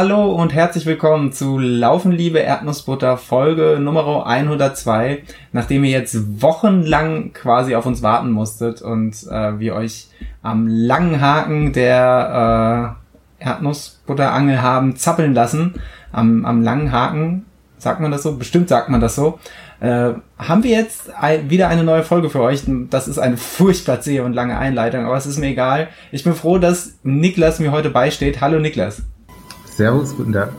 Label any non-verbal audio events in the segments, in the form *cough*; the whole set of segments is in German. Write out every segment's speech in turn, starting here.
Hallo und herzlich willkommen zu Laufen Liebe Erdnussbutter Folge Nummer 102, nachdem ihr jetzt wochenlang quasi auf uns warten musstet und äh, wir euch am langen Haken der äh, Erdnussbutterangel haben zappeln lassen, am, am langen Haken, sagt man das so? Bestimmt sagt man das so. Äh, haben wir jetzt ein, wieder eine neue Folge für euch. Das ist eine furchtbar zähe und lange Einleitung, aber es ist mir egal. Ich bin froh, dass Niklas mir heute beisteht. Hallo Niklas. Servus, guten Tag.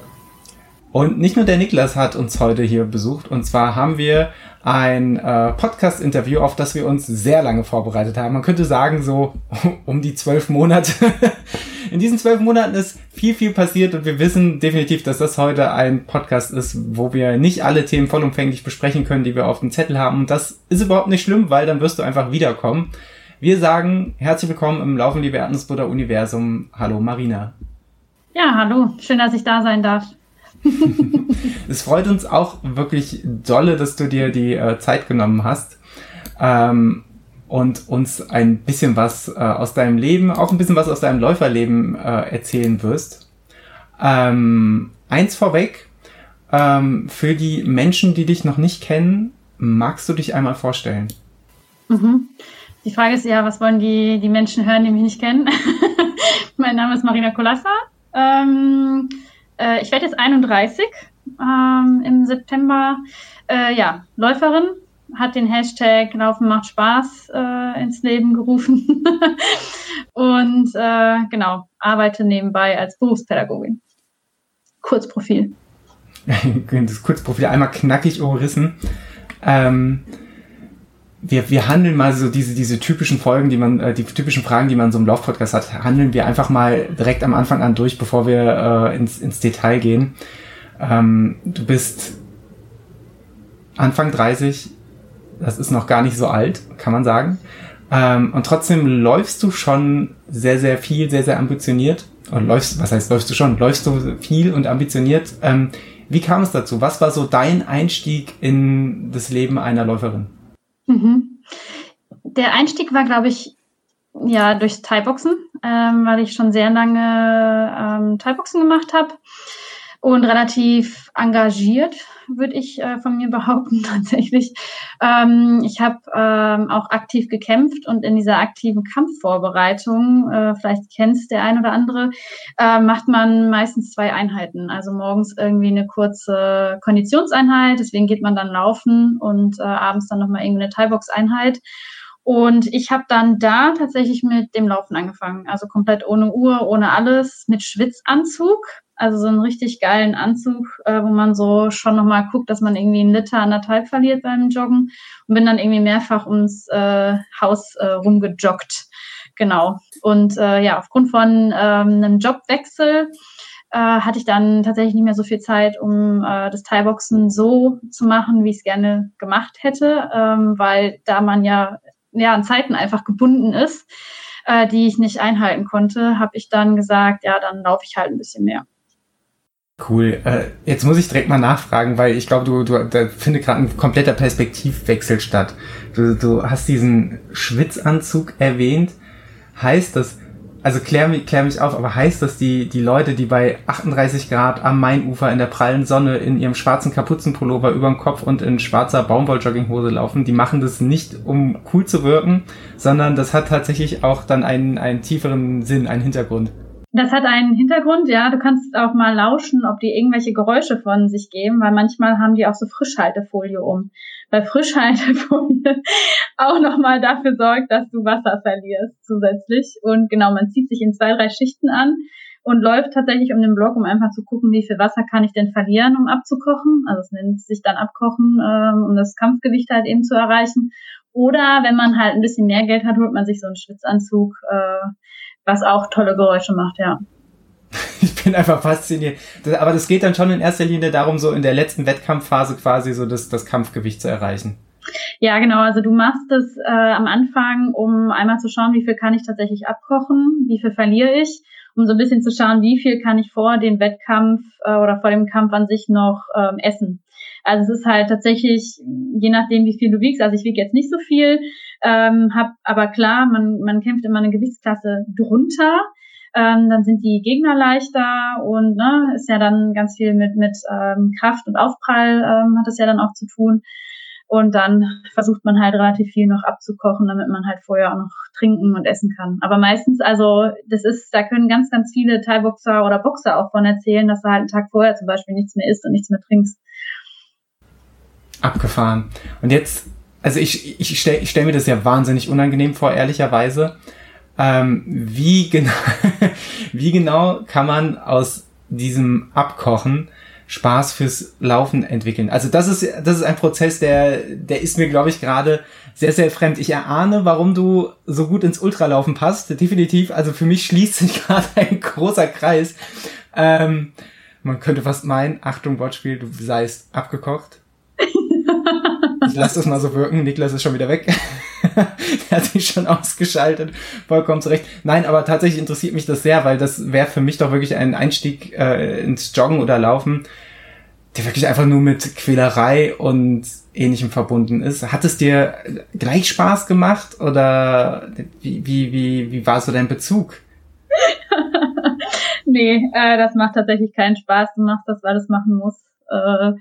Und nicht nur der Niklas hat uns heute hier besucht, und zwar haben wir ein äh, Podcast-Interview, auf das wir uns sehr lange vorbereitet haben. Man könnte sagen, so *laughs* um die zwölf Monate. *laughs* In diesen zwölf Monaten ist viel, viel passiert und wir wissen definitiv, dass das heute ein Podcast ist, wo wir nicht alle Themen vollumfänglich besprechen können, die wir auf dem Zettel haben. Und das ist überhaupt nicht schlimm, weil dann wirst du einfach wiederkommen. Wir sagen herzlich willkommen im Laufen Liebe Erdnussbutter Universum. Hallo Marina. Ja, hallo. Schön, dass ich da sein darf. *laughs* es freut uns auch wirklich dolle, dass du dir die äh, Zeit genommen hast ähm, und uns ein bisschen was äh, aus deinem Leben, auch ein bisschen was aus deinem Läuferleben äh, erzählen wirst. Ähm, eins vorweg, ähm, für die Menschen, die dich noch nicht kennen, magst du dich einmal vorstellen? Mhm. Die Frage ist ja, was wollen die, die Menschen hören, die mich nicht kennen? *laughs* mein Name ist Marina Kolassa. Ähm, äh, ich werde jetzt 31 ähm, im September. Äh, ja, Läuferin, hat den Hashtag Laufen macht Spaß äh, ins Leben gerufen. *laughs* und äh, genau, arbeite nebenbei als Berufspädagogin. Kurzprofil. *laughs* das Kurzprofil einmal knackig umrissen. Ähm, wir, wir handeln mal so diese, diese typischen Folgen, die man, äh, die typischen Fragen, die man so im Laufpodcast hat, handeln wir einfach mal direkt am Anfang an durch, bevor wir äh, ins, ins Detail gehen. Ähm, du bist Anfang 30, das ist noch gar nicht so alt, kann man sagen. Ähm, und trotzdem läufst du schon sehr, sehr viel, sehr, sehr ambitioniert. Und läufst, was heißt läufst du schon? Läufst du viel und ambitioniert? Ähm, wie kam es dazu? Was war so dein Einstieg in das Leben einer Läuferin? Mhm. Der Einstieg war, glaube ich, ja, durchs Thai-Boxen, ähm, weil ich schon sehr lange ähm, Thai-Boxen gemacht habe und relativ engagiert, würde ich äh, von mir behaupten *laughs* tatsächlich. Ähm, ich habe ähm, auch aktiv gekämpft und in dieser aktiven Kampfvorbereitung, äh, vielleicht kennst der ein oder andere, äh, macht man meistens zwei Einheiten. Also morgens irgendwie eine kurze Konditionseinheit, deswegen geht man dann laufen und äh, abends dann nochmal irgendwie eine Thai-Box-Einheit. Und ich habe dann da tatsächlich mit dem Laufen angefangen. Also komplett ohne Uhr, ohne alles, mit Schwitzanzug. Also so einen richtig geilen Anzug, äh, wo man so schon nochmal guckt, dass man irgendwie einen Liter anderthalb verliert beim Joggen. Und bin dann irgendwie mehrfach ums äh, Haus äh, rumgejoggt. Genau. Und äh, ja, aufgrund von ähm, einem Jobwechsel äh, hatte ich dann tatsächlich nicht mehr so viel Zeit, um äh, das Thai-Boxen so zu machen, wie ich es gerne gemacht hätte, ähm, weil da man ja, ja an Zeiten einfach gebunden ist, äh, die ich nicht einhalten konnte, habe ich dann gesagt, ja, dann laufe ich halt ein bisschen mehr. Cool. Äh, jetzt muss ich direkt mal nachfragen, weil ich glaube, du, du, da findet gerade ein kompletter Perspektivwechsel statt. Du, du hast diesen Schwitzanzug erwähnt. Heißt das, also klär mich, klär mich auf, aber heißt das, die, die Leute, die bei 38 Grad am Mainufer in der prallen Sonne in ihrem schwarzen Kapuzenpullover über dem Kopf und in schwarzer Baumwolljogginghose laufen, die machen das nicht, um cool zu wirken, sondern das hat tatsächlich auch dann einen, einen tieferen Sinn, einen Hintergrund. Das hat einen Hintergrund, ja. Du kannst auch mal lauschen, ob die irgendwelche Geräusche von sich geben, weil manchmal haben die auch so Frischhaltefolie um. Weil Frischhaltefolie *laughs* auch nochmal dafür sorgt, dass du Wasser verlierst zusätzlich. Und genau, man zieht sich in zwei, drei Schichten an und läuft tatsächlich um den Block, um einfach zu gucken, wie viel Wasser kann ich denn verlieren, um abzukochen. Also es nennt sich dann Abkochen, ähm, um das Kampfgewicht halt eben zu erreichen. Oder wenn man halt ein bisschen mehr Geld hat, holt man sich so einen Schwitzanzug, äh, was auch tolle Geräusche macht, ja. *laughs* Ich bin einfach fasziniert. Aber das geht dann schon in erster Linie darum, so in der letzten Wettkampfphase quasi so das, das Kampfgewicht zu erreichen. Ja, genau. Also du machst es äh, am Anfang, um einmal zu schauen, wie viel kann ich tatsächlich abkochen, wie viel verliere ich, um so ein bisschen zu schauen, wie viel kann ich vor dem Wettkampf äh, oder vor dem Kampf an sich noch ähm, essen. Also es ist halt tatsächlich, je nachdem, wie viel du wiegst, also ich wiege jetzt nicht so viel, ähm, hab aber klar, man, man kämpft immer eine Gewichtsklasse drunter. ähm, dann sind die Gegner leichter und ne, ist ja dann ganz viel mit, mit ähm, Kraft und Aufprall ähm, hat es ja dann auch zu tun. Und dann versucht man halt relativ viel noch abzukochen, damit man halt vorher auch noch trinken und essen kann. Aber meistens, also das ist, da können ganz, ganz viele Thai-Boxer oder Boxer auch von erzählen, dass du halt einen Tag vorher zum Beispiel nichts mehr isst und nichts mehr trinkst. Abgefahren. Und jetzt, also ich, ich stelle ich stell mir das ja wahnsinnig unangenehm vor, ehrlicherweise. Ähm, wie, genau, *laughs* wie genau kann man aus diesem Abkochen Spaß fürs Laufen entwickeln. Also das ist, das ist ein Prozess, der, der ist mir, glaube ich, gerade sehr, sehr fremd. Ich erahne, warum du so gut ins Ultralaufen passt. Definitiv. Also für mich schließt sich *laughs* gerade ein großer Kreis. Ähm, man könnte fast meinen, Achtung, Wortspiel, du seist abgekocht. Lass das mal so wirken. Niklas ist schon wieder weg. *laughs* der hat sich schon ausgeschaltet. Vollkommen zurecht. Nein, aber tatsächlich interessiert mich das sehr, weil das wäre für mich doch wirklich ein Einstieg äh, ins Joggen oder Laufen, der wirklich einfach nur mit Quälerei und ähnlichem verbunden ist. Hat es dir gleich Spaß gemacht oder wie, wie, wie, wie war so dein Bezug? *laughs* nee, äh, das macht tatsächlich keinen Spaß. Du machst das, weil du es machen musst äh,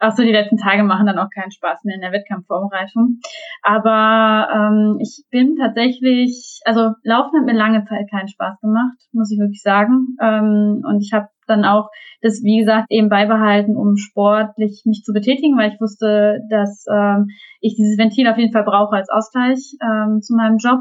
auch so die letzten Tage machen dann auch keinen Spaß mehr in der Wettkampfvorbereitung. Aber ähm, ich bin tatsächlich, also Laufen hat mir lange Zeit keinen Spaß gemacht, muss ich wirklich sagen. Ähm, und ich habe dann auch das, wie gesagt, eben beibehalten, um sportlich mich zu betätigen, weil ich wusste, dass ähm, ich dieses Ventil auf jeden Fall brauche als Ausgleich ähm, zu meinem Job.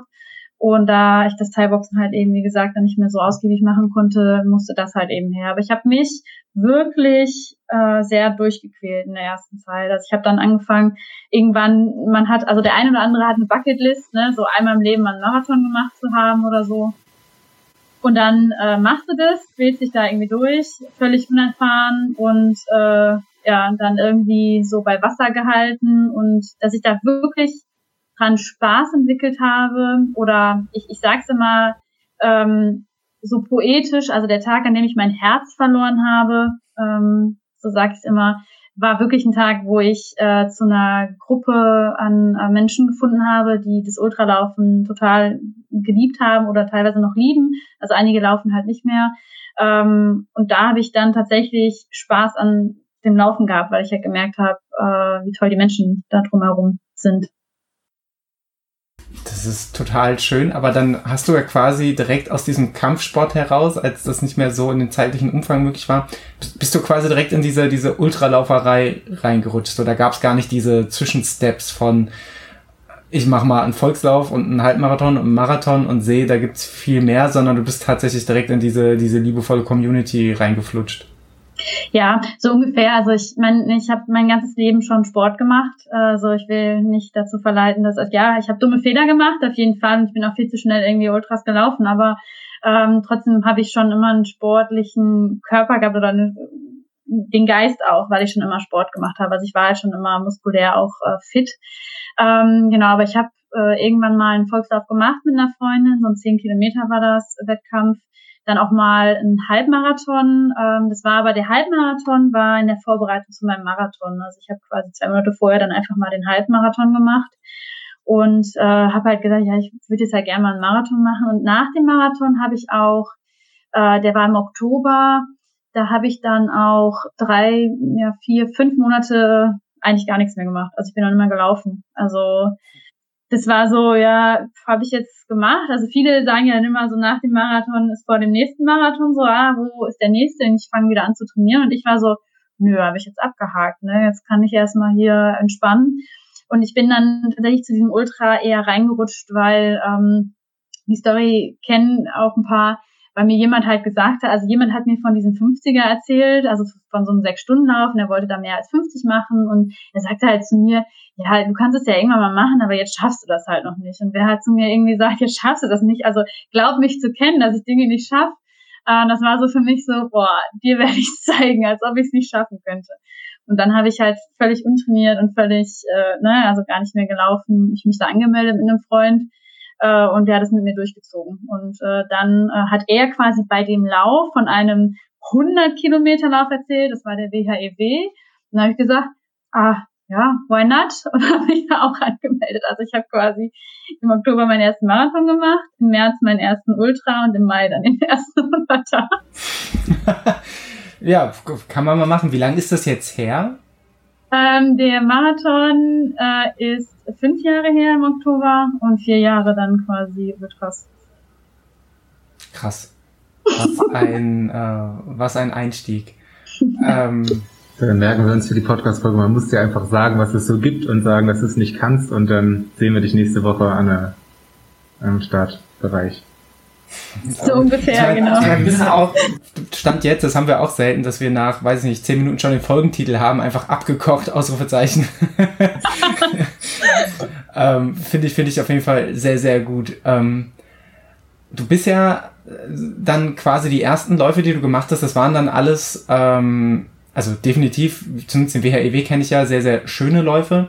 Und da ich das Thai-Boxen halt eben, wie gesagt, dann nicht mehr so ausgiebig machen konnte, musste das halt eben her. Aber ich habe mich wirklich äh, sehr durchgequält in der ersten Zeit. Also ich habe dann angefangen, irgendwann, man hat, also der eine oder andere hat eine Bucketlist, ne, so einmal im Leben einen Marathon gemacht zu haben oder so. Und dann äh, machst du das, quält sich da irgendwie durch, völlig unerfahren und äh, ja, dann irgendwie so bei Wasser gehalten und dass ich da wirklich dran Spaß entwickelt habe oder ich, ich sag's immer ähm, so poetisch, also der Tag, an dem ich mein Herz verloren habe, ähm, so sag ich immer, war wirklich ein Tag, wo ich äh, zu einer Gruppe an äh, Menschen gefunden habe, die das Ultralaufen total geliebt haben oder teilweise noch lieben. Also einige laufen halt nicht mehr. Ähm, und da habe ich dann tatsächlich Spaß an dem Laufen gehabt, weil ich ja gemerkt habe, äh, wie toll die Menschen da drumherum sind. Das ist total schön, aber dann hast du ja quasi direkt aus diesem Kampfsport heraus, als das nicht mehr so in den zeitlichen Umfang möglich war, bist du quasi direkt in diese, diese Ultralauferei reingerutscht. Oder gab es gar nicht diese Zwischensteps von ich mache mal einen Volkslauf und einen Halbmarathon und einen Marathon und sehe, da gibt's viel mehr, sondern du bist tatsächlich direkt in diese, diese liebevolle Community reingeflutscht. Ja, so ungefähr. Also ich meine, ich habe mein ganzes Leben schon Sport gemacht. Also ich will nicht dazu verleiten, dass ja, ich habe dumme Fehler gemacht, auf jeden Fall. Und ich bin auch viel zu schnell irgendwie Ultras gelaufen, aber ähm, trotzdem habe ich schon immer einen sportlichen Körper gehabt oder eine, den Geist auch, weil ich schon immer Sport gemacht habe. Also ich war halt schon immer muskulär auch äh, fit. Ähm, genau, aber ich habe äh, irgendwann mal einen Volkslauf gemacht mit einer Freundin, so ein 10 Kilometer war das Wettkampf dann auch mal ein Halbmarathon. Ähm, das war aber der Halbmarathon war in der Vorbereitung zu meinem Marathon. Also ich habe quasi zwei Monate vorher dann einfach mal den Halbmarathon gemacht und äh, habe halt gesagt, ja, ich würde jetzt halt gerne mal einen Marathon machen. Und nach dem Marathon habe ich auch, äh, der war im Oktober, da habe ich dann auch drei, ja, vier, fünf Monate eigentlich gar nichts mehr gemacht. Also ich bin nicht mehr gelaufen. Also das war so, ja, habe ich jetzt gemacht. Also viele sagen ja dann immer so nach dem Marathon ist vor dem nächsten Marathon so, ah, wo ist der nächste? Und ich fange wieder an zu trainieren. Und ich war so, nö, habe ich jetzt abgehakt. Ne? Jetzt kann ich erstmal hier entspannen. Und ich bin dann tatsächlich zu diesem Ultra eher reingerutscht, weil ähm, die Story kennen auch ein paar, weil mir jemand halt gesagt hat, also jemand hat mir von diesem 50er erzählt, also von so einem Sechs-Stunden-Lauf und er wollte da mehr als 50 machen und er sagte halt zu mir, ja, du kannst es ja irgendwann mal machen, aber jetzt schaffst du das halt noch nicht. Und wer halt zu mir irgendwie sagt, jetzt schaffst du das nicht, also glaub mich zu kennen, dass ich Dinge nicht schaffe, äh, das war so für mich so, boah, dir werde ich *laughs* zeigen, als ob ich es nicht schaffen könnte. Und dann habe ich halt völlig untrainiert und völlig, äh, ne, also gar nicht mehr gelaufen, ich mich da angemeldet mit einem Freund äh, und der hat es mit mir durchgezogen. Und äh, dann äh, hat er quasi bei dem Lauf von einem 100 Kilometer Lauf erzählt, das war der WHEW. E und dann habe ich gesagt, ah, ja, why not? *laughs* Und habe mich da auch angemeldet. Also ich habe quasi im Oktober meinen ersten Marathon gemacht, im März meinen ersten Ultra und im Mai dann den *laughs* ersten Hunderter. *laughs* ja, kann man mal machen. Wie lange ist das jetzt her? Ähm, der Marathon äh, ist fünf Jahre her im Oktober und vier Jahre dann quasi Ultras. Krass. Was ein, äh, was ein Einstieg. ähm, dann merken wir uns für die Podcast-Folge, man muss dir einfach sagen, was es so gibt und sagen, dass du es nicht kannst und dann sehen wir dich nächste Woche an der, am Startbereich. *laughs* So ungefähr, genau. Wir wissen auch, Stand jetzt, das haben wir auch selten, dass wir nach, weiß ich nicht, zehn Minuten schon den Folgentitel haben, einfach abgekocht, Ausrufezeichen. *laughs* ähm, Finde ich, finde ich auf jeden Fall sehr, sehr gut. Ähm, du bist ja dann quasi die ersten Läufe, die du gemacht hast, das waren dann alles ähm, also definitiv, zumindest den WHEW kenne ich ja, sehr, sehr schöne Läufe.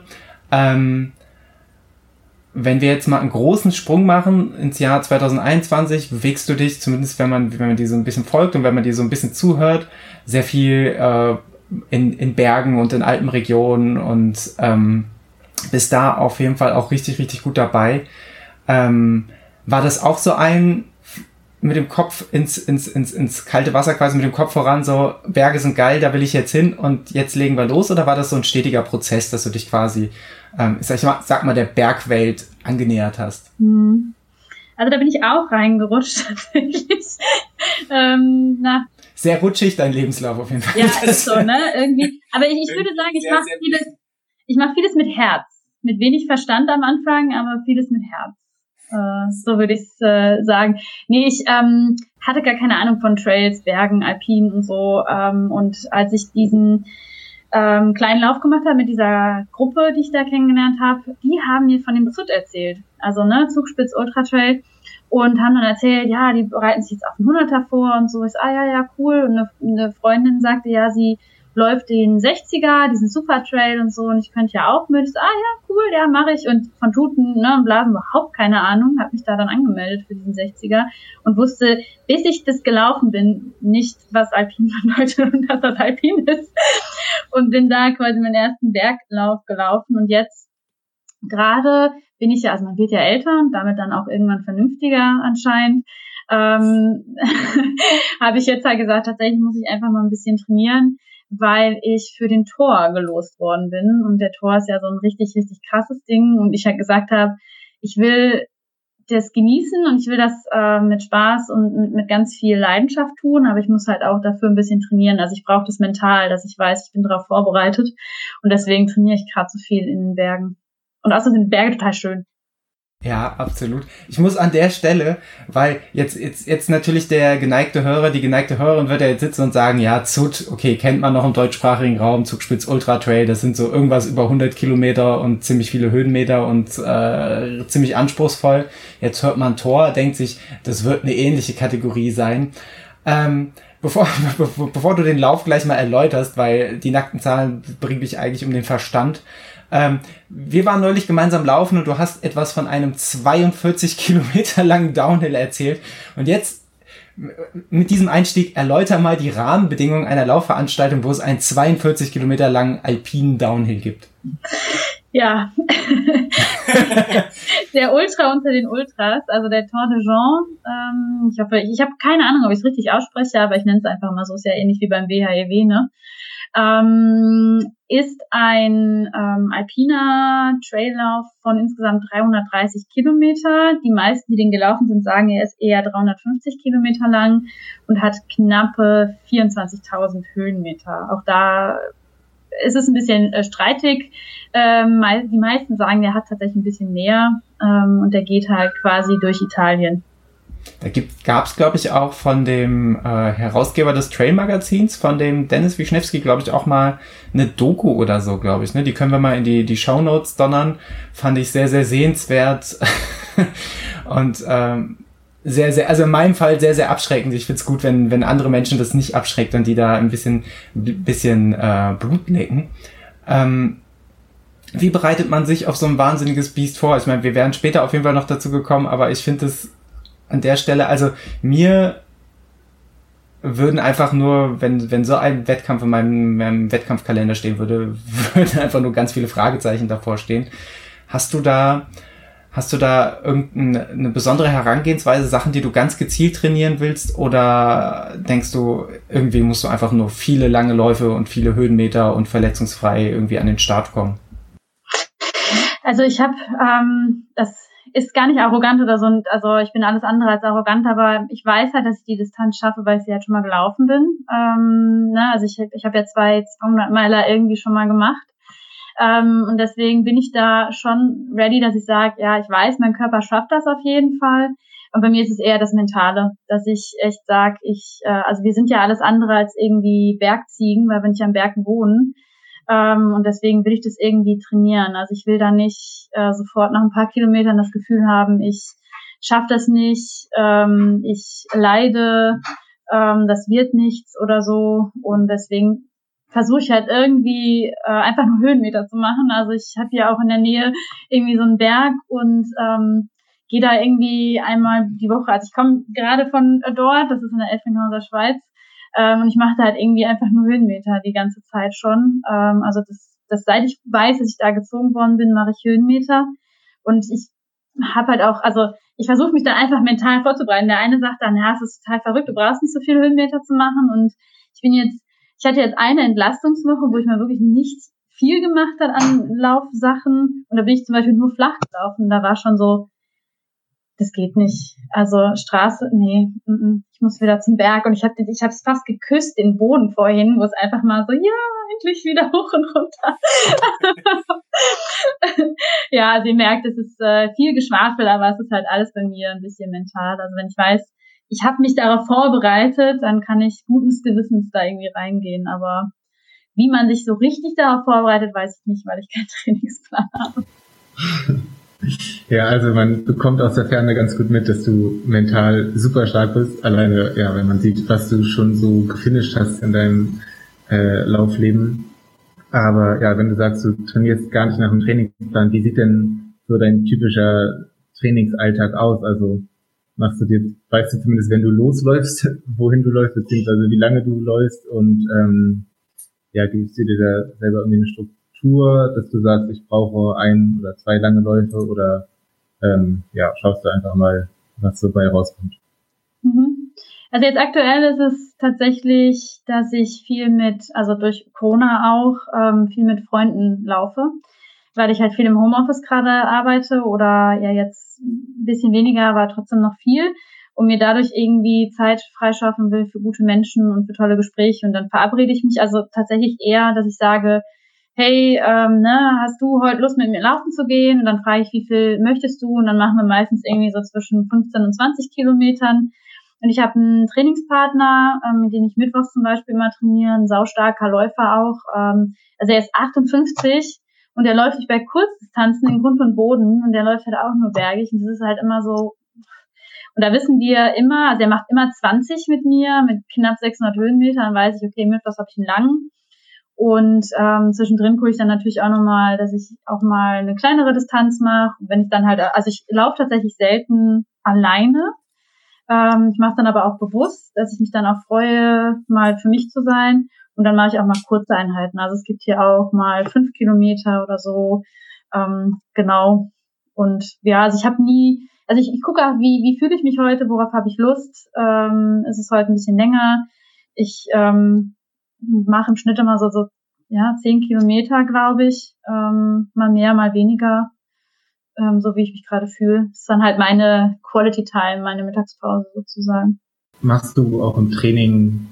Ähm, wenn wir jetzt mal einen großen Sprung machen ins Jahr 2021, bewegst du dich, zumindest wenn man, wenn man die so ein bisschen folgt und wenn man die so ein bisschen zuhört, sehr viel äh, in, in Bergen und in Alpenregionen und ähm, bist da auf jeden Fall auch richtig, richtig gut dabei. Ähm, war das auch so ein mit dem Kopf ins, ins, ins, ins kalte Wasser quasi mit dem Kopf voran, so Berge sind geil, da will ich jetzt hin und jetzt legen wir los? Oder war das so ein stetiger Prozess, dass du dich quasi, ähm, sag, ich mal, sag mal, der Bergwelt angenähert hast? Mhm. Also da bin ich auch reingerutscht *laughs* tatsächlich. ähm, na. Sehr rutschig dein Lebenslauf auf jeden Fall. Ja, *laughs* ist so, ne? Irgendwie. Aber ich, ich würde sagen, ich mache vieles, ich mache vieles mit Herz. Mit wenig Verstand am Anfang, aber vieles mit Herz. Äh, so würde ich es äh, sagen. Nee, ich ähm, hatte gar keine Ahnung von Trails, Bergen, Alpinen und so. Ähm, und als ich diesen ähm, kleinen Lauf gemacht habe mit dieser Gruppe, die ich da kennengelernt habe, die haben mir von dem Zut erzählt. Also ne, Zugspitz Ultra Trail und haben dann erzählt, ja, die bereiten sich jetzt auf den Hunderter vor und so. Ich so, ah ja, ja, cool. Und eine, eine Freundin sagte, ja, sie läuft den 60er, diesen Super Trail und so und ich könnte ja auch mit. So, ah ja, cool, ja, mache ich. Und von Tuten ne, und Blasen überhaupt keine Ahnung, habe mich da dann angemeldet für diesen 60er und wusste, bis ich das gelaufen bin, nicht, was Alpin *laughs* bedeutet und dass das Alpin ist. Und bin da quasi meinen ersten Berglauf gelaufen und jetzt gerade bin ich ja, also man wird ja älter und damit dann auch irgendwann vernünftiger anscheinend. Ähm, *laughs* habe ich jetzt halt gesagt, tatsächlich muss ich einfach mal ein bisschen trainieren weil ich für den Tor gelost worden bin. Und der Tor ist ja so ein richtig, richtig krasses Ding. Und ich halt gesagt habe, ich will das genießen und ich will das äh, mit Spaß und mit, mit ganz viel Leidenschaft tun, aber ich muss halt auch dafür ein bisschen trainieren. Also ich brauche das mental, dass ich weiß, ich bin darauf vorbereitet und deswegen trainiere ich gerade so viel in den Bergen. Und außerdem sind Berge total schön. Ja, absolut. Ich muss an der Stelle, weil jetzt, jetzt, jetzt natürlich der geneigte Hörer, die geneigte Hörerin wird ja jetzt sitzen und sagen, ja, Zut, okay, kennt man noch im deutschsprachigen Raum, Zugspitz Ultra Trail, das sind so irgendwas über 100 Kilometer und ziemlich viele Höhenmeter und äh, ziemlich anspruchsvoll. Jetzt hört man Tor, denkt sich, das wird eine ähnliche Kategorie sein. Ähm, bevor, *laughs* bevor du den Lauf gleich mal erläuterst, weil die nackten Zahlen bringen dich eigentlich um den Verstand, ähm, wir waren neulich gemeinsam laufen und du hast etwas von einem 42 Kilometer langen Downhill erzählt. Und jetzt mit diesem Einstieg erläuter mal die Rahmenbedingungen einer Laufveranstaltung, wo es einen 42 Kilometer langen alpinen Downhill gibt. Ja, *laughs* der Ultra unter den Ultras, also der Tour de Jean. Ähm, ich hoffe, ich, ich habe keine Ahnung, ob ich es richtig ausspreche, aber ich nenne es einfach mal so. Ist ja ähnlich wie beim WHEW, ne? Ähm, ist ein ähm, alpiner Traillauf von insgesamt 330 Kilometer. Die meisten, die den gelaufen sind, sagen, er ist eher 350 Kilometer lang und hat knappe 24.000 Höhenmeter. Auch da ist es ein bisschen äh, streitig. Ähm, die meisten sagen, der hat tatsächlich ein bisschen mehr ähm, und der geht halt quasi durch Italien. Da gab es, glaube ich, auch von dem äh, Herausgeber des Trail-Magazins, von dem Dennis Wischnewski, glaube ich, auch mal eine Doku oder so, glaube ich. Ne? Die können wir mal in die, die Show donnern. Fand ich sehr, sehr sehenswert. *laughs* Und ähm, sehr, sehr, also in meinem Fall sehr, sehr abschreckend. Ich find's gut, wenn, wenn andere Menschen das nicht abschreckt und die da ein bisschen, bisschen äh, Blut lecken. Ähm, wie bereitet man sich auf so ein wahnsinniges Biest vor? Ich meine, wir wären später auf jeden Fall noch dazu gekommen, aber ich finde es an der Stelle, also mir würden einfach nur, wenn, wenn so ein Wettkampf in meinem, meinem Wettkampfkalender stehen würde, *laughs* würden einfach nur ganz viele Fragezeichen davor stehen. Hast du da, hast du da irgendeine besondere Herangehensweise, Sachen, die du ganz gezielt trainieren willst? Oder denkst du, irgendwie musst du einfach nur viele lange Läufe und viele Höhenmeter und verletzungsfrei irgendwie an den Start kommen? Also ich habe ähm, das ist gar nicht arrogant oder so. Also ich bin alles andere als arrogant, aber ich weiß halt, dass ich die Distanz schaffe, weil ich sie halt schon mal gelaufen bin. Ähm, ne? Also ich, ich habe ja zwei 200 Meiler irgendwie schon mal gemacht. Ähm, und deswegen bin ich da schon ready, dass ich sage, ja, ich weiß, mein Körper schafft das auf jeden Fall. Und bei mir ist es eher das Mentale, dass ich echt sage, ich, äh, also wir sind ja alles andere als irgendwie Bergziegen, weil wir nicht am Berg wohnen. Ähm, und deswegen will ich das irgendwie trainieren. Also ich will da nicht äh, sofort nach ein paar Kilometern das Gefühl haben, ich schaffe das nicht, ähm, ich leide, ähm, das wird nichts oder so. Und deswegen versuche ich halt irgendwie äh, einfach nur Höhenmeter zu machen. Also ich habe hier auch in der Nähe irgendwie so einen Berg und ähm, gehe da irgendwie einmal die Woche. Also ich komme gerade von dort, das ist in der Elfringhauser Schweiz, ähm, und ich mache da halt irgendwie einfach nur Höhenmeter die ganze Zeit schon. Ähm, also das, das, seit ich weiß, dass ich da gezogen worden bin, mache ich Höhenmeter. Und ich habe halt auch, also ich versuche mich dann einfach mental vorzubereiten. Der eine sagt dann, ja, es ist total verrückt, du brauchst nicht so viele Höhenmeter zu machen. Und ich bin jetzt, ich hatte jetzt eine Entlastungswoche, wo ich mal wirklich nicht viel gemacht hat an Laufsachen. Und da bin ich zum Beispiel nur flach gelaufen. Da war schon so, das geht nicht. Also Straße, nee, m -m. ich muss wieder zum Berg und ich habe ich es fast geküsst den Boden vorhin, wo es einfach mal so ja endlich wieder *laughs* hoch und runter. *laughs* ja, also merkt, es ist äh, viel Geschwafel, aber es ist halt alles bei mir ein bisschen mental. Also wenn ich weiß, ich habe mich darauf vorbereitet, dann kann ich guten Gewissens da irgendwie reingehen. Aber wie man sich so richtig darauf vorbereitet, weiß ich nicht, weil ich keinen *laughs* Trainingsplan habe. Ja, also man bekommt aus der Ferne ganz gut mit, dass du mental super stark bist. Alleine, ja, wenn man sieht, was du schon so gefinisht hast in deinem äh, Laufleben. Aber ja, wenn du sagst, du trainierst gar nicht nach dem Trainingsplan, wie sieht denn so dein typischer Trainingsalltag aus? Also machst du dir, weißt du zumindest, wenn du losläufst, *laughs* wohin du läufst, beziehungsweise wie lange du läufst und ähm, ja, gibst du dir da selber irgendwie eine Struktur? Struktur, dass du sagst, ich brauche ein oder zwei lange Läufe oder ähm, ja, schaust du einfach mal, was dabei rauskommt. Mhm. Also jetzt aktuell ist es tatsächlich, dass ich viel mit, also durch Corona auch, ähm, viel mit Freunden laufe, weil ich halt viel im Homeoffice gerade arbeite oder ja jetzt ein bisschen weniger, aber trotzdem noch viel und mir dadurch irgendwie Zeit freischaffen will für gute Menschen und für tolle Gespräche und dann verabrede ich mich also tatsächlich eher, dass ich sage, hey, ähm, ne, hast du heute Lust mit mir laufen zu gehen? Und dann frage ich, wie viel möchtest du? Und dann machen wir meistens irgendwie so zwischen 15 und 20 Kilometern. Und ich habe einen Trainingspartner, ähm, mit dem ich mittwochs zum Beispiel immer trainiere, ein saustarker Läufer auch. Ähm, also er ist 58 und der läuft nicht bei Kurzdistanzen in Grund und Boden und der läuft halt auch nur bergig. Und das ist halt immer so. Und da wissen wir immer, also er macht immer 20 mit mir, mit knapp 600 Höhenmetern. Weiß ich, okay, mittwochs habe ich einen langen. Und ähm, zwischendrin gucke ich dann natürlich auch nochmal, dass ich auch mal eine kleinere Distanz mache. Wenn ich dann halt, also ich laufe tatsächlich selten alleine. Ähm, ich mache dann aber auch bewusst, dass ich mich dann auch freue, mal für mich zu sein. Und dann mache ich auch mal kurze Einheiten. Also es gibt hier auch mal fünf Kilometer oder so. Ähm, genau. Und ja, also ich habe nie, also ich, ich gucke auch, wie, wie fühle ich mich heute, worauf habe ich Lust. Ähm, ist es heute ein bisschen länger. Ich ähm, mache im Schnitt immer so, so ja, zehn Kilometer, glaube ich. Ähm, mal mehr, mal weniger, ähm, so wie ich mich gerade fühle. Das ist dann halt meine Quality Time, meine Mittagspause sozusagen. Machst du auch im Training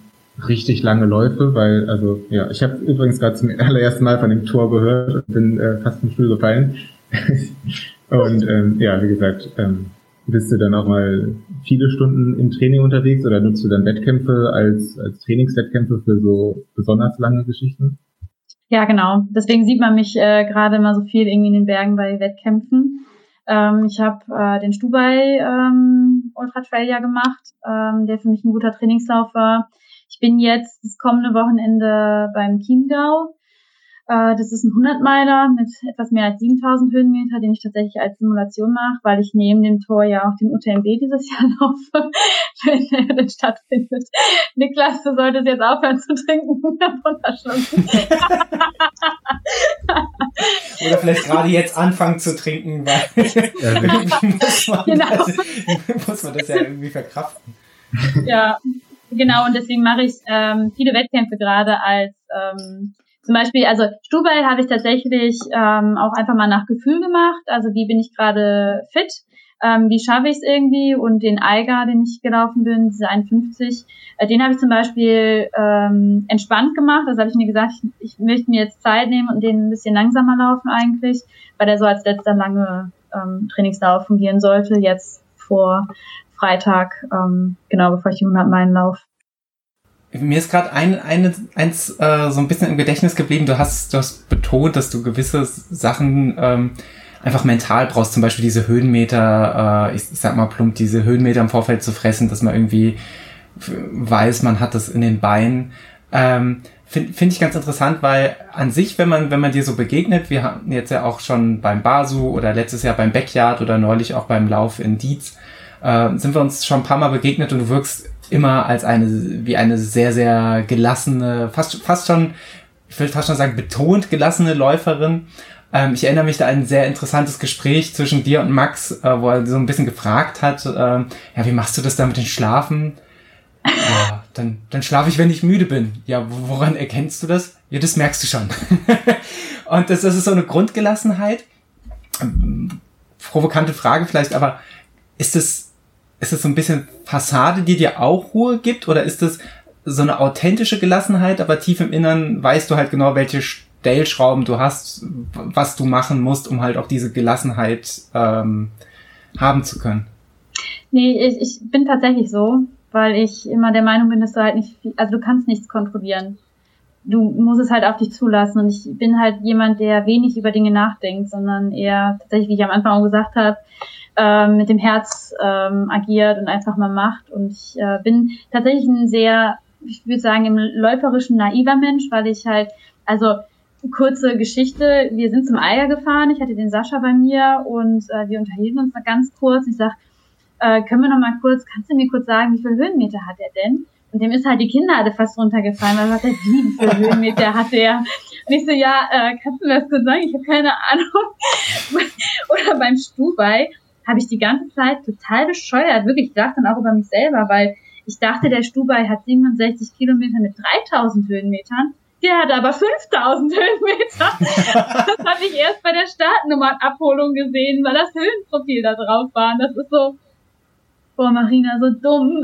richtig lange Läufe? Weil, also, ja, ich habe übrigens gerade zum *laughs* allerersten Mal von dem Tor gehört und bin äh, fast vom Stuhl gefallen. *laughs* und ähm, ja, wie gesagt, ähm, bist du dann auch mal viele Stunden im Training unterwegs oder nutzt du dann Wettkämpfe als, als Trainingswettkämpfe für so besonders lange Geschichten? Ja, genau. Deswegen sieht man mich äh, gerade immer so viel irgendwie in den Bergen bei Wettkämpfen. Ähm, ich habe äh, den Stubai ähm, Ultra Trail ja gemacht, ähm, der für mich ein guter Trainingslauf war. Ich bin jetzt das kommende Wochenende beim Chiemgau Äh, das ist ein 100-Meiler mit etwas mehr als 7000 Höhenmeter, den ich tatsächlich als Simulation mache, weil ich neben dem Tor ja auch den UTMB dieses *laughs* Jahr laufe, wenn er denn stattfindet. *laughs* Niklas, du solltest jetzt aufhören zu trinken *laughs* Oder vielleicht gerade jetzt anfangen zu trinken, weil muss, man genau. das, muss man das ja irgendwie verkraften. Ja, genau, und deswegen mache ich ähm, viele Wettkämpfe gerade als ähm, zum Beispiel, also Stuhlbeil habe ich tatsächlich ähm, auch einfach mal nach Gefühl gemacht. Also wie bin ich gerade fit? Ähm, wie schaffe ich es irgendwie? Und den Eiger, den ich gelaufen bin, diese 51, äh, den habe ich zum Beispiel ähm, entspannt gemacht. Also habe ich mir gesagt, ich, ich möchte mir jetzt Zeit nehmen und den ein bisschen langsamer laufen eigentlich, weil der so als letzter lange ähm, Trainingslauf fungieren sollte. Jetzt vor Freitag, ähm, genau bevor ich die 100 Meilen laufe. Mir ist gerade ein, eine, eins äh, so ein bisschen im Gedächtnis geblieben. Du hast, du hast betont, dass du gewisse Sachen ähm, einfach mental brauchst. Zum Beispiel diese Höhenmeter, äh, ich, ich sag mal plump, diese Höhenmeter im Vorfeld zu fressen, dass man irgendwie weiß, man hat das in den Beinen. Ähm, Finde find ich ganz interessant, weil an sich, wenn man, wenn man dir so begegnet, wir hatten jetzt ja auch schon beim Basu oder letztes Jahr beim Backyard oder neulich auch beim Lauf in Dietz, äh, sind wir uns schon ein paar Mal begegnet und du wirkst immer als eine, wie eine sehr, sehr gelassene, fast, fast schon, ich will fast schon sagen, betont gelassene Läuferin. Ähm, ich erinnere mich da an ein sehr interessantes Gespräch zwischen dir und Max, äh, wo er so ein bisschen gefragt hat, äh, ja, wie machst du das da mit den Schlafen? Ja, dann, dann schlafe ich, wenn ich müde bin. Ja, woran erkennst du das? Ja, das merkst du schon. *laughs* und das, das ist so eine Grundgelassenheit. Provokante Frage vielleicht, aber ist es ist es so ein bisschen Fassade, die dir auch Ruhe gibt? Oder ist es so eine authentische Gelassenheit, aber tief im Innern weißt du halt genau, welche Stellschrauben du hast, was du machen musst, um halt auch diese Gelassenheit ähm, haben zu können? Nee, ich, ich bin tatsächlich so, weil ich immer der Meinung bin, dass du halt nicht viel, also du kannst nichts kontrollieren. Du musst es halt auf dich zulassen. Und ich bin halt jemand, der wenig über Dinge nachdenkt, sondern eher tatsächlich, wie ich am Anfang auch gesagt habe, ähm, mit dem Herz ähm, agiert und einfach mal macht. Und ich äh, bin tatsächlich ein sehr, ich würde sagen, im läuferischen naiver Mensch, weil ich halt, also kurze Geschichte, wir sind zum Eier gefahren, ich hatte den Sascha bei mir und äh, wir unterhielten uns mal ganz kurz. Ich sag, äh, können wir noch mal kurz, kannst du mir kurz sagen, wie viele Höhenmeter hat er denn? Und dem ist halt die Kinnlade fast runtergefallen, weil er sagte, wie viele Höhenmeter hat er? Und ich so, ja, äh, kannst du mir das kurz sagen? Ich habe keine Ahnung. *laughs* Oder beim Stubai habe ich die ganze Zeit total bescheuert, wirklich, ich dachte dann auch über mich selber, weil ich dachte, der Stubai hat 67 Kilometer mit 3000 Höhenmetern. Der hat aber 5000 Höhenmeter. *laughs* das habe ich erst bei der Startnummernabholung gesehen, weil das Höhenprofil da drauf war. Und das ist so, boah, Marina, so dumm.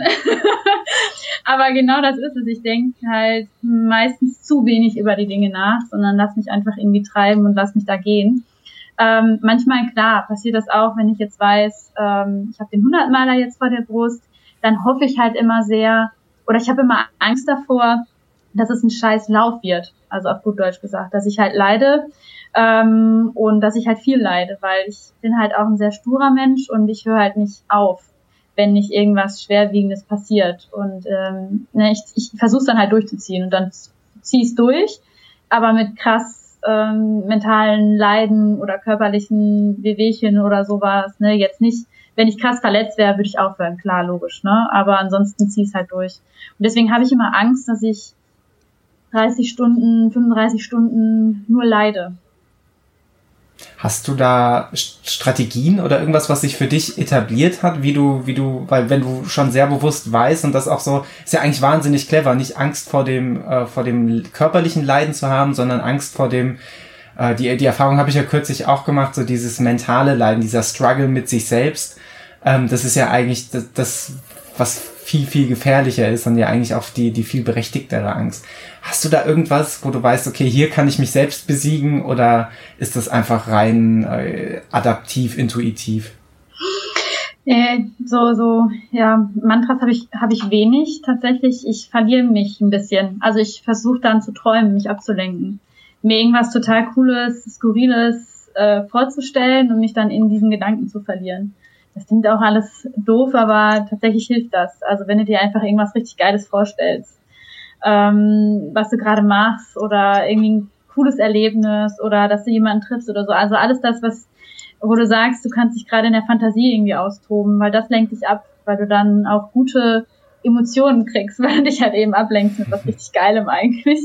*laughs* aber genau das ist es. Ich denke halt meistens zu wenig über die Dinge nach, sondern lass mich einfach irgendwie treiben und lass mich da gehen. Ähm, manchmal, klar, passiert das auch, wenn ich jetzt weiß, ähm, ich habe den 100-Maler jetzt vor der Brust, dann hoffe ich halt immer sehr, oder ich habe immer Angst davor, dass es ein scheiß Lauf wird, also auf gut Deutsch gesagt, dass ich halt leide ähm, und dass ich halt viel leide, weil ich bin halt auch ein sehr sturer Mensch und ich höre halt nicht auf, wenn nicht irgendwas Schwerwiegendes passiert. Und ähm, ne, ich, ich versuche dann halt durchzuziehen und dann zieh es durch, aber mit krass ähm, mentalen Leiden oder körperlichen Wehwehchen oder sowas, ne, jetzt nicht, wenn ich krass verletzt wäre, würde ich aufhören, klar, logisch, ne, aber ansonsten zieh es halt durch. Und deswegen habe ich immer Angst, dass ich 30 Stunden, 35 Stunden nur leide. Hast du da Strategien oder irgendwas, was sich für dich etabliert hat, wie du, wie du, weil wenn du schon sehr bewusst weißt und das auch so, ist ja eigentlich wahnsinnig clever, nicht Angst vor dem, äh, vor dem körperlichen Leiden zu haben, sondern Angst vor dem, äh, die, die Erfahrung habe ich ja kürzlich auch gemacht, so dieses mentale Leiden, dieser Struggle mit sich selbst. Ähm, das ist ja eigentlich das, das was viel, viel gefährlicher ist und ja eigentlich auch die, die viel berechtigtere Angst. Hast du da irgendwas, wo du weißt, okay, hier kann ich mich selbst besiegen oder ist das einfach rein äh, adaptiv, intuitiv? Äh, so, so, ja, Mantras habe ich, habe ich wenig tatsächlich. Ich verliere mich ein bisschen. Also ich versuche dann zu träumen, mich abzulenken. Mir irgendwas total Cooles, Skurriles äh, vorzustellen und mich dann in diesen Gedanken zu verlieren. Das klingt auch alles doof, aber tatsächlich hilft das. Also wenn du dir einfach irgendwas richtig Geiles vorstellst, ähm, was du gerade machst oder irgendwie ein cooles Erlebnis oder dass du jemanden triffst oder so. Also alles das, was, wo du sagst, du kannst dich gerade in der Fantasie irgendwie austoben, weil das lenkt dich ab, weil du dann auch gute Emotionen kriegst, *laughs* weil du dich halt eben ablenkst mit was richtig Geilem eigentlich.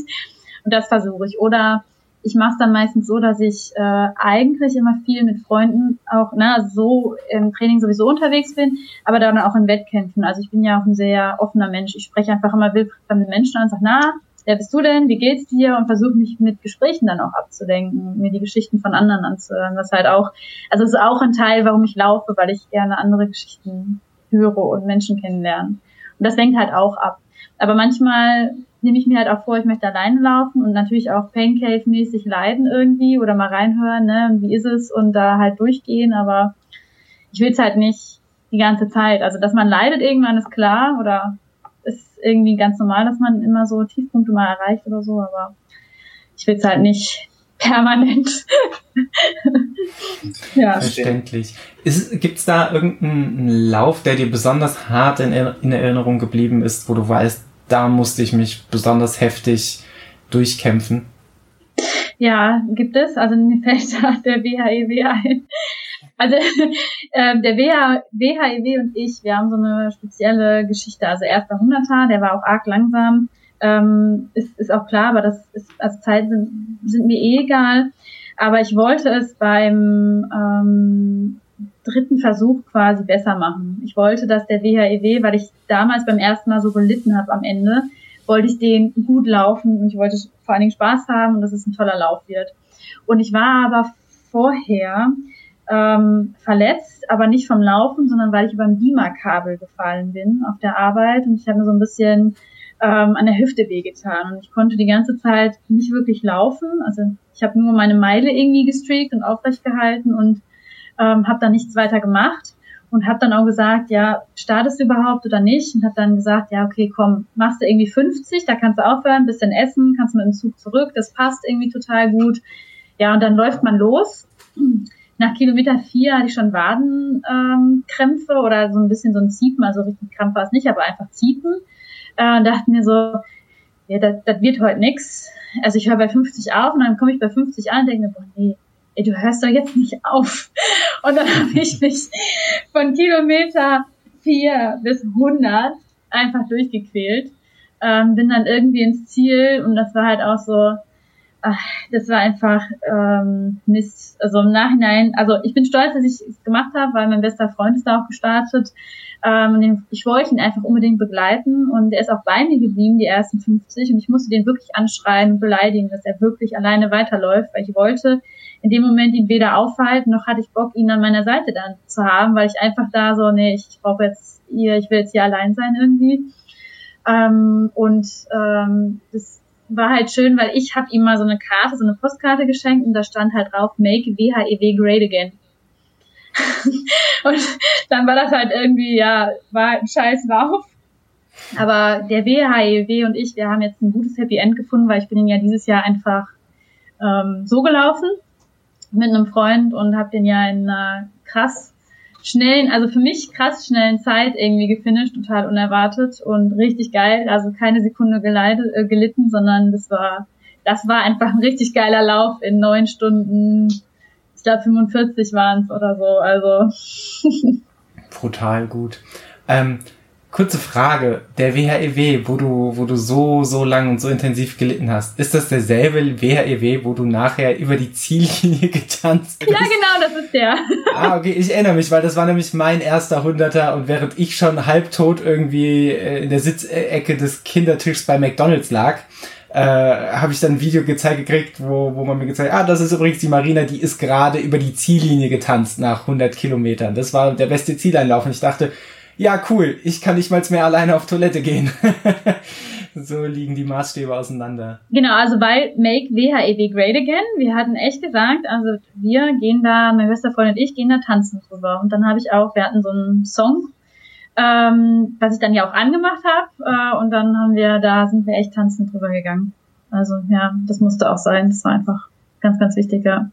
Und das versuche ich. Oder ich mache es dann meistens so, dass ich äh, eigentlich immer viel mit Freunden auch ne, so im Training sowieso unterwegs bin, aber dann auch in Wettkämpfen. Also ich bin ja auch ein sehr offener Mensch. Ich spreche einfach immer wildfremde Menschen an und sage, na, wer bist du denn? Wie geht's dir? Und versuche mich mit Gesprächen dann auch abzudenken, mir die Geschichten von anderen anzuhören. Was halt auch, also ist auch ein Teil, warum ich laufe, weil ich gerne andere Geschichten höre und Menschen kennenlerne. Und das lenkt halt auch ab. Aber manchmal nehme ich mir halt auch vor, ich möchte alleine laufen und natürlich auch Paincave-mäßig leiden irgendwie oder mal reinhören, ne, wie ist es und da halt durchgehen, aber ich will es halt nicht die ganze Zeit. Also, dass man leidet irgendwann ist klar oder ist irgendwie ganz normal, dass man immer so Tiefpunkte mal erreicht oder so, aber ich will es halt nicht *laughs* permanent. *laughs* ja. Verständlich. Gibt es da irgendeinen Lauf, der dir besonders hart in, in Erinnerung geblieben ist, wo du weißt, da musste ich mich besonders heftig durchkämpfen. Ja, gibt es. Also mir *laughs* fällt da der WHEW ein. Also äh, der WHEW und ich, wir haben so eine spezielle Geschichte. Also erster Hunderter, der war auch arg langsam. Ähm, ist, ist auch klar, aber das ist, also Zeiten sind, sind mir eh egal. Aber ich wollte es beim ähm, dritten Versuch quasi besser machen. Ich wollte, dass der WHEW, e weil ich damals beim ersten Mal so gelitten habe am Ende, wollte ich den gut laufen und ich wollte vor allen Dingen Spaß haben und dass es ein toller Lauf wird. Und ich war aber vorher ähm, verletzt, aber nicht vom Laufen, sondern weil ich über ein Beamer-Kabel gefallen bin auf der Arbeit und ich habe mir so ein bisschen ähm, an der Hüfte wehgetan und ich konnte die ganze Zeit nicht wirklich laufen. Also ich habe nur meine Meile irgendwie gestreakt und aufrecht gehalten und ähm, habe dann nichts weiter gemacht und habe dann auch gesagt, ja, startest du überhaupt oder nicht? Und habe dann gesagt, ja, okay, komm, machst du irgendwie 50, da kannst du aufhören, bisschen essen, kannst mit dem Zug zurück, das passt irgendwie total gut. Ja, und dann läuft man los. Nach Kilometer vier hatte ich schon Wadenkrämpfe ähm, oder so ein bisschen so ein Ziepen, also richtig Krampf war es nicht, aber einfach Ziepen. Äh, und dachte mir so, ja, das, das wird heute nix. Also ich höre bei 50 auf und dann komme ich bei 50 an und denke mir, boah, nee, ey, du hörst doch jetzt nicht auf. Und dann *laughs* habe ich mich von Kilometer 4 bis 100 einfach durchgequält. Ähm, bin dann irgendwie ins Ziel und das war halt auch so, ach, das war einfach ähm, Mist. Also im Nachhinein, also ich bin stolz, dass ich es gemacht habe, weil mein bester Freund ist da auch gestartet. Ähm, ich wollte ihn einfach unbedingt begleiten und er ist auch bei mir geblieben, die ersten 50 und ich musste den wirklich anschreien, beleidigen, dass er wirklich alleine weiterläuft, weil ich wollte, in dem Moment ihn weder aufhalten, noch hatte ich Bock, ihn an meiner Seite dann zu haben, weil ich einfach da so, nee, ich brauche jetzt ihr, ich will jetzt hier allein sein irgendwie. Ähm, und ähm, das war halt schön, weil ich habe ihm mal so eine Karte, so eine Postkarte geschenkt und da stand halt drauf, make WHEW e great again. *laughs* und dann war das halt irgendwie, ja, war ein scheiß Lauf. Aber der WHEW e und ich, wir haben jetzt ein gutes Happy End gefunden, weil ich bin ihn ja dieses Jahr einfach ähm, so gelaufen mit einem Freund und habe den ja in einer krass schnellen, also für mich krass schnellen Zeit irgendwie gefinisht, total unerwartet und richtig geil. Also keine Sekunde geleitet, äh, gelitten, sondern das war, das war einfach ein richtig geiler Lauf in neun Stunden. Ich glaube 45 waren es oder so. Also *laughs* brutal gut. Ähm, Kurze Frage, der WHEW, e wo du, wo du so, so lang und so intensiv gelitten hast, ist das derselbe WHEW, e wo du nachher über die Ziellinie *laughs* getanzt bist? Ja, genau, das ist der. ah, okay, ich erinnere mich, weil das war nämlich mein erster Hunderter und während ich schon halbtot irgendwie äh, in der Sitzecke des Kindertischs bei McDonalds lag, äh, habe ich dann ein Video gezeigt gekriegt, wo, wo man mir gezeigt hat, ah, das ist übrigens die Marina, die ist gerade über die Ziellinie getanzt nach 100 Kilometern. Das war der beste Zieleinlauf und ich dachte, ja, cool, ich kann nicht mal mehr alleine auf Toilette gehen. *laughs* so liegen die Maßstäbe auseinander. Genau, also bei Make WHEW Great Again, wir hatten echt gesagt, also wir gehen da, meine beste Freundin und ich gehen da tanzen drüber. Und dann habe ich auch, wir hatten so einen Song, ähm, was ich dann ja auch angemacht habe. Äh, und dann haben wir, da sind wir echt tanzen drüber gegangen. Also ja, das musste auch sein. Das war einfach ganz, ganz wichtig, ja.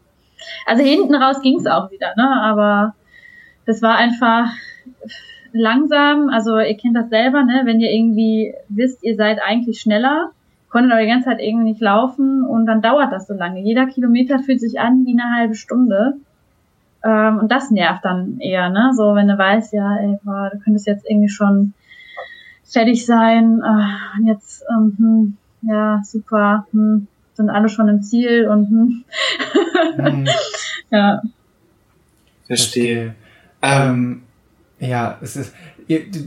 Also hinten raus ging's auch wieder, ne? Aber das war einfach langsam, also ihr kennt das selber, ne? wenn ihr irgendwie wisst, ihr seid eigentlich schneller, konnte aber die ganze Zeit irgendwie nicht laufen und dann dauert das so lange. Jeder Kilometer fühlt sich an wie eine halbe Stunde. Ähm, und das nervt dann eher, ne? So, wenn du weißt, ja, ey, boah, du könntest jetzt irgendwie schon fertig sein. Äh, und jetzt, ähm, hm, ja, super, hm, sind alle schon im Ziel und hm. hm. *laughs* ja. Verstehe. Ähm, ja, es ist,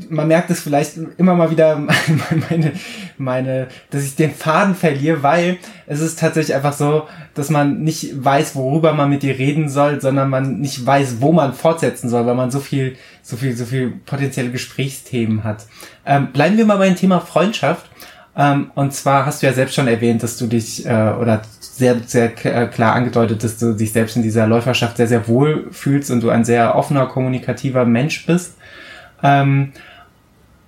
man merkt es vielleicht immer mal wieder *laughs* meine, meine, dass ich den Faden verliere, weil es ist tatsächlich einfach so, dass man nicht weiß, worüber man mit dir reden soll, sondern man nicht weiß, wo man fortsetzen soll, weil man so viel, so viel, so viel potenzielle Gesprächsthemen hat. Ähm, bleiben wir mal beim Thema Freundschaft. Ähm, und zwar hast du ja selbst schon erwähnt, dass du dich äh, oder sehr, sehr äh, klar angedeutet, dass du dich selbst in dieser Läuferschaft sehr, sehr wohl fühlst und du ein sehr offener, kommunikativer Mensch bist ähm,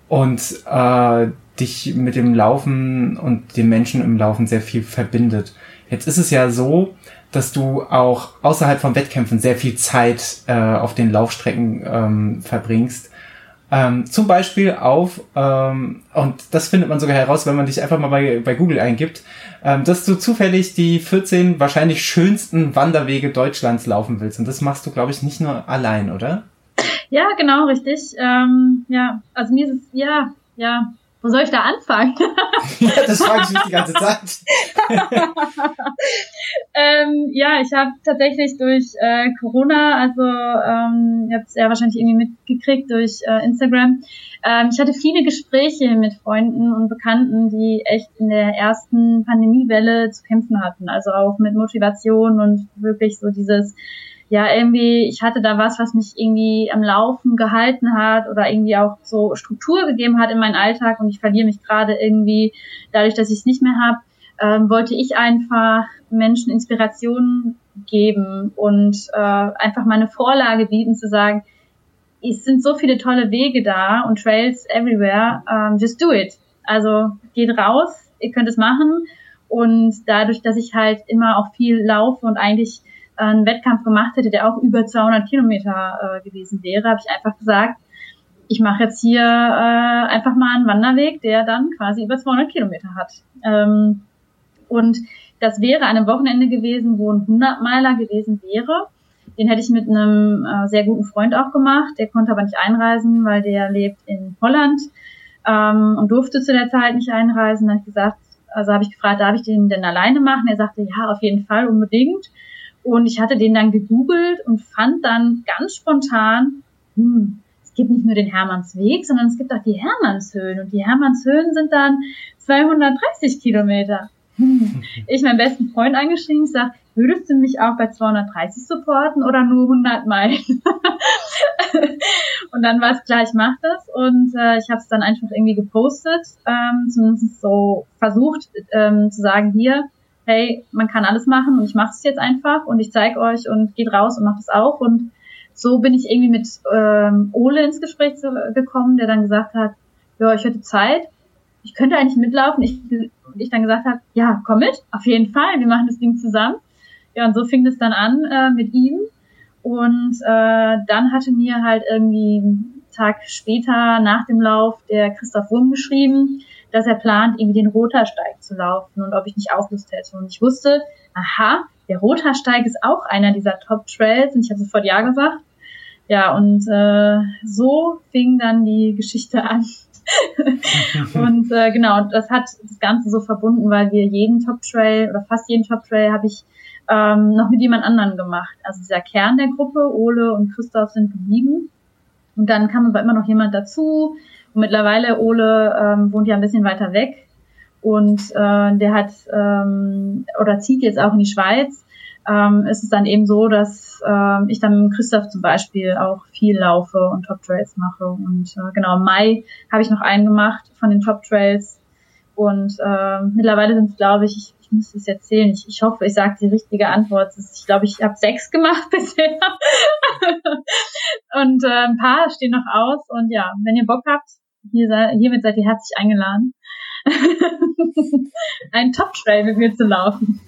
und äh, dich mit dem Laufen und den Menschen im Laufen sehr viel verbindet. Jetzt ist es ja so, dass du auch außerhalb von Wettkämpfen sehr viel Zeit äh, auf den Laufstrecken ähm, verbringst. Ähm, zum Beispiel auf, ähm, und das findet man sogar heraus, wenn man dich einfach mal bei, bei Google eingibt, ähm, dass du zufällig die 14 wahrscheinlich schönsten Wanderwege Deutschlands laufen willst. Und das machst du, glaube ich, nicht nur allein, oder? Ja, genau, richtig. Ähm, ja, also mir ist es, ja, ja, wo soll ich da anfangen? *laughs* ja, das frage ich mich die ganze Zeit. *laughs* ähm, ja, ich habe tatsächlich durch äh, Corona, also ähm, ihr habt es ja wahrscheinlich irgendwie mitgekriegt durch äh, Instagram, ähm, ich hatte viele Gespräche mit Freunden und Bekannten, die echt in der ersten Pandemiewelle zu kämpfen hatten. Also auch mit Motivation und wirklich so dieses ja, irgendwie, ich hatte da was, was mich irgendwie am Laufen gehalten hat oder irgendwie auch so Struktur gegeben hat in meinen Alltag und ich verliere mich gerade irgendwie dadurch, dass ich es nicht mehr habe, ähm, wollte ich einfach Menschen Inspirationen geben und äh, einfach meine Vorlage bieten zu sagen, es sind so viele tolle Wege da und Trails everywhere, um, just do it. Also geht raus, ihr könnt es machen und dadurch, dass ich halt immer auch viel laufe und eigentlich einen Wettkampf gemacht hätte, der auch über 200 Kilometer äh, gewesen wäre, habe ich einfach gesagt, ich mache jetzt hier äh, einfach mal einen Wanderweg, der dann quasi über 200 Kilometer hat. Ähm, und das wäre an einem Wochenende gewesen, wo ein 100-Meiler gewesen wäre. Den hätte ich mit einem äh, sehr guten Freund auch gemacht. Der konnte aber nicht einreisen, weil der lebt in Holland ähm, und durfte zu der Zeit nicht einreisen. Da habe ich gesagt, also habe ich gefragt, darf ich den denn alleine machen? Er sagte, ja, auf jeden Fall, unbedingt. Und ich hatte den dann gegoogelt und fand dann ganz spontan, hm, es gibt nicht nur den Hermannsweg, sondern es gibt auch die Hermannshöhen. Und die Hermannshöhen sind dann 230 Kilometer. Hm. Ich meinen besten Freund angeschrieben, sag, würdest du mich auch bei 230 supporten oder nur 100 Meilen? *laughs* und dann war es klar, ich mach das und äh, ich habe es dann einfach irgendwie gepostet, ähm, zumindest so versucht ähm, zu sagen, hier, hey, man kann alles machen und ich mache es jetzt einfach und ich zeige euch und geht raus und macht es auch. Und so bin ich irgendwie mit ähm, Ole ins Gespräch gekommen, der dann gesagt hat, ja, ich hätte Zeit, ich könnte eigentlich mitlaufen. Ich, ich dann gesagt habe, ja, komm mit, auf jeden Fall, wir machen das Ding zusammen. Ja, und so fing es dann an äh, mit ihm. Und äh, dann hatte mir halt irgendwie einen Tag später nach dem Lauf der Christoph Wurm geschrieben, dass er plant, irgendwie den Rotersteig zu laufen und ob ich nicht auch Lust hätte. Und ich wusste, aha, der Rotersteig ist auch einer dieser Top-Trails und ich habe sofort Ja gesagt. Ja, und äh, so fing dann die Geschichte an. *laughs* und äh, genau, das hat das Ganze so verbunden, weil wir jeden Top-Trail oder fast jeden Top-Trail habe ich ähm, noch mit jemand anderen gemacht. Also dieser Kern der Gruppe, Ole und Christoph sind geblieben. Und dann kam aber immer noch jemand dazu, und mittlerweile, Ole ähm, wohnt ja ein bisschen weiter weg und äh, der hat ähm, oder zieht jetzt auch in die Schweiz. Ähm, ist es dann eben so, dass ähm, ich dann mit Christoph zum Beispiel auch viel laufe und Top Trails mache. Und äh, genau, im Mai habe ich noch einen gemacht von den Top Trails. Und äh, mittlerweile sind es, glaube ich, ich, ich muss es jetzt zählen. Ich, ich hoffe, ich sage die richtige Antwort. Ich glaube, ich habe sechs gemacht *laughs* bisher. und äh, ein paar stehen noch aus. Und ja, wenn ihr Bock habt, hier sei, hiermit seid ihr herzlich eingeladen, *laughs* einen Top-Trail mit mir zu laufen.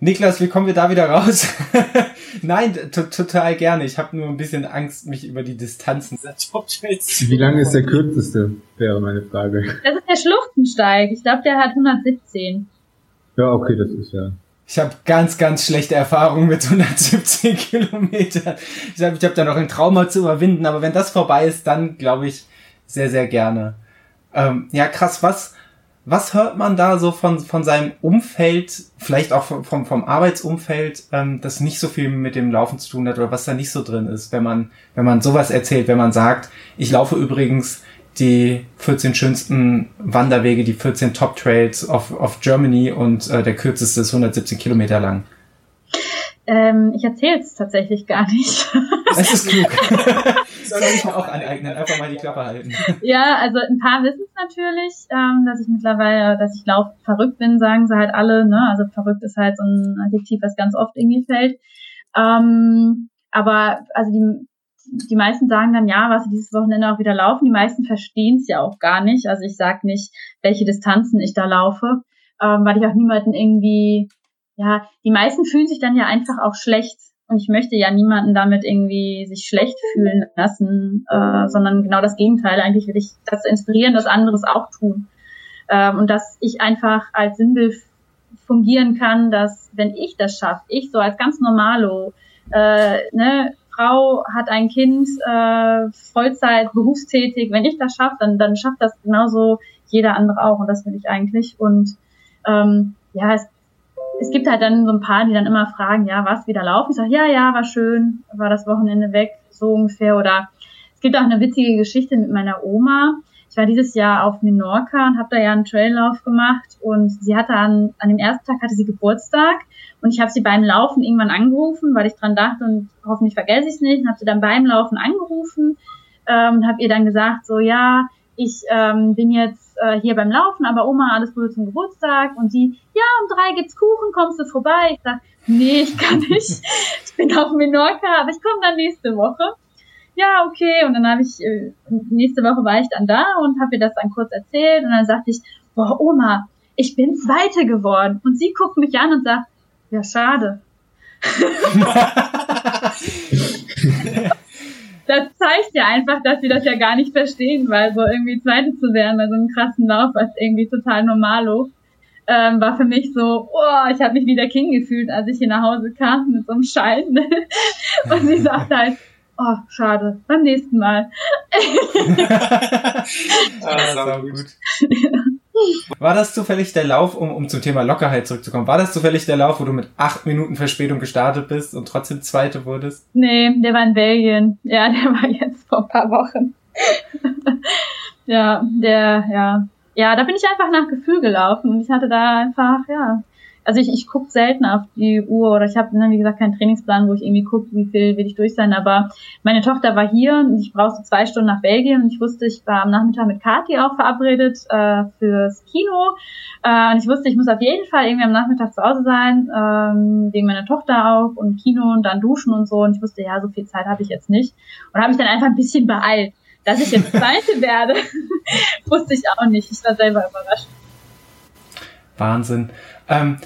Niklas, wie kommen wir da wieder raus? *laughs* Nein, total gerne. Ich habe nur ein bisschen Angst, mich über die Distanzen der Wie lange ist der kürzeste, wäre meine Frage. Das ist der Schluchtensteig. Ich glaube, der hat 117. Ja, okay, das ist ja. Ich habe ganz, ganz schlechte Erfahrungen mit 117 *laughs* Kilometern. Ich glaube, ich habe da noch ein Trauma zu überwinden, aber wenn das vorbei ist, dann glaube ich sehr, sehr gerne. Ähm, ja, krass, was, was hört man da so von, von seinem Umfeld, vielleicht auch vom, vom Arbeitsumfeld, ähm, das nicht so viel mit dem Laufen zu tun hat oder was da nicht so drin ist, wenn man, wenn man sowas erzählt, wenn man sagt, ich laufe übrigens die 14 schönsten Wanderwege, die 14 Top Trails of, of Germany und äh, der kürzeste ist 117 Kilometer lang. Ähm, ich erzähle es tatsächlich gar nicht. *laughs* Das ist klug. *laughs* Soll ich mir auch aneignen, einfach mal die Klappe halten. Ja, also ein paar wissen es natürlich, ähm, dass ich mittlerweile, dass ich lauf verrückt bin, sagen sie halt alle. Ne? Also verrückt ist halt so ein Adjektiv, was ganz oft irgendwie fällt. Ähm, aber also die, die meisten sagen dann, ja, was sie dieses Wochenende auch wieder laufen. Die meisten verstehen es ja auch gar nicht. Also ich sage nicht, welche Distanzen ich da laufe, ähm, weil ich auch niemanden irgendwie ja, die meisten fühlen sich dann ja einfach auch schlecht. Und ich möchte ja niemanden damit irgendwie sich schlecht fühlen lassen, äh, sondern genau das Gegenteil. Eigentlich will ich das inspirieren, dass anderes auch tun. Ähm, und dass ich einfach als Sinnbild fungieren kann, dass wenn ich das schaffe, ich so als ganz normalo, äh, ne, Frau hat ein Kind, äh, Vollzeit, berufstätig, wenn ich das schaffe, dann, dann schafft das genauso jeder andere auch. Und das will ich eigentlich. Und ähm, ja, es es gibt halt dann so ein paar, die dann immer fragen, ja, was wieder laufen? Ich sage, ja, ja, war schön, war das Wochenende weg, so ungefähr. Oder es gibt auch eine witzige Geschichte mit meiner Oma. Ich war dieses Jahr auf Menorca und habe da ja einen Traillauf gemacht und sie hatte an, an dem ersten Tag hatte sie Geburtstag und ich habe sie beim Laufen irgendwann angerufen, weil ich dran dachte und hoffentlich vergesse ich es nicht und habe sie dann beim Laufen angerufen ähm, und habe ihr dann gesagt, so ja, ich ähm, bin jetzt äh, hier beim Laufen, aber Oma, alles Gute zum Geburtstag. Und sie, ja, um drei gibt's Kuchen, kommst du vorbei? Ich sag, nee, ich kann nicht. *laughs* ich bin auf Menorca, aber ich komme dann nächste Woche. Ja, okay. Und dann habe ich, äh, nächste Woche war ich dann da und habe ihr das dann kurz erzählt. Und dann sagte ich, boah, Oma, ich bin Zweite geworden. Und sie guckt mich an und sagt, ja, schade. *laughs* das zeigt ja einfach, dass sie das ja gar nicht verstehen, weil so irgendwie Zweite zu werden bei so einem krassen Lauf, was irgendwie total normalo, ähm, war für mich so, oh, ich habe mich wie der King gefühlt, als ich hier nach Hause kam mit so einem Schein. *laughs* Und sie sagt halt, oh, schade, beim nächsten Mal. *laughs* ah, das war gut. *laughs* War das zufällig der Lauf, um, um zum Thema Lockerheit zurückzukommen, war das zufällig der Lauf, wo du mit acht Minuten Verspätung gestartet bist und trotzdem Zweite wurdest? Nee, der war in Belgien. Ja, der war jetzt vor ein paar Wochen. *laughs* ja, der, ja. Ja, da bin ich einfach nach Gefühl gelaufen und ich hatte da einfach, ja, also ich, ich gucke selten auf die Uhr oder ich habe, ne, wie gesagt, keinen Trainingsplan, wo ich irgendwie gucke, wie viel will ich durch sein. Aber meine Tochter war hier und ich brauchte zwei Stunden nach Belgien und ich wusste, ich war am Nachmittag mit Kathi auch verabredet äh, fürs Kino. Äh, und ich wusste, ich muss auf jeden Fall irgendwie am Nachmittag zu Hause sein, ähm, wegen meiner Tochter auch und Kino und dann duschen und so. Und ich wusste, ja, so viel Zeit habe ich jetzt nicht. Und habe mich dann einfach ein bisschen beeilt. Dass ich jetzt Zweite *laughs* werde, *laughs* wusste ich auch nicht. Ich war selber überrascht. Wahnsinn. Ähm,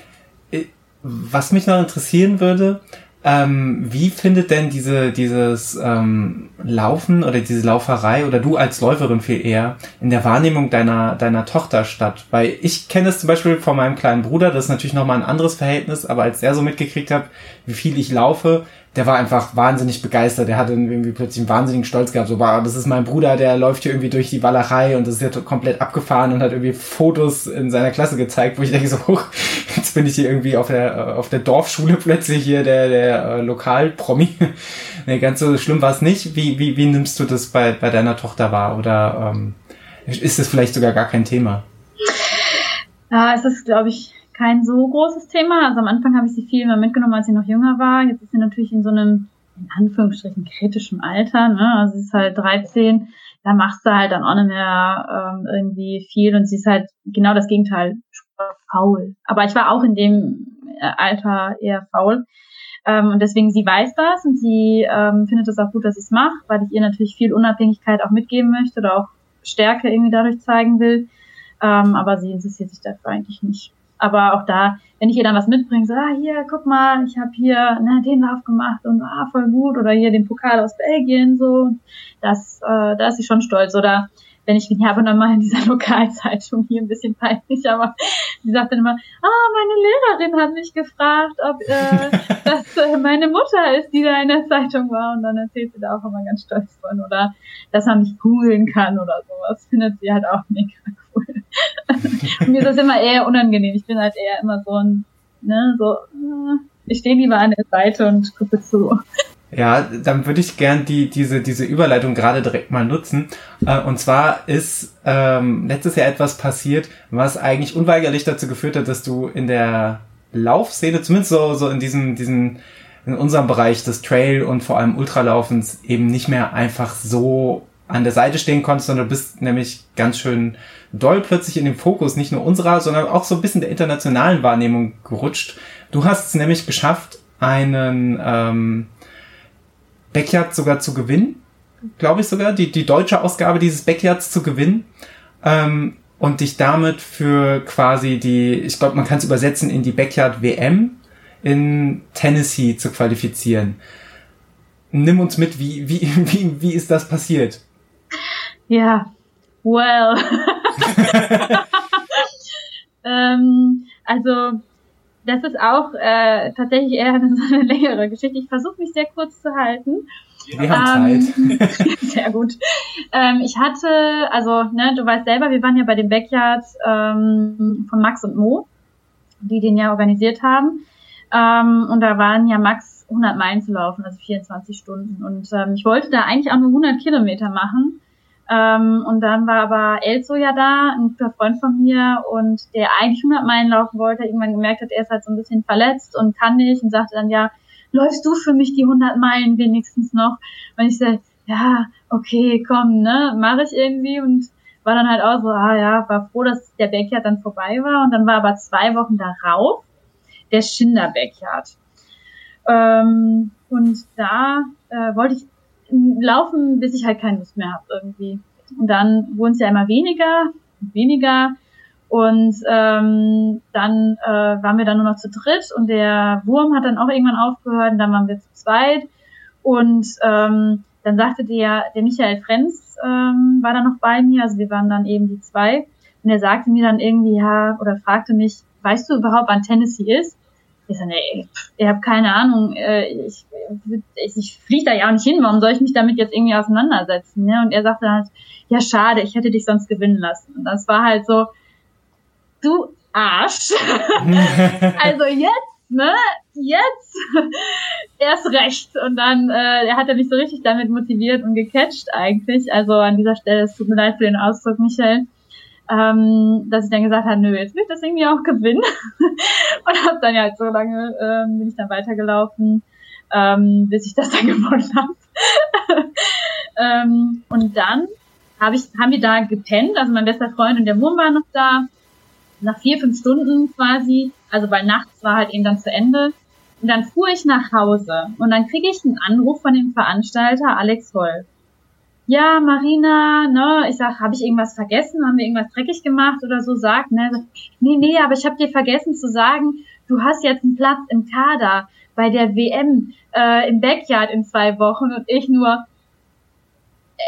was mich noch interessieren würde, ähm, wie findet denn diese, dieses ähm, Laufen oder diese Lauferei oder du als Läuferin viel eher in der Wahrnehmung deiner, deiner Tochter statt? Weil ich kenne es zum Beispiel von meinem kleinen Bruder, das ist natürlich nochmal ein anderes Verhältnis, aber als der so mitgekriegt hat, wie viel ich laufe, der war einfach wahnsinnig begeistert. Der hatte irgendwie plötzlich einen wahnsinnigen Stolz gehabt. So, war, das ist mein Bruder, der läuft hier irgendwie durch die Walachei und das ist ja komplett abgefahren und hat irgendwie Fotos in seiner Klasse gezeigt, wo ich denke so, *laughs* hoch, jetzt bin ich hier irgendwie auf der, auf der Dorfschule plötzlich hier der, der äh, Lokalpromi. *laughs* nee, ganz so schlimm war es nicht. Wie, wie, wie nimmst du das bei, bei deiner Tochter wahr? Oder ähm, ist das vielleicht sogar gar kein Thema? Ja, es ist, glaube ich, kein so großes Thema. Also am Anfang habe ich sie viel mehr mitgenommen, als sie noch jünger war. Jetzt ist sie natürlich in so einem, in Anführungsstrichen, kritischen Alter. Ne? Also sie ist halt 13, da machst du halt dann auch nicht mehr ähm, irgendwie viel und sie ist halt genau das Gegenteil, faul. Aber ich war auch in dem äh, Alter eher faul. Ähm, und deswegen, sie weiß das und sie ähm, findet es auch gut, dass ich es mache, weil ich ihr natürlich viel Unabhängigkeit auch mitgeben möchte oder auch Stärke irgendwie dadurch zeigen will. Ähm, aber sie interessiert sich dafür eigentlich nicht. Aber auch da, wenn ich ihr dann was mitbringe, so, ah, hier, guck mal, ich habe hier ne, den Lauf gemacht und ah, voll gut. Oder hier den Pokal aus Belgien, so, das, äh, da ist sie schon stolz. Oder wenn ich bin ja aber mal in dieser *laughs* Lokalzeitung hier ein bisschen peinlich, aber sie sagt dann immer, ah, meine Lehrerin hat mich gefragt, ob äh, *laughs* das äh, meine Mutter ist, die da in der Zeitung war und dann erzählt sie da auch immer ganz stolz von oder dass man mich googeln kann oder sowas, findet sie halt auch mega *laughs* cool. und mir ist das immer eher unangenehm. Ich bin halt eher immer so ein, ne, so, äh, ich stehe lieber an der Seite und gucke zu. Ja, dann würde ich gern die, diese, diese Überleitung gerade direkt mal nutzen. Äh, und zwar ist ähm, letztes Jahr etwas passiert, was eigentlich unweigerlich dazu geführt hat, dass du in der Laufszene, zumindest so, so in diesem, diesen, in unserem Bereich des Trail und vor allem Ultralaufens eben nicht mehr einfach so an der Seite stehen konntest, sondern du bist nämlich ganz schön doll plötzlich in den Fokus, nicht nur unserer, sondern auch so ein bisschen der internationalen Wahrnehmung gerutscht. Du hast es nämlich geschafft, einen ähm, Backyard sogar zu gewinnen, glaube ich sogar, die, die deutsche Ausgabe dieses Backyards zu gewinnen. Ähm, und dich damit für quasi die, ich glaube, man kann es übersetzen in die Backyard WM in Tennessee zu qualifizieren. Nimm uns mit, wie, wie, *laughs* wie, wie ist das passiert? Ja, well. *laughs* *laughs* ähm, also das ist auch äh, tatsächlich eher eine, *laughs* so eine längere Geschichte. Ich versuche mich sehr kurz zu halten. Wir haben ähm, Zeit. *laughs* sehr gut. Ähm, ich hatte, also, ne, du weißt selber, wir waren ja bei dem Backyard ähm, von Max und Mo, die den ja organisiert haben. Ähm, und da waren ja Max 100 Meilen zu laufen, also 24 Stunden. Und ähm, ich wollte da eigentlich auch nur 100 Kilometer machen. Ähm, und dann war aber Elso ja da, ein guter Freund von mir, und der eigentlich 100 Meilen laufen wollte, irgendwann gemerkt hat, er ist halt so ein bisschen verletzt und kann nicht und sagte dann, ja, läufst du für mich die 100 Meilen wenigstens noch? Und ich so, ja, okay, komm, ne, mache ich irgendwie und war dann halt auch so, ah ja, war froh, dass der Backyard dann vorbei war und dann war aber zwei Wochen darauf der Schinder Backyard. Ähm, und da äh, wollte ich laufen, bis ich halt keine Lust mehr habe irgendwie. Und dann wurden es ja immer weniger, weniger. Und ähm, dann äh, waren wir dann nur noch zu dritt und der Wurm hat dann auch irgendwann aufgehört und dann waren wir zu zweit. Und ähm, dann sagte der, der Michael Frenz ähm, war dann noch bei mir, also wir waren dann eben die zwei. Und er sagte mir dann irgendwie, ja, oder fragte mich, weißt du überhaupt, wann Tennessee ist? Ich so, nee, ich habe keine Ahnung, äh, ich, ich, ich fliege da ja auch nicht hin, warum soll ich mich damit jetzt irgendwie auseinandersetzen? Ne? Und er sagte halt, ja schade, ich hätte dich sonst gewinnen lassen. Und das war halt so, du Arsch. *laughs* also jetzt, ne, jetzt erst recht. Und dann äh, er hat er mich so richtig damit motiviert und gecatcht eigentlich. Also an dieser Stelle, es tut mir leid für den Ausdruck, Michael ähm, dass ich dann gesagt habe, nö, jetzt will ich das irgendwie auch gewinnen. *laughs* und habe dann ja halt so lange, ähm, bin ich dann weitergelaufen, ähm, bis ich das dann *laughs* gewonnen habe. *laughs* ähm, und dann hab ich, haben wir da gepennt, also mein bester Freund und der Wurm waren noch da. Nach vier, fünf Stunden quasi, also weil nachts war halt eben dann zu Ende. Und dann fuhr ich nach Hause und dann kriege ich einen Anruf von dem Veranstalter Alex Holl ja, Marina, ne, ich sag, habe ich irgendwas vergessen? Haben wir irgendwas dreckig gemacht oder so? Sagt, ne, nee, nee, aber ich habe dir vergessen zu sagen, du hast jetzt einen Platz im Kader bei der WM äh, im Backyard in zwei Wochen und ich nur,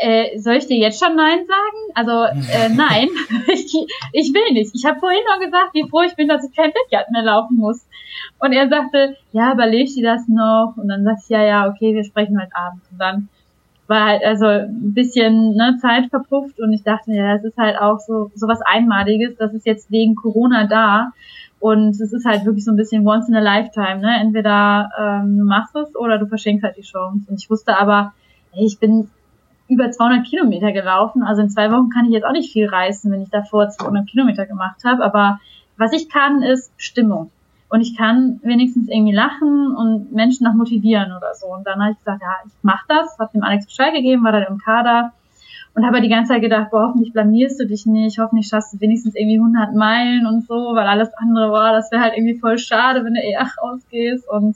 äh, soll ich dir jetzt schon Nein sagen? Also, äh, *laughs* nein, *laughs* ich, ich will nicht. Ich habe vorhin noch gesagt, wie froh ich bin, dass ich kein Backyard mehr laufen muss. Und er sagte, ja, überleg dir das noch. Und dann sagte ich, ja, ja, okay, wir sprechen heute Abend. Und dann war halt also ein bisschen ne, Zeit verpufft und ich dachte, ja, es ist halt auch so, so was Einmaliges, das ist jetzt wegen Corona da und es ist halt wirklich so ein bisschen once in a lifetime, ne? Entweder ähm, du machst es oder du verschenkst halt die Chance. Und ich wusste aber, hey, ich bin über 200 Kilometer gelaufen, also in zwei Wochen kann ich jetzt auch nicht viel reißen, wenn ich davor 200 Kilometer gemacht habe, aber was ich kann, ist Stimmung und ich kann wenigstens irgendwie lachen und Menschen noch motivieren oder so. Und dann habe ich gesagt, ja, ich mach das, habe dem Alex Bescheid gegeben, war dann im Kader und habe die ganze Zeit gedacht, boah, hoffentlich blamierst du dich nicht, hoffentlich schaffst du wenigstens irgendwie 100 Meilen und so, weil alles andere, boah, das wäre halt irgendwie voll schade, wenn du eher *laughs* rausgehst und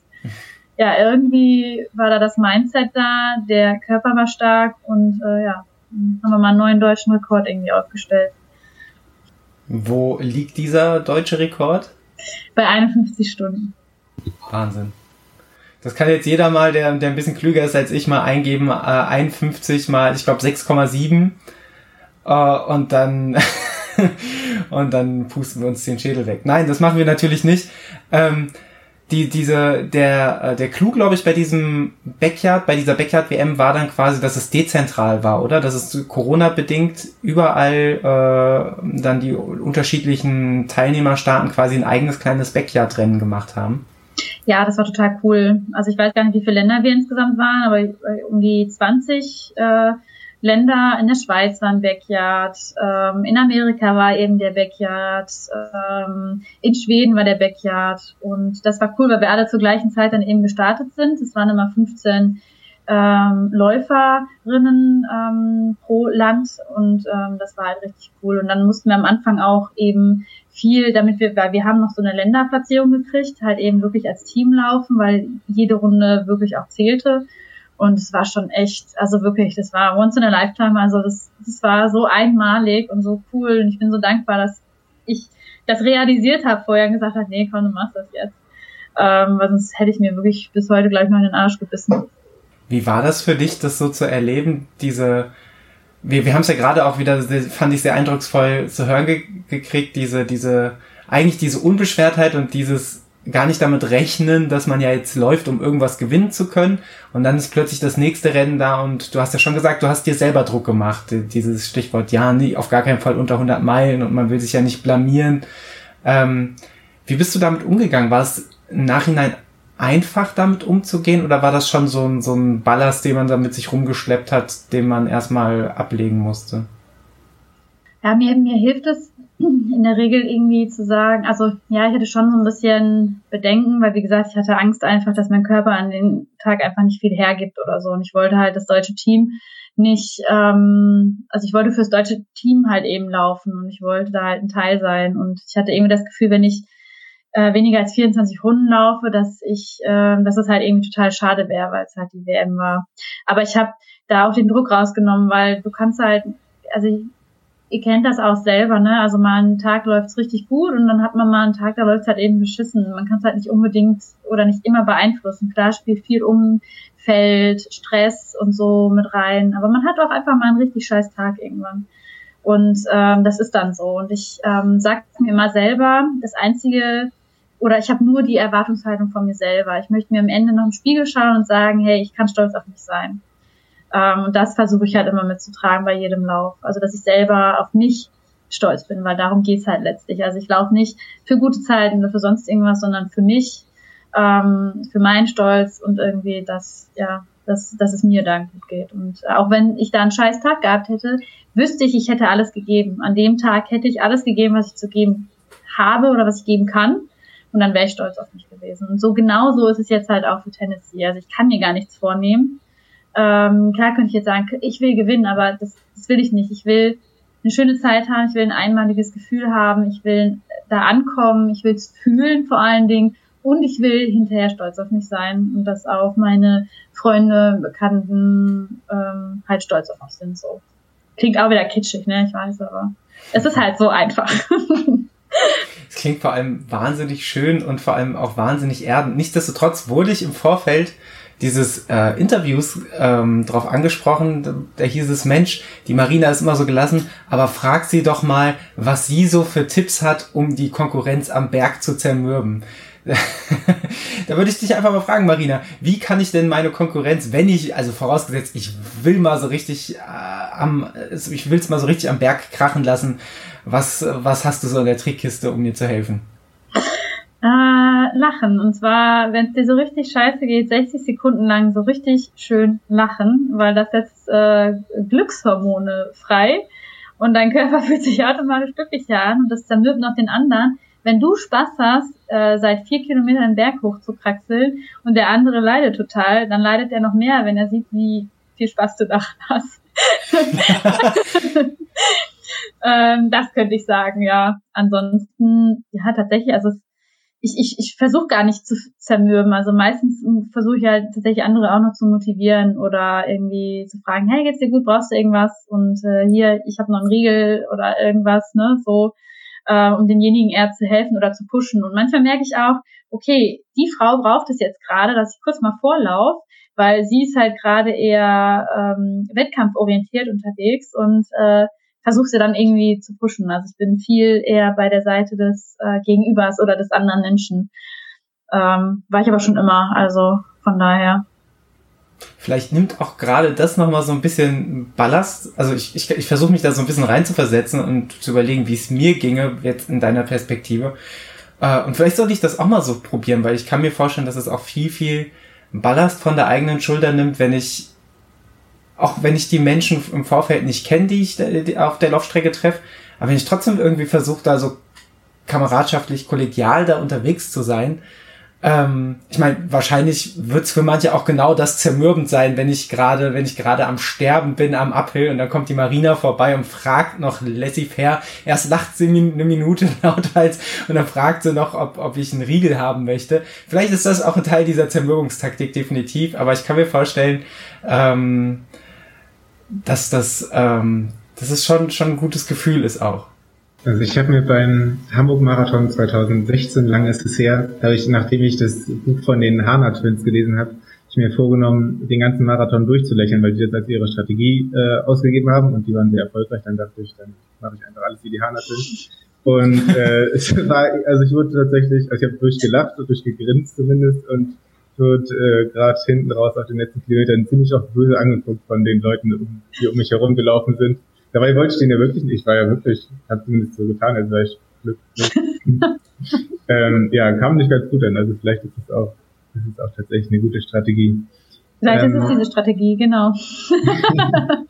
ja, irgendwie war da das Mindset da, der Körper war stark und äh, ja, haben wir mal einen neuen deutschen Rekord irgendwie aufgestellt. Wo liegt dieser deutsche Rekord? Bei 51 Stunden. Wahnsinn. Das kann jetzt jeder mal, der, der ein bisschen klüger ist als ich, mal eingeben. Äh, 51 mal, ich glaube 6,7. Äh, und dann *laughs* und dann pusten wir uns den Schädel weg. Nein, das machen wir natürlich nicht. Ähm, die, diese, der, äh, der Clou, glaube ich, bei diesem Backyard, bei dieser Backyard-WM war dann quasi, dass es dezentral war, oder? Dass es Corona-bedingt überall äh, dann die unterschiedlichen Teilnehmerstaaten quasi ein eigenes kleines Backyard-Rennen gemacht haben. Ja, das war total cool. Also ich weiß gar nicht, wie viele Länder wir insgesamt waren, aber um die 20 äh, Länder. In der Schweiz war ein Backyard, ähm, in Amerika war eben der Backyard, ähm, in Schweden war der Backyard. Und das war cool, weil wir alle zur gleichen Zeit dann eben gestartet sind. Es waren immer 15 ähm, Läuferinnen ähm, pro Land und ähm, das war halt richtig cool. Und dann mussten wir am Anfang auch eben viel, damit wir, weil wir haben noch so eine Länderplatzierung gekriegt, halt eben wirklich als Team laufen, weil jede Runde wirklich auch zählte. Und es war schon echt, also wirklich, das war once in a lifetime. Also das, das war so einmalig und so cool. Und ich bin so dankbar, dass ich das realisiert habe vorher und gesagt habe, nee, komm, du machst das jetzt. Ähm, weil sonst hätte ich mir wirklich bis heute gleich mal in den Arsch gebissen. Wie war das für dich, das so zu erleben, diese, wir, wir haben es ja gerade auch wieder, fand ich sehr eindrucksvoll zu hören ge gekriegt, diese, diese, eigentlich diese Unbeschwertheit und dieses, gar nicht damit rechnen, dass man ja jetzt läuft, um irgendwas gewinnen zu können. Und dann ist plötzlich das nächste Rennen da und du hast ja schon gesagt, du hast dir selber Druck gemacht. Dieses Stichwort, ja, nie, auf gar keinen Fall unter 100 Meilen und man will sich ja nicht blamieren. Ähm, wie bist du damit umgegangen? War es im Nachhinein einfach damit umzugehen oder war das schon so ein, so ein Ballast, den man da mit sich rumgeschleppt hat, den man erstmal ablegen musste? Ja, mir, mir hilft es in der Regel irgendwie zu sagen, also ja, ich hatte schon so ein bisschen Bedenken, weil wie gesagt, ich hatte Angst einfach, dass mein Körper an dem Tag einfach nicht viel hergibt oder so. Und ich wollte halt das deutsche Team nicht, ähm, also ich wollte fürs deutsche Team halt eben laufen und ich wollte da halt ein Teil sein. Und ich hatte irgendwie das Gefühl, wenn ich äh, weniger als 24 Runden laufe, dass ich, äh, dass es halt irgendwie total schade wäre, weil es halt die WM war. Aber ich habe da auch den Druck rausgenommen, weil du kannst halt, also ich, ihr kennt das auch selber, ne? Also mal einen Tag läuft's richtig gut und dann hat man mal einen Tag, da läuft's halt eben beschissen. Man kann es halt nicht unbedingt oder nicht immer beeinflussen. Klar spielt viel Umfeld, Stress und so mit rein, aber man hat auch einfach mal einen richtig scheiß Tag irgendwann. Und ähm, das ist dann so. Und ich ähm, sage mir immer selber, das Einzige, oder ich habe nur die Erwartungshaltung von mir selber. Ich möchte mir am Ende noch im Spiegel schauen und sagen, hey, ich kann stolz auf mich sein. Ähm, und das versuche ich halt immer mitzutragen bei jedem Lauf. Also, dass ich selber auf mich stolz bin, weil darum geht's halt letztlich. Also ich laufe nicht für gute Zeiten oder für sonst irgendwas, sondern für mich, ähm, für meinen Stolz und irgendwie, dass, ja, dass, dass es mir dann gut geht. Und auch wenn ich da einen scheiß Tag gehabt hätte, wüsste ich, ich hätte alles gegeben. An dem Tag hätte ich alles gegeben, was ich zu geben habe oder was ich geben kann. Und dann wäre ich stolz auf mich gewesen. Und so genau so ist es jetzt halt auch für Tennessee. Also ich kann mir gar nichts vornehmen. Ähm, klar könnte ich jetzt sagen, ich will gewinnen, aber das, das will ich nicht. Ich will eine schöne Zeit haben, ich will ein einmaliges Gefühl haben, ich will da ankommen, ich will es fühlen vor allen Dingen und ich will hinterher stolz auf mich sein und dass auch meine Freunde, Bekannten ähm, halt stolz auf mich sind. So klingt auch wieder kitschig, ne? Ich weiß, aber es ist halt so einfach. *laughs* Es klingt vor allem wahnsinnig schön und vor allem auch wahnsinnig erdend. Nichtsdestotrotz wurde ich im Vorfeld dieses äh, Interviews ähm, darauf angesprochen, da hieß es, Mensch, die Marina ist immer so gelassen, aber frag sie doch mal, was sie so für Tipps hat, um die Konkurrenz am Berg zu zermürben. *laughs* da würde ich dich einfach mal fragen, Marina, wie kann ich denn meine Konkurrenz, wenn ich, also vorausgesetzt, ich will mal so richtig äh, am, ich will es mal so richtig am Berg krachen lassen, was, was hast du so in der Trickkiste, um mir zu helfen? Äh, lachen. Und zwar, wenn es dir so richtig scheiße geht, 60 Sekunden lang so richtig schön lachen, weil das setzt äh, Glückshormone frei und dein Körper *laughs* fühlt sich automatisch glücklicher an und das zermürbt noch den anderen. Wenn du Spaß hast, äh, seit vier Kilometern den Berg hoch zu kraxeln und der andere leidet total, dann leidet er noch mehr, wenn er sieht, wie viel Spaß du daran hast. *laughs* *laughs* ähm, das könnte ich sagen, ja. Ansonsten, ja, tatsächlich, also es ich, ich, ich versuche gar nicht zu zermürben. Also meistens versuche ich halt tatsächlich andere auch noch zu motivieren oder irgendwie zu fragen, hey, geht's dir gut, brauchst du irgendwas? Und äh, hier, ich habe noch einen Riegel oder irgendwas, ne? So. äh, um denjenigen eher zu helfen oder zu pushen. Und manchmal merke ich auch, okay, die Frau braucht es jetzt gerade, dass ich kurz mal vorlaufe, weil sie ist halt gerade eher ähm, wettkampforientiert unterwegs und äh, versuche sie dann irgendwie zu pushen. Also ich bin viel eher bei der Seite des äh, Gegenübers oder des anderen Menschen. Ähm, war ich aber schon immer, also von daher. Vielleicht nimmt auch gerade das nochmal so ein bisschen Ballast. Also ich, ich, ich versuche mich da so ein bisschen reinzuversetzen und zu überlegen, wie es mir ginge, jetzt in deiner Perspektive. Äh, und vielleicht sollte ich das auch mal so probieren, weil ich kann mir vorstellen, dass es auch viel, viel Ballast von der eigenen Schulter nimmt, wenn ich, auch wenn ich die Menschen im Vorfeld nicht kenne, die ich auf der Laufstrecke treffe, aber wenn ich trotzdem irgendwie versuche, da so kameradschaftlich, kollegial da unterwegs zu sein, ähm, ich meine, wahrscheinlich wird es für manche auch genau das zermürbend sein, wenn ich gerade, wenn ich gerade am Sterben bin am Uphill und dann kommt die Marina vorbei und fragt noch laissez-faire. Erst lacht sie eine Minute *laughs* lauthals und dann fragt sie noch, ob, ob ich einen Riegel haben möchte. Vielleicht ist das auch ein Teil dieser Zermürbungstaktik definitiv, aber ich kann mir vorstellen, ähm, dass das, ähm, dass es schon schon ein gutes Gefühl ist auch. Also ich habe mir beim Hamburg-Marathon 2016, lang ist es her, habe ich, nachdem ich das Buch von den Hana Twins gelesen habe, ich mir vorgenommen, den ganzen Marathon durchzulächeln, weil die das als ihre Strategie äh, ausgegeben haben und die waren sehr erfolgreich. Dann dachte ich, dann mache ich einfach alles wie die Hana Twins. Und äh, *laughs* es war, also ich wurde tatsächlich, also ich habe durchgelacht und durchgegrinst zumindest und wird äh, gerade hinten raus auf den letzten Kilometern ziemlich auch böse angeguckt von den Leuten, die um mich herum gelaufen sind. Dabei wollte ich den ja wirklich nicht. Ich war ja wirklich, habe zumindest so getan, als wäre ich glücklich. *laughs* ähm, ja, kam nicht ganz gut an. Also vielleicht ist es auch, das ist auch tatsächlich eine gute Strategie. Vielleicht ähm, ist es diese Strategie, genau. *laughs*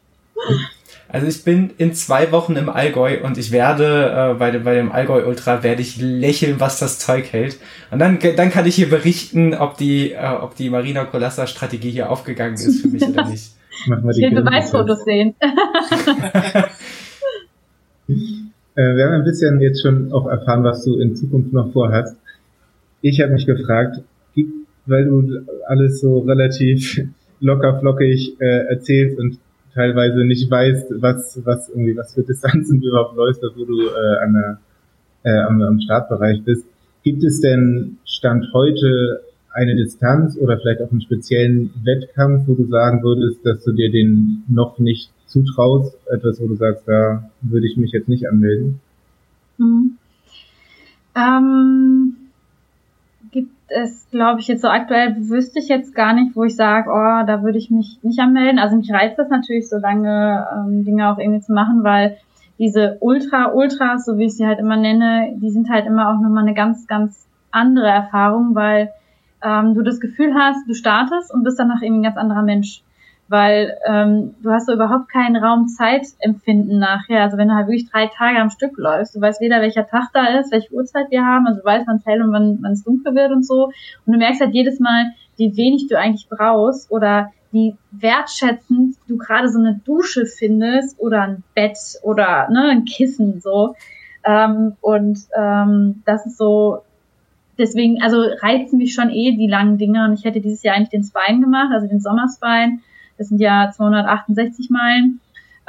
Also ich bin in zwei Wochen im Allgäu und ich werde äh, bei, dem, bei dem Allgäu Ultra werde ich lächeln, was das Zeug hält. Und dann, dann kann ich hier berichten, ob die, äh, ob die Marina Colassa Strategie hier aufgegangen ist für mich oder *laughs* nicht. Machen wir die ich will Beweisfotos sehen. *laughs* Äh, wir haben ein bisschen jetzt schon auch erfahren, was du in Zukunft noch vorhast. Ich habe mich gefragt, weil du alles so relativ locker flockig äh, erzählst und teilweise nicht weißt, was was irgendwie was für Distanzen du überhaupt läufst, wo du äh, an der, äh, am, am Startbereich bist. Gibt es denn Stand heute eine Distanz oder vielleicht auch einen speziellen Wettkampf, wo du sagen würdest, dass du dir den noch nicht zutraust? Etwas, wo du sagst, da würde ich mich jetzt nicht anmelden? Mhm. Ähm, gibt es, glaube ich, jetzt so aktuell wüsste ich jetzt gar nicht, wo ich sage, oh, da würde ich mich nicht anmelden. Also mich reizt das natürlich, so lange ähm, Dinge auch irgendwie zu machen, weil diese Ultra-Ultras, so wie ich sie halt immer nenne, die sind halt immer auch nochmal eine ganz, ganz andere Erfahrung, weil ähm, du das Gefühl hast, du startest und bist danach irgendwie ein ganz anderer Mensch. Weil ähm, du hast so überhaupt keinen Raum-Zeit-Empfinden nachher. Also wenn du halt wirklich drei Tage am Stück läufst, du weißt weder, welcher Tag da ist, welche Uhrzeit wir haben, also du weißt, wann hell und wann es dunkel wird und so. Und du merkst halt jedes Mal, wie wenig du eigentlich brauchst oder wie wertschätzend du gerade so eine Dusche findest oder ein Bett oder ne, ein Kissen so. Ähm, und ähm, das ist so deswegen, also reizen mich schon eh die langen Dinge und ich hätte dieses Jahr eigentlich den Spine gemacht, also den Sommerspine. Das sind ja 268 Meilen.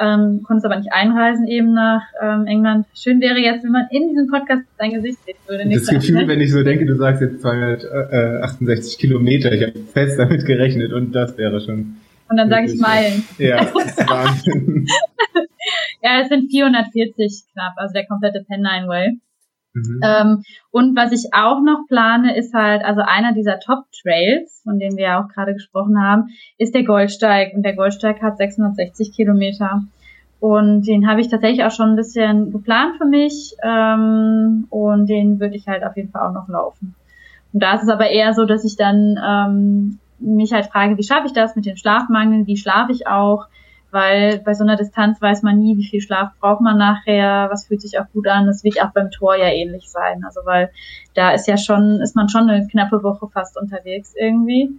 Ähm, konnte es aber nicht einreisen eben nach ähm, England. Schön wäre jetzt, wenn man in diesem Podcast dein Gesicht sehen würde. Das Gefühl, wenn ich so denke, du sagst jetzt 268 Kilometer, ich habe fest damit gerechnet und das wäre schon. Und dann sage ich Meilen. Ja, das *laughs* ist Wahnsinn. ja, es sind 440 knapp, also der komplette Pennine Way. Mhm. Ähm, und was ich auch noch plane, ist halt, also einer dieser Top-Trails, von denen wir ja auch gerade gesprochen haben, ist der Goldsteig. Und der Goldsteig hat 660 Kilometer. Und den habe ich tatsächlich auch schon ein bisschen geplant für mich. Ähm, und den würde ich halt auf jeden Fall auch noch laufen. Und da ist es aber eher so, dass ich dann ähm, mich halt frage, wie schaffe ich das mit dem Schlafmangel, wie schlafe ich auch, weil bei so einer Distanz weiß man nie, wie viel Schlaf braucht man nachher, was fühlt sich auch gut an. Das wird auch beim Tor ja ähnlich sein. Also weil da ist ja schon, ist man schon eine knappe Woche fast unterwegs irgendwie.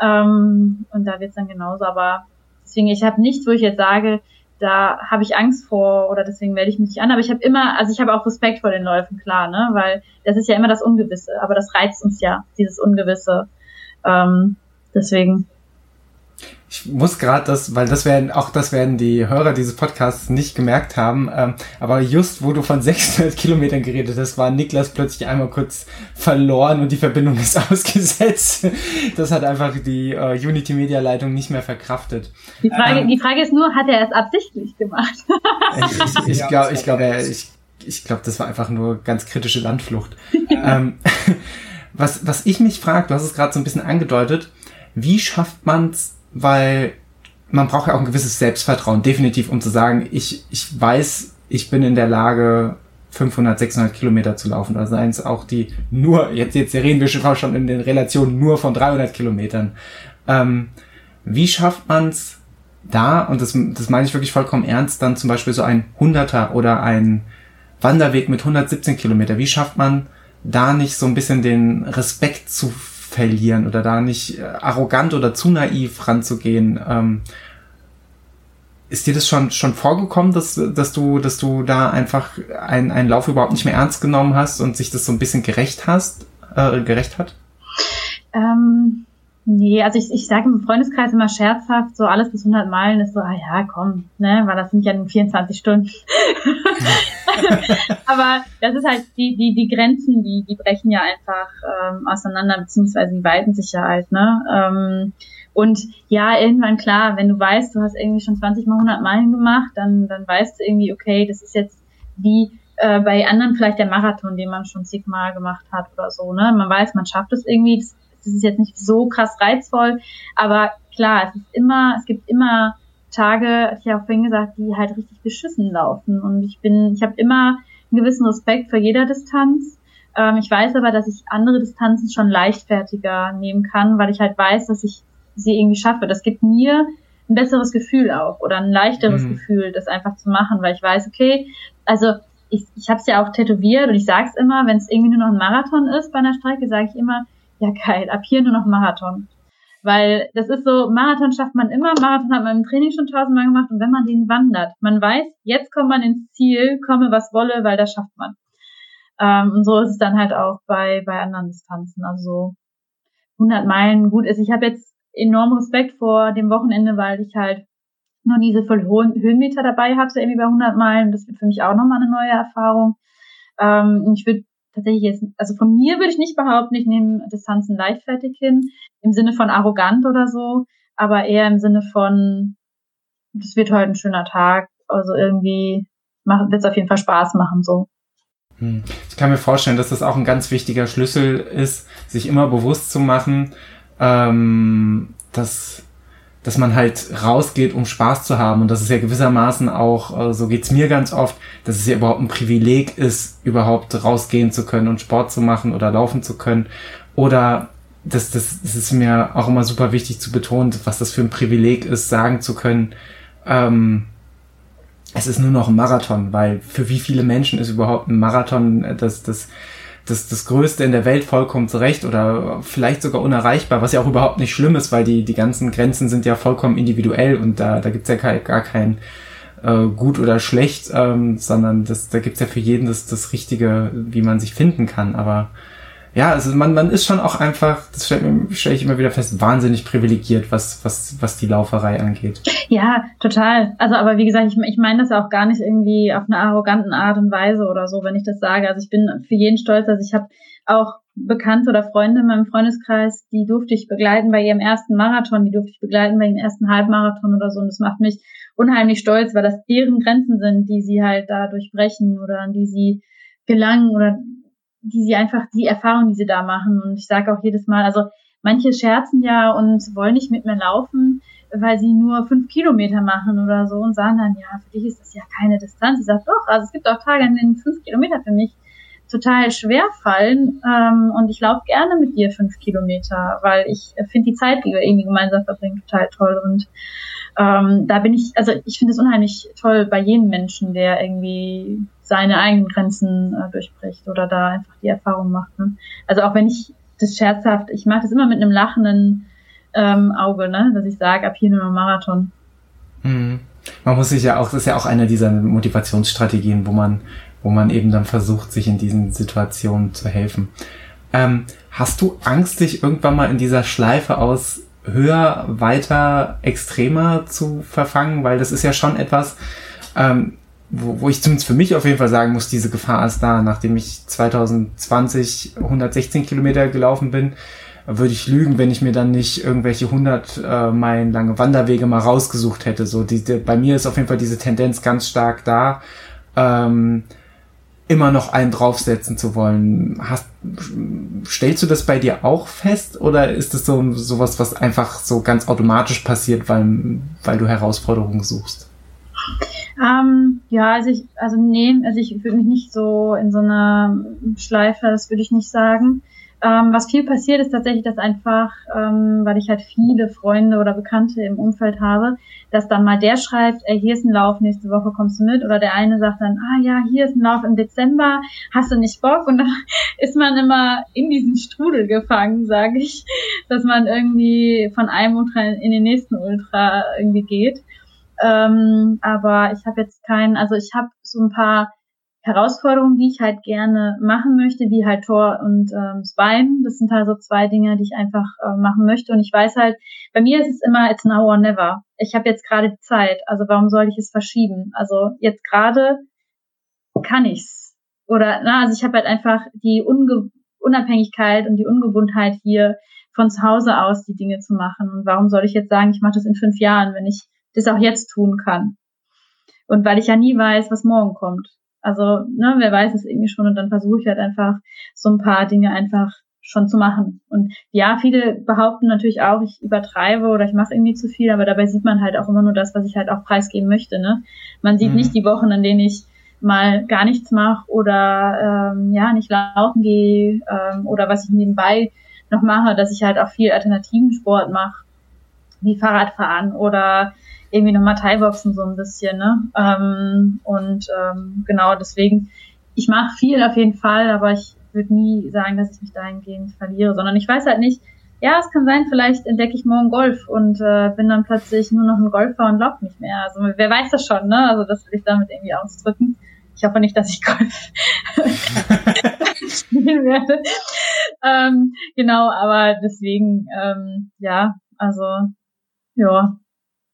Ähm, und da wird's dann genauso. Aber deswegen, ich habe nichts, wo ich jetzt sage, da habe ich Angst vor oder deswegen melde ich mich nicht an. Aber ich habe immer, also ich habe auch Respekt vor den Läufen, klar, ne? Weil das ist ja immer das Ungewisse, aber das reizt uns ja, dieses Ungewisse. Ähm, deswegen Ich muss gerade das, weil das werden, auch das werden die Hörer dieses Podcasts nicht gemerkt haben, ähm, aber just wo du von *laughs* 600 Kilometern geredet hast, war Niklas plötzlich einmal kurz verloren und die Verbindung ist *laughs* ausgesetzt. Das hat einfach die äh, Unity Media Leitung nicht mehr verkraftet. Die Frage, ähm, die Frage ist nur, hat er es absichtlich gemacht? ich ich, ich *laughs* glaube, ich glaube, ich, ich glaube, das war einfach nur ganz kritische Landflucht. ähm, was, was ich mich frage, du hast es gerade so ein bisschen angedeutet, wie schafft man es, weil man braucht ja auch ein gewisses Selbstvertrauen, definitiv, um zu sagen, ich, ich weiß, ich bin in der Lage, 500, 600 Kilometer zu laufen. Seien es auch die nur, jetzt, jetzt reden wir schon in den Relationen nur von 300 Kilometern. Ähm, wie schafft man es da, und das, das meine ich wirklich vollkommen ernst, dann zum Beispiel so ein Hunderter oder ein Wanderweg mit 117 Kilometer, wie schafft man da nicht so ein bisschen den Respekt zu verlieren oder da nicht äh, arrogant oder zu naiv ranzugehen. Ähm, ist dir das schon, schon vorgekommen, dass, dass du, dass du da einfach einen, einen Lauf überhaupt nicht mehr ernst genommen hast und sich das so ein bisschen gerecht hast, äh, gerecht hat? Ähm, nee, also ich, ich sage im Freundeskreis immer scherzhaft, so alles bis 100 Meilen ist so, ah ja, komm, ne, weil das sind ja nur 24 Stunden. *laughs* Aber das ist halt die, die, die Grenzen, die, die brechen ja einfach ähm, auseinander, beziehungsweise die weiten sich ja halt, ne? Ähm, und ja, irgendwann klar, wenn du weißt, du hast irgendwie schon 20 mal 100 Meilen gemacht, dann, dann weißt du irgendwie, okay, das ist jetzt wie äh, bei anderen vielleicht der Marathon, den man schon zigmal gemacht hat oder so, ne? Man weiß, man schafft es irgendwie, das, das ist jetzt nicht so krass reizvoll, aber klar, es ist immer, es gibt immer Tage, hatte ich ja auch vorhin gesagt, die halt richtig beschissen laufen. Und ich bin, ich habe immer einen gewissen Respekt vor jeder Distanz. Ähm, ich weiß aber, dass ich andere Distanzen schon leichtfertiger nehmen kann, weil ich halt weiß, dass ich sie irgendwie schaffe. Das gibt mir ein besseres Gefühl auch oder ein leichteres mhm. Gefühl, das einfach zu machen, weil ich weiß, okay, also ich, ich habe es ja auch tätowiert und ich sage es immer, wenn es irgendwie nur noch ein Marathon ist bei einer Strecke, sage ich immer, ja geil, ab hier nur noch Marathon. Weil das ist so, Marathon schafft man immer, Marathon hat man im Training schon tausendmal gemacht und wenn man den wandert, man weiß, jetzt kommt man ins Ziel, komme was wolle, weil das schafft man. Ähm, und so ist es dann halt auch bei, bei anderen Distanzen. Also 100 Meilen gut ist. Ich habe jetzt enorm Respekt vor dem Wochenende, weil ich halt nur diese voll hohen Höhenmeter dabei hatte, irgendwie bei 100 Meilen. Das wird für mich auch nochmal eine neue Erfahrung. Ähm, ich würde tatsächlich jetzt, also von mir würde ich nicht behaupten, ich nehme Distanzen leichtfertig hin, im Sinne von arrogant oder so, aber eher im Sinne von, das wird heute ein schöner Tag, also irgendwie wird es auf jeden Fall Spaß machen, so. Hm. Ich kann mir vorstellen, dass das auch ein ganz wichtiger Schlüssel ist, sich immer bewusst zu machen, ähm, dass dass man halt rausgeht, um Spaß zu haben. Und das ist ja gewissermaßen auch, äh, so geht's mir ganz oft, dass es ja überhaupt ein Privileg ist, überhaupt rausgehen zu können und Sport zu machen oder laufen zu können. Oder das, das, das ist mir auch immer super wichtig zu betonen, was das für ein Privileg ist, sagen zu können, ähm, es ist nur noch ein Marathon, weil für wie viele Menschen ist überhaupt ein Marathon äh, das, das das, das Größte in der Welt vollkommen zurecht oder vielleicht sogar unerreichbar, was ja auch überhaupt nicht schlimm ist, weil die, die ganzen Grenzen sind ja vollkommen individuell und da, da gibt's ja gar, gar kein äh, gut oder schlecht, ähm, sondern das, da gibt's ja für jeden das, das Richtige, wie man sich finden kann. Aber ja, also man, man ist schon auch einfach, das stelle stell ich immer wieder fest, wahnsinnig privilegiert, was, was, was die Lauferei angeht. Ja, total. Also, aber wie gesagt, ich, ich meine das auch gar nicht irgendwie auf eine arroganten Art und Weise oder so, wenn ich das sage. Also ich bin für jeden stolz. Also ich habe auch Bekannte oder Freunde in meinem Freundeskreis, die durfte ich begleiten bei ihrem ersten Marathon, die durfte ich begleiten bei ihrem ersten Halbmarathon oder so. Und das macht mich unheimlich stolz, weil das deren Grenzen sind, die sie halt da durchbrechen oder an die sie gelangen oder die sie einfach, die Erfahrung, die sie da machen. Und ich sage auch jedes Mal, also manche scherzen ja und wollen nicht mit mir laufen, weil sie nur fünf Kilometer machen oder so und sagen dann, ja, für dich ist das ja keine Distanz. Ich sage, doch, also es gibt auch Tage, an denen fünf Kilometer für mich total schwer fallen ähm, und ich laufe gerne mit dir fünf Kilometer, weil ich finde die Zeit, die wir irgendwie gemeinsam verbringen, total toll und ähm, da bin ich, also ich finde es unheimlich toll bei jedem Menschen, der irgendwie seine eigenen Grenzen äh, durchbricht oder da einfach die Erfahrung macht. Ne? Also auch wenn ich das scherzhaft, ich mache das immer mit einem lachenden ähm, Auge, ne? dass ich sage, ab hier nur Marathon. Mhm. Man muss sich ja auch, das ist ja auch eine dieser Motivationsstrategien, wo man, wo man eben dann versucht, sich in diesen Situationen zu helfen. Ähm, hast du Angst, dich irgendwann mal in dieser Schleife aus höher, weiter, extremer zu verfangen, weil das ist ja schon etwas, ähm, wo, wo ich zumindest für mich auf jeden Fall sagen muss, diese Gefahr ist da. Nachdem ich 2020 116 Kilometer gelaufen bin, würde ich lügen, wenn ich mir dann nicht irgendwelche 100 äh, Meilen lange Wanderwege mal rausgesucht hätte. So, die, die, bei mir ist auf jeden Fall diese Tendenz ganz stark da, ähm, immer noch einen draufsetzen zu wollen. Hast, stellst du das bei dir auch fest oder ist es so sowas, was einfach so ganz automatisch passiert, weil, weil du Herausforderungen suchst? Ähm, ja, also ich, also nee, also ich würde mich nicht so in so einer Schleife, das würde ich nicht sagen. Ähm, was viel passiert, ist tatsächlich, dass einfach, ähm, weil ich halt viele Freunde oder Bekannte im Umfeld habe, dass dann mal der schreibt, ey, hier ist ein Lauf, nächste Woche kommst du mit. Oder der eine sagt dann, ah ja, hier ist ein Lauf im Dezember, hast du nicht Bock? Und dann *laughs* ist man immer in diesem Strudel gefangen, sage ich, dass man irgendwie von einem Ultra in den nächsten Ultra irgendwie geht. Ähm, aber ich habe jetzt keinen, also ich habe so ein paar Herausforderungen, die ich halt gerne machen möchte, wie halt Tor und ähm, Spine. Das sind halt so zwei Dinge, die ich einfach äh, machen möchte. Und ich weiß halt, bei mir ist es immer, it's now or never. Ich habe jetzt gerade Zeit, also warum soll ich es verschieben? Also jetzt gerade kann ich's. Oder, na, also ich habe halt einfach die Unge Unabhängigkeit und die Ungebundheit hier von zu Hause aus die Dinge zu machen. Und warum soll ich jetzt sagen, ich mache das in fünf Jahren, wenn ich das auch jetzt tun kann? Und weil ich ja nie weiß, was morgen kommt. Also, ne, wer weiß es irgendwie schon und dann versuche ich halt einfach so ein paar Dinge einfach schon zu machen. Und ja, viele behaupten natürlich auch, ich übertreibe oder ich mache irgendwie zu viel, aber dabei sieht man halt auch immer nur das, was ich halt auch preisgeben möchte. Ne? Man sieht mhm. nicht die Wochen, in denen ich mal gar nichts mache oder ähm, ja nicht laufen gehe ähm, oder was ich nebenbei noch mache, dass ich halt auch viel alternativen Sport mache, wie Fahrradfahren oder irgendwie nochmal Thai-Boxen so ein bisschen, ne? Ähm, und ähm, genau deswegen, ich mache viel auf jeden Fall, aber ich würde nie sagen, dass ich mich dahingehend verliere, sondern ich weiß halt nicht, ja, es kann sein, vielleicht entdecke ich morgen Golf und äh, bin dann plötzlich nur noch ein Golfer und laufe nicht mehr. Also wer weiß das schon, ne? Also das will ich damit irgendwie ausdrücken. Ich hoffe nicht, dass ich *laughs* Golf spielen werde. Ähm, genau, aber deswegen, ähm, ja, also ja,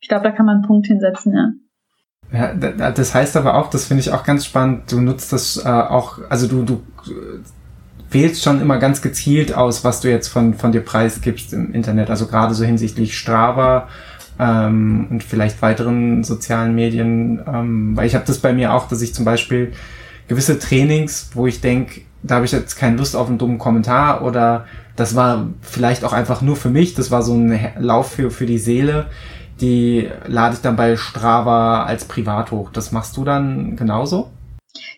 ich glaube, da kann man einen Punkt hinsetzen, ja. Ja, das heißt aber auch, das finde ich auch ganz spannend, du nutzt das äh, auch, also du, du wählst schon immer ganz gezielt aus, was du jetzt von, von dir preisgibst im Internet, also gerade so hinsichtlich Strava ähm, und vielleicht weiteren sozialen Medien, ähm, weil ich habe das bei mir auch, dass ich zum Beispiel gewisse Trainings, wo ich denke, da habe ich jetzt keine Lust auf einen dummen Kommentar oder das war vielleicht auch einfach nur für mich, das war so ein Lauf für, für die Seele, die lade ich dann bei Strava als privat hoch. Das machst du dann genauso?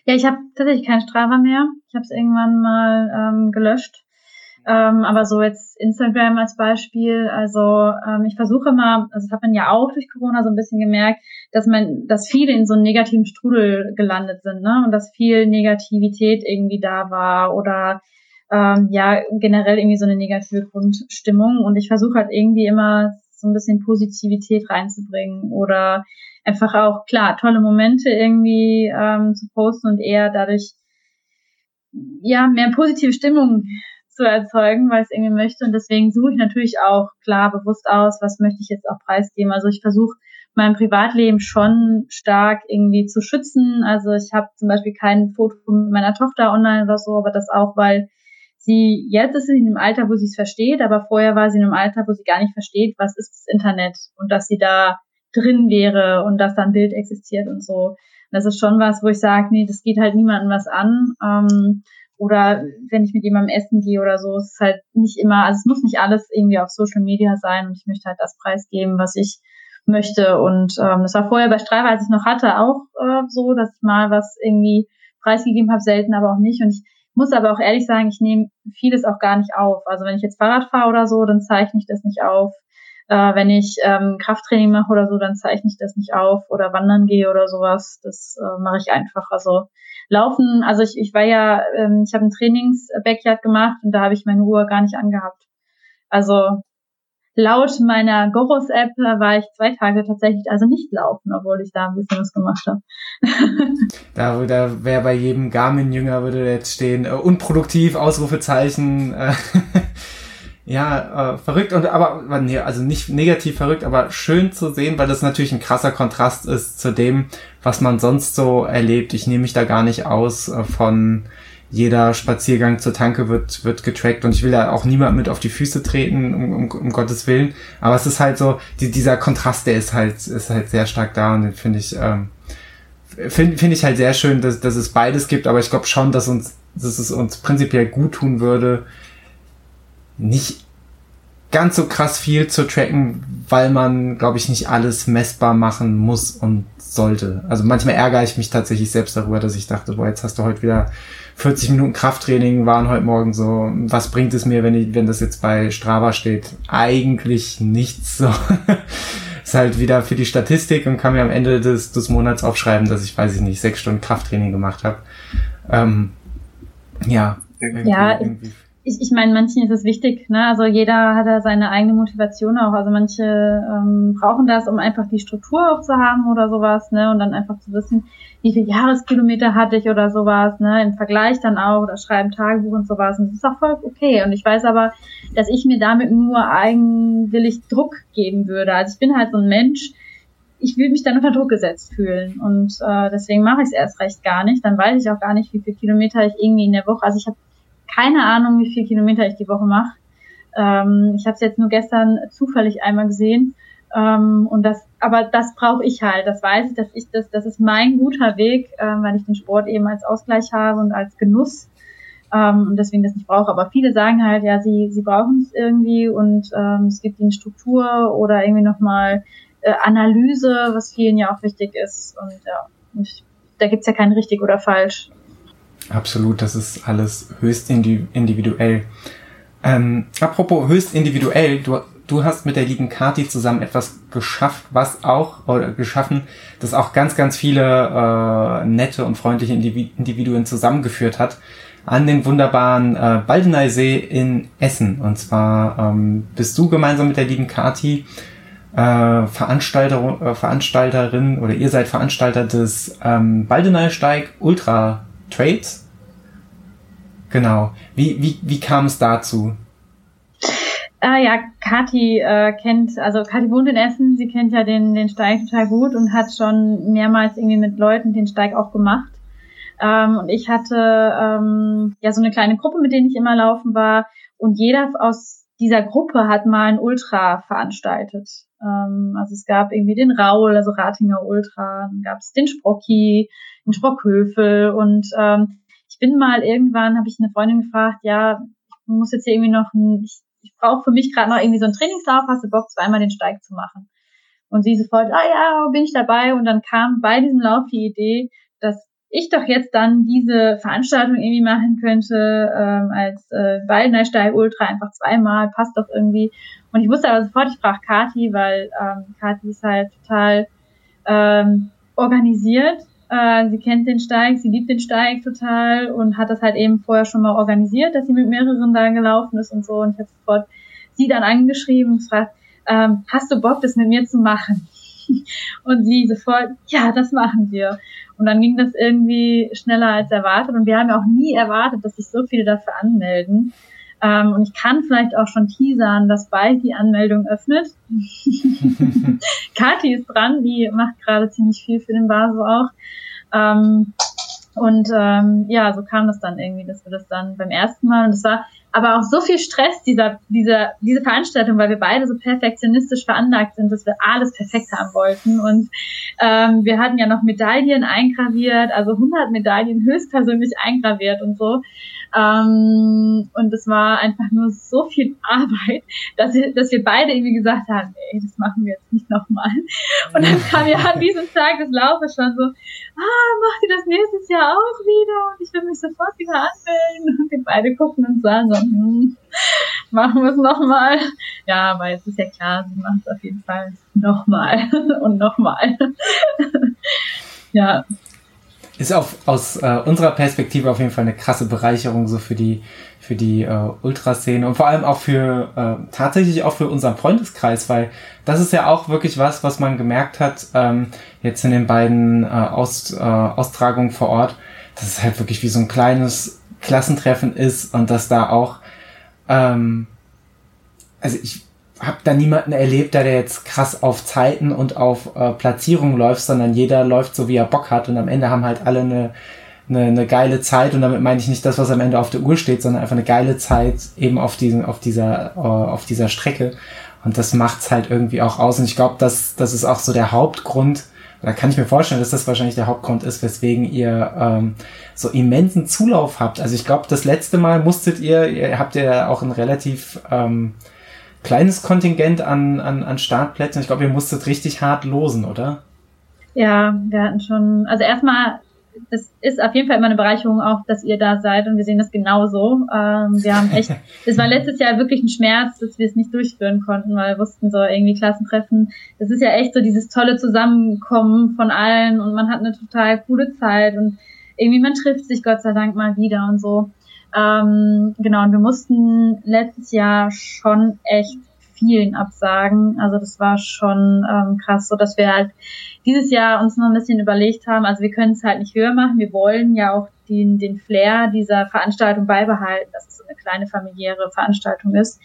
Ja, ich habe tatsächlich kein Strava mehr. Ich habe es irgendwann mal ähm, gelöscht. Ähm, aber so jetzt Instagram als Beispiel. Also ähm, ich versuche mal, also das hat man ja auch durch Corona so ein bisschen gemerkt, dass man, dass viele in so einem negativen Strudel gelandet sind, ne? Und dass viel Negativität irgendwie da war oder ähm, ja generell irgendwie so eine negative Grundstimmung. Und ich versuche halt irgendwie immer so ein bisschen Positivität reinzubringen oder einfach auch, klar, tolle Momente irgendwie ähm, zu posten und eher dadurch ja mehr positive Stimmung zu erzeugen, weil ich es irgendwie möchte. Und deswegen suche ich natürlich auch klar bewusst aus, was möchte ich jetzt auch preisgeben. Also ich versuche mein Privatleben schon stark irgendwie zu schützen. Also ich habe zum Beispiel kein Foto mit meiner Tochter online oder so, aber das auch, weil sie, jetzt ist sie in einem Alter, wo sie es versteht, aber vorher war sie in einem Alter, wo sie gar nicht versteht, was ist das Internet und dass sie da drin wäre und dass da ein Bild existiert und so. Und das ist schon was, wo ich sage, nee, das geht halt niemandem was an. Ähm, oder wenn ich mit jemandem essen gehe oder so, es ist halt nicht immer, also es muss nicht alles irgendwie auf Social Media sein und ich möchte halt das preisgeben, was ich möchte. Und ähm, das war vorher bei Strava, als ich noch hatte, auch äh, so, dass ich mal was irgendwie preisgegeben habe, selten, aber auch nicht. Und ich muss aber auch ehrlich sagen, ich nehme vieles auch gar nicht auf. Also wenn ich jetzt Fahrrad fahre oder so, dann zeichne ich das nicht auf. Äh, wenn ich ähm, Krafttraining mache oder so, dann zeichne ich das nicht auf. Oder wandern gehe oder sowas, das äh, mache ich einfach. Also laufen, also ich, ich war ja, ähm, ich habe ein Trainings-Backyard gemacht und da habe ich meine Uhr gar nicht angehabt. Also laut meiner Goros-App war ich zwei Tage tatsächlich also nicht laufen, obwohl ich da ein bisschen was gemacht habe. *laughs* da da wäre bei jedem Garmin-Jünger würde jetzt stehen, äh, unproduktiv, Ausrufezeichen. Äh, *laughs* ja, äh, verrückt und aber nee, also nicht negativ verrückt, aber schön zu sehen, weil das natürlich ein krasser Kontrast ist zu dem, was man sonst so erlebt. Ich nehme mich da gar nicht aus äh, von jeder Spaziergang zur Tanke wird wird getrackt und ich will da auch niemand mit auf die Füße treten um, um, um Gottes willen. Aber es ist halt so die, dieser Kontrast, der ist halt ist halt sehr stark da und den finde ich ähm, finde find ich halt sehr schön, dass, dass es beides gibt. Aber ich glaube schon, dass uns dass es uns prinzipiell gut tun würde, nicht ganz so krass viel zu tracken, weil man, glaube ich, nicht alles messbar machen muss und sollte. Also manchmal ärgere ich mich tatsächlich selbst darüber, dass ich dachte, boah, jetzt hast du heute wieder 40 Minuten Krafttraining, waren heute Morgen so, was bringt es mir, wenn ich, wenn das jetzt bei Strava steht? Eigentlich nichts so. *laughs* Ist halt wieder für die Statistik und kann mir am Ende des, des Monats aufschreiben, dass ich, weiß ich nicht, sechs Stunden Krafttraining gemacht habe. Ähm, ja, irgendwie, ja, irgendwie ich, ich meine, manchen ist es wichtig, ne? Also jeder hat da seine eigene Motivation auch. Also manche ähm, brauchen das, um einfach die Struktur auch zu haben oder sowas, ne? Und dann einfach zu wissen, wie viel Jahreskilometer hatte ich oder sowas, ne? Im Vergleich dann auch oder schreiben Tagebuch und sowas. Und das ist auch voll okay. Und ich weiß aber, dass ich mir damit nur eigenwillig Druck geben würde. Also ich bin halt so ein Mensch, ich will mich dann unter Druck gesetzt fühlen. Und äh, deswegen mache ich es erst recht gar nicht. Dann weiß ich auch gar nicht, wie viel Kilometer ich irgendwie in der Woche. Also ich habe keine Ahnung, wie viel Kilometer ich die Woche mache. Ähm, ich habe es jetzt nur gestern zufällig einmal gesehen. Ähm, und das, aber das brauche ich halt. Das weiß ich, dass ich das, das ist mein guter Weg, ähm, weil ich den Sport eben als Ausgleich habe und als Genuss ähm, und deswegen das nicht brauche. Aber viele sagen halt, ja, sie, sie brauchen es irgendwie und ähm, es gibt ihnen Struktur oder irgendwie nochmal äh, Analyse, was vielen ja auch wichtig ist. Und ja, und da gibt's ja kein richtig oder falsch. Absolut, das ist alles höchst individuell. Ähm, apropos höchst individuell, du, du hast mit der lieben Kati zusammen etwas geschafft, was auch, oder geschaffen, das auch ganz, ganz viele äh, nette und freundliche Individuen zusammengeführt hat an den wunderbaren äh, Baldeneysee in Essen. Und zwar ähm, bist du gemeinsam mit der lieben Kati äh, Veranstalter, äh, Veranstalterin oder ihr seid Veranstalter des ähm, Baldeneysteig Ultra Trades. Genau. Wie, wie, wie kam es dazu? Äh, ja, Kathi äh, kennt, also Kathi wohnt in Essen, sie kennt ja den, den Steig total gut und hat schon mehrmals irgendwie mit Leuten den Steig auch gemacht. Ähm, und ich hatte ähm, ja so eine kleine Gruppe, mit denen ich immer laufen war. Und jeder aus dieser Gruppe hat mal ein Ultra veranstaltet. Ähm, also es gab irgendwie den Raul, also Ratinger Ultra, dann gab es den Sprocki, den Sprockhöfel und ähm, ich bin mal irgendwann, habe ich eine Freundin gefragt, ja, ich muss jetzt hier irgendwie noch ein, ich, ich brauche für mich gerade noch irgendwie so einen Trainingslauf, hast du Bock, zweimal den Steig zu machen? Und sie sofort, ah ja, bin ich dabei. Und dann kam bei diesem Lauf die Idee, dass ich doch jetzt dann diese Veranstaltung irgendwie machen könnte, ähm, als äh, Waldnersteig Ultra einfach zweimal, passt doch irgendwie. Und ich wusste aber sofort, ich brauche Kati, weil ähm, Kati ist halt total ähm, organisiert. Äh, sie kennt den Steig, sie liebt den Steig total und hat das halt eben vorher schon mal organisiert, dass sie mit mehreren da gelaufen ist und so. Und ich habe sofort sie dann angeschrieben und gefragt, ähm, hast du Bock, das mit mir zu machen? *laughs* und sie sofort, ja, das machen wir. Und dann ging das irgendwie schneller als erwartet. Und wir haben ja auch nie erwartet, dass sich so viele dafür anmelden. Ähm, und ich kann vielleicht auch schon teasern, dass bald die Anmeldung öffnet. *laughs* *laughs* Kathi ist dran, die macht gerade ziemlich viel für den Baso auch. Ähm, und ähm, ja, so kam das dann irgendwie, dass wir das dann beim ersten Mal, und es war aber auch so viel Stress, dieser, dieser, diese Veranstaltung, weil wir beide so perfektionistisch veranlagt sind, dass wir alles perfekt haben wollten. Und ähm, wir hatten ja noch Medaillen eingraviert, also 100 Medaillen höchstpersönlich eingraviert und so. Ähm, und es war einfach nur so viel Arbeit, dass wir, dass wir beide irgendwie gesagt haben, ey, das machen wir jetzt nicht nochmal. Und dann kam ja an diesem Tag des Laufes schon so, ah, macht ihr das nächstes Jahr auch wieder? Und ich will mich sofort wieder anmelden. Und wir beide gucken uns an so, hm, machen wir es nochmal. Ja, aber jetzt ist ja klar, sie macht es auf jeden Fall nochmal *laughs* und nochmal. ja, ist auf, aus äh, unserer Perspektive auf jeden Fall eine krasse Bereicherung so für die für die äh, Ultraszene und vor allem auch für äh, tatsächlich auch für unseren Freundeskreis, weil das ist ja auch wirklich was, was man gemerkt hat ähm, jetzt in den beiden äh, Aus, äh, Austragungen vor Ort, dass es halt wirklich wie so ein kleines Klassentreffen ist und dass da auch ähm, also ich habe da niemanden erlebt, der jetzt krass auf Zeiten und auf äh, Platzierungen läuft, sondern jeder läuft so, wie er Bock hat. Und am Ende haben halt alle eine, eine, eine geile Zeit. Und damit meine ich nicht das, was am Ende auf der Uhr steht, sondern einfach eine geile Zeit eben auf diesen, auf dieser, uh, auf dieser Strecke. Und das macht's halt irgendwie auch aus. Und ich glaube, das, das ist auch so der Hauptgrund, da kann ich mir vorstellen, dass das wahrscheinlich der Hauptgrund ist, weswegen ihr ähm, so immensen Zulauf habt. Also ich glaube, das letzte Mal musstet ihr, ihr habt ja auch ein relativ ähm, kleines Kontingent an, an, an Startplätzen. Ich glaube, ihr musstet richtig hart losen, oder? Ja, wir hatten schon, also erstmal, das ist auf jeden Fall immer eine Bereicherung auch, dass ihr da seid und wir sehen das genauso. Ähm, wir haben echt, *laughs* es war letztes Jahr wirklich ein Schmerz, dass wir es nicht durchführen konnten, weil wir wussten so irgendwie Klassentreffen, das ist ja echt so dieses tolle Zusammenkommen von allen und man hat eine total coole Zeit und irgendwie man trifft sich Gott sei Dank mal wieder und so. Ähm, genau, und wir mussten letztes Jahr schon echt vielen absagen. Also das war schon ähm, krass, so dass wir halt dieses Jahr uns noch ein bisschen überlegt haben, also wir können es halt nicht höher machen. Wir wollen ja auch den, den Flair dieser Veranstaltung beibehalten, dass es so eine kleine familiäre Veranstaltung ist.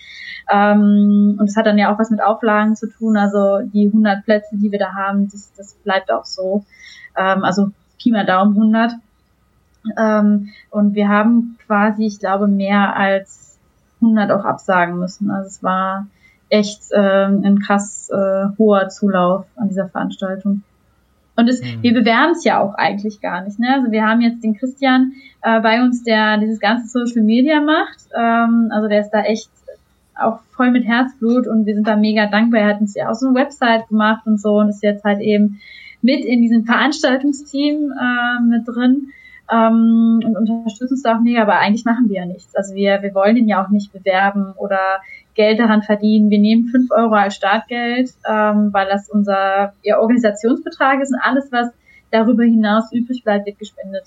Ähm, und es hat dann ja auch was mit Auflagen zu tun. Also die 100 Plätze, die wir da haben, das, das bleibt auch so. Ähm, also Pi mal Daumen 100. Ähm, und wir haben quasi, ich glaube, mehr als 100 auch absagen müssen. Also es war echt ähm, ein krass äh, hoher Zulauf an dieser Veranstaltung. Und es, mhm. wir bewerben es ja auch eigentlich gar nicht. Ne? Also wir haben jetzt den Christian äh, bei uns, der dieses ganze Social Media macht. Ähm, also der ist da echt auch voll mit Herzblut und wir sind da mega dankbar. Er hat uns ja auch so eine Website gemacht und so und ist jetzt halt eben mit in diesem Veranstaltungsteam äh, mit drin ähm, und unterstützen uns da auch mega, aber eigentlich machen wir ja nichts. Also wir, wir wollen ihn ja auch nicht bewerben oder Geld daran verdienen. Wir nehmen fünf Euro als Startgeld, ähm, weil das unser ja, Organisationsbetrag ist und alles, was darüber hinaus übrig bleibt, wird gespendet.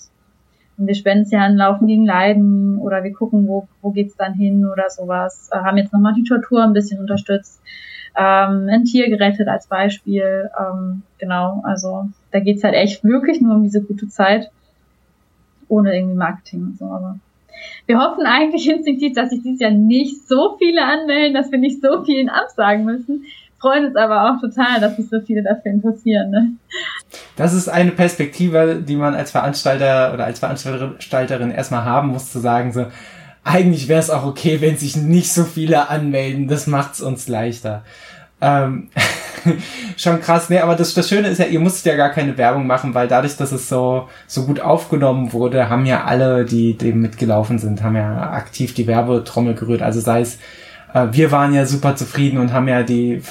Und wir spenden es ja an Laufen gegen Leiden oder wir gucken, wo, wo geht's dann hin oder sowas. Äh, haben jetzt nochmal die Tortur ein bisschen unterstützt. Ähm, ein Tier gerettet als Beispiel. Ähm, genau, also da geht's halt echt wirklich nur um diese gute Zeit ohne irgendwie Marketing und so. Aber wir hoffen eigentlich *laughs* instinktiv, dass sich dieses Jahr nicht so viele anmelden, dass wir nicht so vielen absagen müssen. Freuen uns aber auch total, dass sich so viele dafür interessieren. Ne? Das ist eine Perspektive, die man als Veranstalter oder als Veranstalterin erstmal haben muss, zu sagen so, eigentlich wäre es auch okay, wenn sich nicht so viele anmelden. Das macht's uns leichter. Ähm, *laughs* schon krass. Nee, aber das, das Schöne ist ja, ihr musstet ja gar keine Werbung machen, weil dadurch, dass es so, so gut aufgenommen wurde, haben ja alle, die dem mitgelaufen sind, haben ja aktiv die Werbetrommel gerührt. Also sei es, äh, wir waren ja super zufrieden und haben ja die,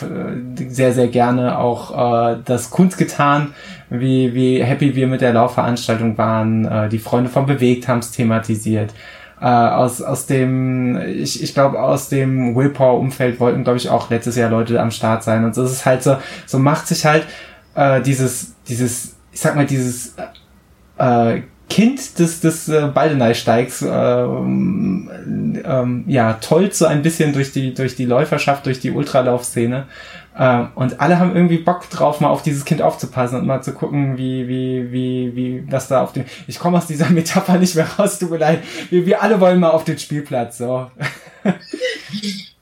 die sehr, sehr gerne auch äh, das Kunst getan, wie, wie happy wir mit der Laufveranstaltung waren. Äh, die Freunde von Bewegt haben es thematisiert äh, aus, aus dem, ich, ich glaube, aus dem Willpower-Umfeld wollten, glaube ich, auch letztes Jahr Leute am Start sein. Und so ist es halt so, so macht sich halt äh, dieses, dieses, ich sag mal, dieses äh, Kind des, des äh, Baldenei-Steigs äh, ähm, ja, tollt so ein bisschen durch die, durch die Läuferschaft, durch die Ultralaufszene. Äh, und alle haben irgendwie Bock drauf, mal auf dieses Kind aufzupassen und mal zu gucken, wie, wie, wie, wie, was da auf dem. Ich komme aus dieser *laughs* Metapher nicht mehr raus, tut mir leid. Wir, wir alle wollen mal auf den Spielplatz, so. *laughs* ich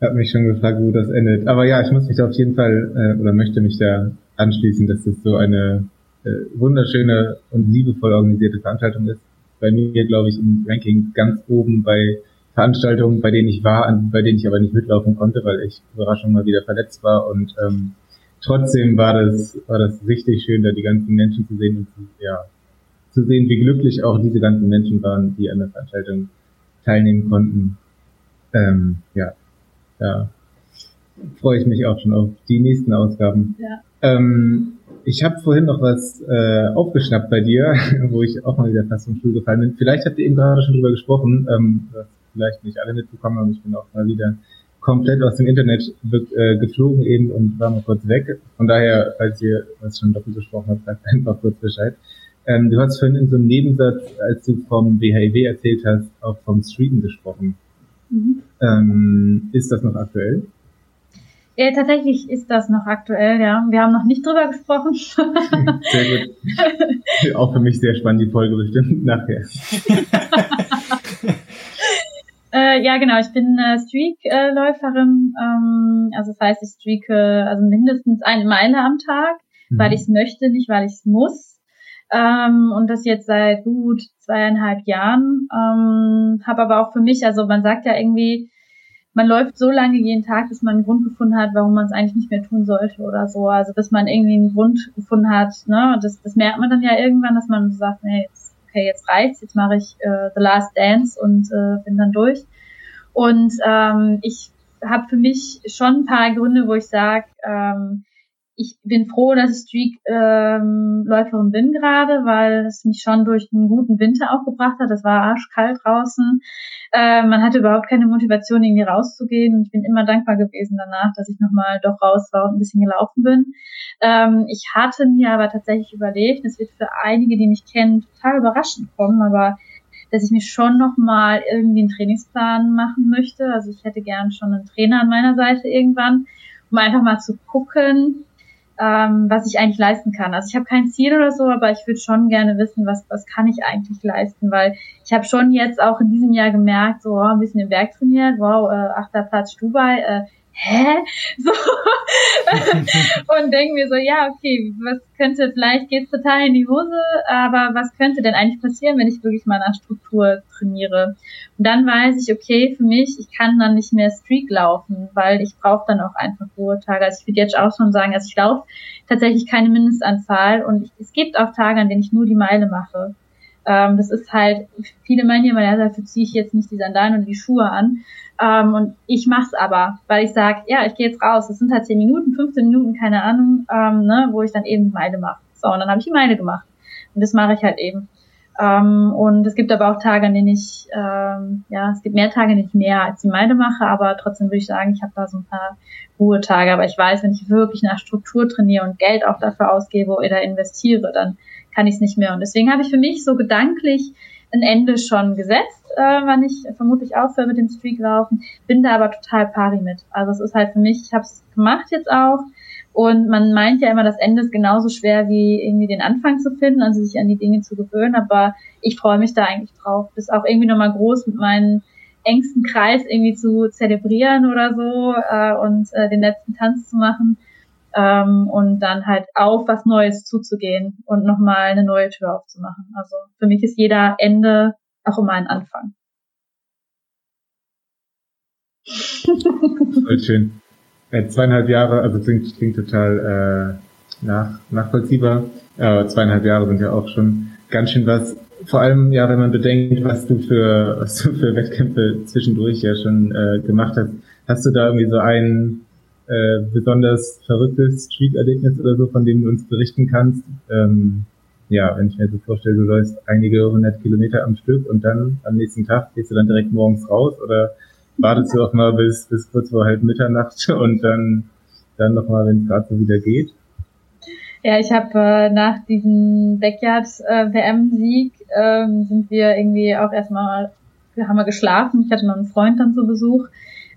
habe mich schon gefragt, wo das endet. Aber ja, ich muss mich da auf jeden Fall äh, oder möchte mich da anschließen, dass das so eine äh, wunderschöne und liebevoll organisierte Veranstaltung ist. Bei mir, glaube ich, im Ranking ganz oben bei Veranstaltungen, bei denen ich war, bei denen ich aber nicht mitlaufen konnte, weil ich Überraschung mal wieder verletzt war und ähm, trotzdem war das war das richtig schön, da die ganzen Menschen zu sehen und zu, ja, zu sehen, wie glücklich auch diese ganzen Menschen waren, die an der Veranstaltung teilnehmen konnten. Ähm, ja, da freue ich mich auch schon auf die nächsten Ausgaben. Ja. Ähm, ich habe vorhin noch was äh, aufgeschnappt bei dir, *laughs* wo ich auch mal wieder fast vom Stuhl gefallen bin. Vielleicht habt ihr eben gerade schon drüber gesprochen. Ähm, vielleicht nicht alle mitbekommen haben. Ich bin auch mal wieder komplett aus dem Internet äh, geflogen eben und war mal kurz weg. Von daher, falls ihr was schon doppelt gesprochen habt, sagt einfach kurz Bescheid. Ähm, du hast vorhin in so einem Nebensatz, als du vom BHIW erzählt hast, auch vom Streeten gesprochen. Mhm. Ähm, ist das noch aktuell? Ja, tatsächlich ist das noch aktuell, ja. Wir haben noch nicht drüber gesprochen. *laughs* sehr gut. Auch für mich sehr spannend, die Folge bestimmt nachher. *laughs* äh, ja genau, ich bin äh, Streak-Läuferin. Ähm, also das heißt, ich streake also mindestens eine Meile am Tag, mhm. weil ich es möchte, nicht weil ich es muss. Ähm, und das jetzt seit gut zweieinhalb Jahren. Ähm, habe aber auch für mich, also man sagt ja irgendwie, man läuft so lange jeden Tag, bis man einen Grund gefunden hat, warum man es eigentlich nicht mehr tun sollte oder so. Also bis man irgendwie einen Grund gefunden hat, ne? Und das, das merkt man dann ja irgendwann, dass man sagt, nee, jetzt, okay, jetzt reicht's, jetzt mache ich äh, The Last Dance und äh, bin dann durch. Und ähm, ich habe für mich schon ein paar Gründe, wo ich sage, ähm, ich bin froh, dass ich Streak-Läuferin ähm, bin gerade, weil es mich schon durch einen guten Winter auch gebracht hat. Das war arschkalt draußen. Äh, man hatte überhaupt keine Motivation, irgendwie rauszugehen. Ich bin immer dankbar gewesen danach, dass ich nochmal doch raus war und ein bisschen gelaufen bin. Ähm, ich hatte mir aber tatsächlich überlegt, es wird für einige, die mich kennen, total überraschend kommen, aber dass ich mir schon nochmal irgendwie einen Trainingsplan machen möchte. Also ich hätte gern schon einen Trainer an meiner Seite irgendwann, um einfach mal zu gucken, ähm, was ich eigentlich leisten kann. Also ich habe kein Ziel oder so, aber ich würde schon gerne wissen, was, was kann ich eigentlich leisten, weil ich habe schon jetzt auch in diesem Jahr gemerkt, so oh, ein bisschen im Berg trainiert, wow, äh, achter Platz Dubai, äh, hä? So. *laughs* und denken mir so, ja, okay, was könnte, vielleicht geht's total in die Hose, aber was könnte denn eigentlich passieren, wenn ich wirklich mal nach Struktur trainiere? Und dann weiß ich, okay, für mich, ich kann dann nicht mehr Streak laufen, weil ich brauche dann auch einfach Ruhetage. Also ich würde jetzt auch schon sagen, also ich laufe tatsächlich keine Mindestanzahl und ich, es gibt auch Tage, an denen ich nur die Meile mache. Ähm, das ist halt, viele meinen ja, ja, dafür ziehe ich jetzt nicht die Sandalen und die Schuhe an. Ähm, und ich mach's aber, weil ich sage, ja, ich gehe jetzt raus. Das sind halt 10 Minuten, 15 Minuten, keine Ahnung, ähm, ne, wo ich dann eben die Meile mache. So, und dann habe ich die Meile gemacht. Und das mache ich halt eben. Ähm, und es gibt aber auch Tage, an denen ich, ähm, ja, es gibt mehr Tage, an denen ich mehr als die Meile mache, aber trotzdem würde ich sagen, ich habe da so ein paar Ruhetage. Aber ich weiß, wenn ich wirklich nach Struktur trainiere und Geld auch dafür ausgebe oder investiere, dann kann ich es nicht mehr. Und deswegen habe ich für mich so gedanklich ein Ende schon gesetzt, äh, wann ich vermutlich aufhöre mit dem Streaklaufen, bin da aber total pari mit. Also es ist halt für mich, ich habe es gemacht jetzt auch und man meint ja immer, das Ende ist genauso schwer wie irgendwie den Anfang zu finden, also sich an die Dinge zu gewöhnen, aber ich freue mich da eigentlich drauf, das auch irgendwie nochmal groß mit meinen engsten Kreis irgendwie zu zelebrieren oder so äh, und äh, den letzten Tanz zu machen ähm, und dann halt auf was Neues zuzugehen und nochmal eine neue Tür aufzumachen. Also für mich ist jeder Ende auch immer ein Anfang. *laughs* Voll schön. Äh, zweieinhalb Jahre, also klingt, klingt total äh, nach, nachvollziehbar. Aber zweieinhalb Jahre sind ja auch schon ganz schön was. Vor allem, ja, wenn man bedenkt, was du für, was du für Wettkämpfe zwischendurch ja schon äh, gemacht hast. Hast du da irgendwie so einen äh, besonders verrücktes Street-Erlebnis oder so, von dem du uns berichten kannst. Ähm, ja, wenn ich mir so vorstelle, du läufst einige hundert Kilometer am Stück und dann am nächsten Tag gehst du dann direkt morgens raus oder wartest du auch mal bis, bis kurz vor halb Mitternacht *laughs* und dann, dann nochmal, wenn es gerade so wieder geht? Ja, ich habe äh, nach diesem Backyard-WM-Sieg äh, ähm, sind wir irgendwie auch erstmal, haben wir geschlafen. Ich hatte noch einen Freund dann zu Besuch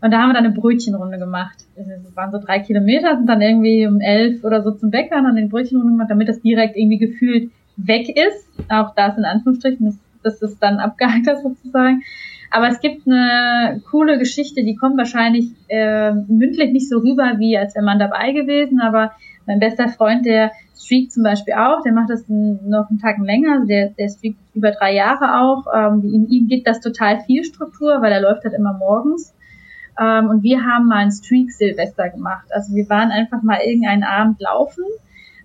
und da haben wir dann eine Brötchenrunde gemacht. Das waren so drei Kilometer, sind dann irgendwie um elf oder so zum Bäcker und dann eine Brötchenrunde gemacht, damit das direkt irgendwie gefühlt weg ist. Auch das in Anführungsstrichen, dass, das dann abgehakt ist *laughs* sozusagen. Aber es gibt eine coole Geschichte, die kommt wahrscheinlich äh, mündlich nicht so rüber, wie als wäre man dabei gewesen, aber mein bester Freund, der streakt zum Beispiel auch, der macht das noch einen Tag länger, also der, der streakt über drei Jahre auch. Ähm, ihm, ihm gibt das total viel Struktur, weil er läuft halt immer morgens. Ähm, und wir haben mal ein Streak-Silvester gemacht. Also wir waren einfach mal irgendeinen Abend laufen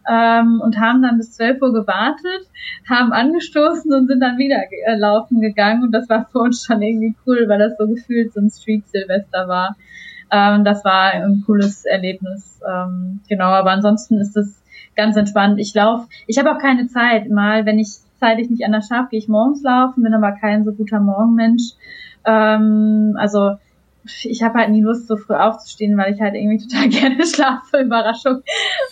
ähm, und haben dann bis 12 Uhr gewartet, haben angestoßen und sind dann wieder äh, laufen gegangen. Und das war für uns schon irgendwie cool, weil das so gefühlt so ein Streak-Silvester war. Ähm, das war ein cooles Erlebnis. Ähm, genau, aber ansonsten ist es ganz entspannt. Ich laufe, ich habe auch keine Zeit. Mal, wenn ich zeitlich nicht anders schaffe, gehe ich morgens laufen, bin aber kein so guter Morgenmensch. Ähm, also ich habe halt nie Lust, so früh aufzustehen, weil ich halt irgendwie total *laughs* gerne schlafe, Überraschung.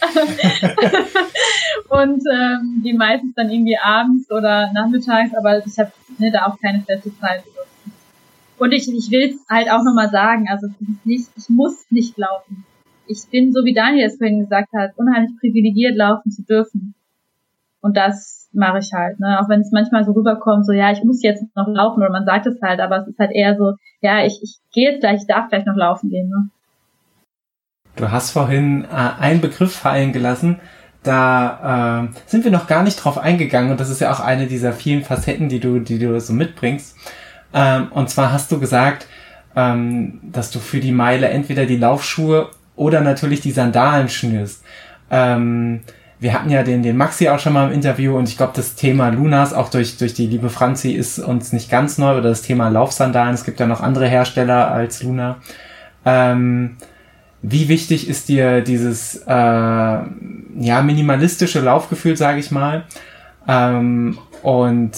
*laughs* und ähm, die meistens dann irgendwie abends oder nachmittags, aber ich habe ne, da auch keine feste Zeit. Und ich, ich will es halt auch nochmal sagen, also es ist nicht, ich muss nicht laufen. Ich bin, so wie Daniel es vorhin gesagt hat, unheimlich privilegiert laufen zu dürfen. Und das mache ich halt, ne? Auch wenn es manchmal so rüberkommt, so ja, ich muss jetzt noch laufen oder man sagt es halt, aber es ist halt eher so, ja, ich, ich gehe jetzt gleich, ich darf gleich noch laufen gehen, ne? Du hast vorhin äh, einen Begriff fallen gelassen, da äh, sind wir noch gar nicht drauf eingegangen und das ist ja auch eine dieser vielen Facetten, die du, die du so mitbringst. Ähm, und zwar hast du gesagt, ähm, dass du für die Meile entweder die Laufschuhe oder natürlich die Sandalen schnürst. Ähm, wir hatten ja den, den Maxi auch schon mal im Interview und ich glaube, das Thema Lunas, auch durch, durch die liebe Franzi, ist uns nicht ganz neu oder das Thema Laufsandalen. Es gibt ja noch andere Hersteller als Luna. Ähm, wie wichtig ist dir dieses äh, ja minimalistische Laufgefühl, sage ich mal? Ähm, und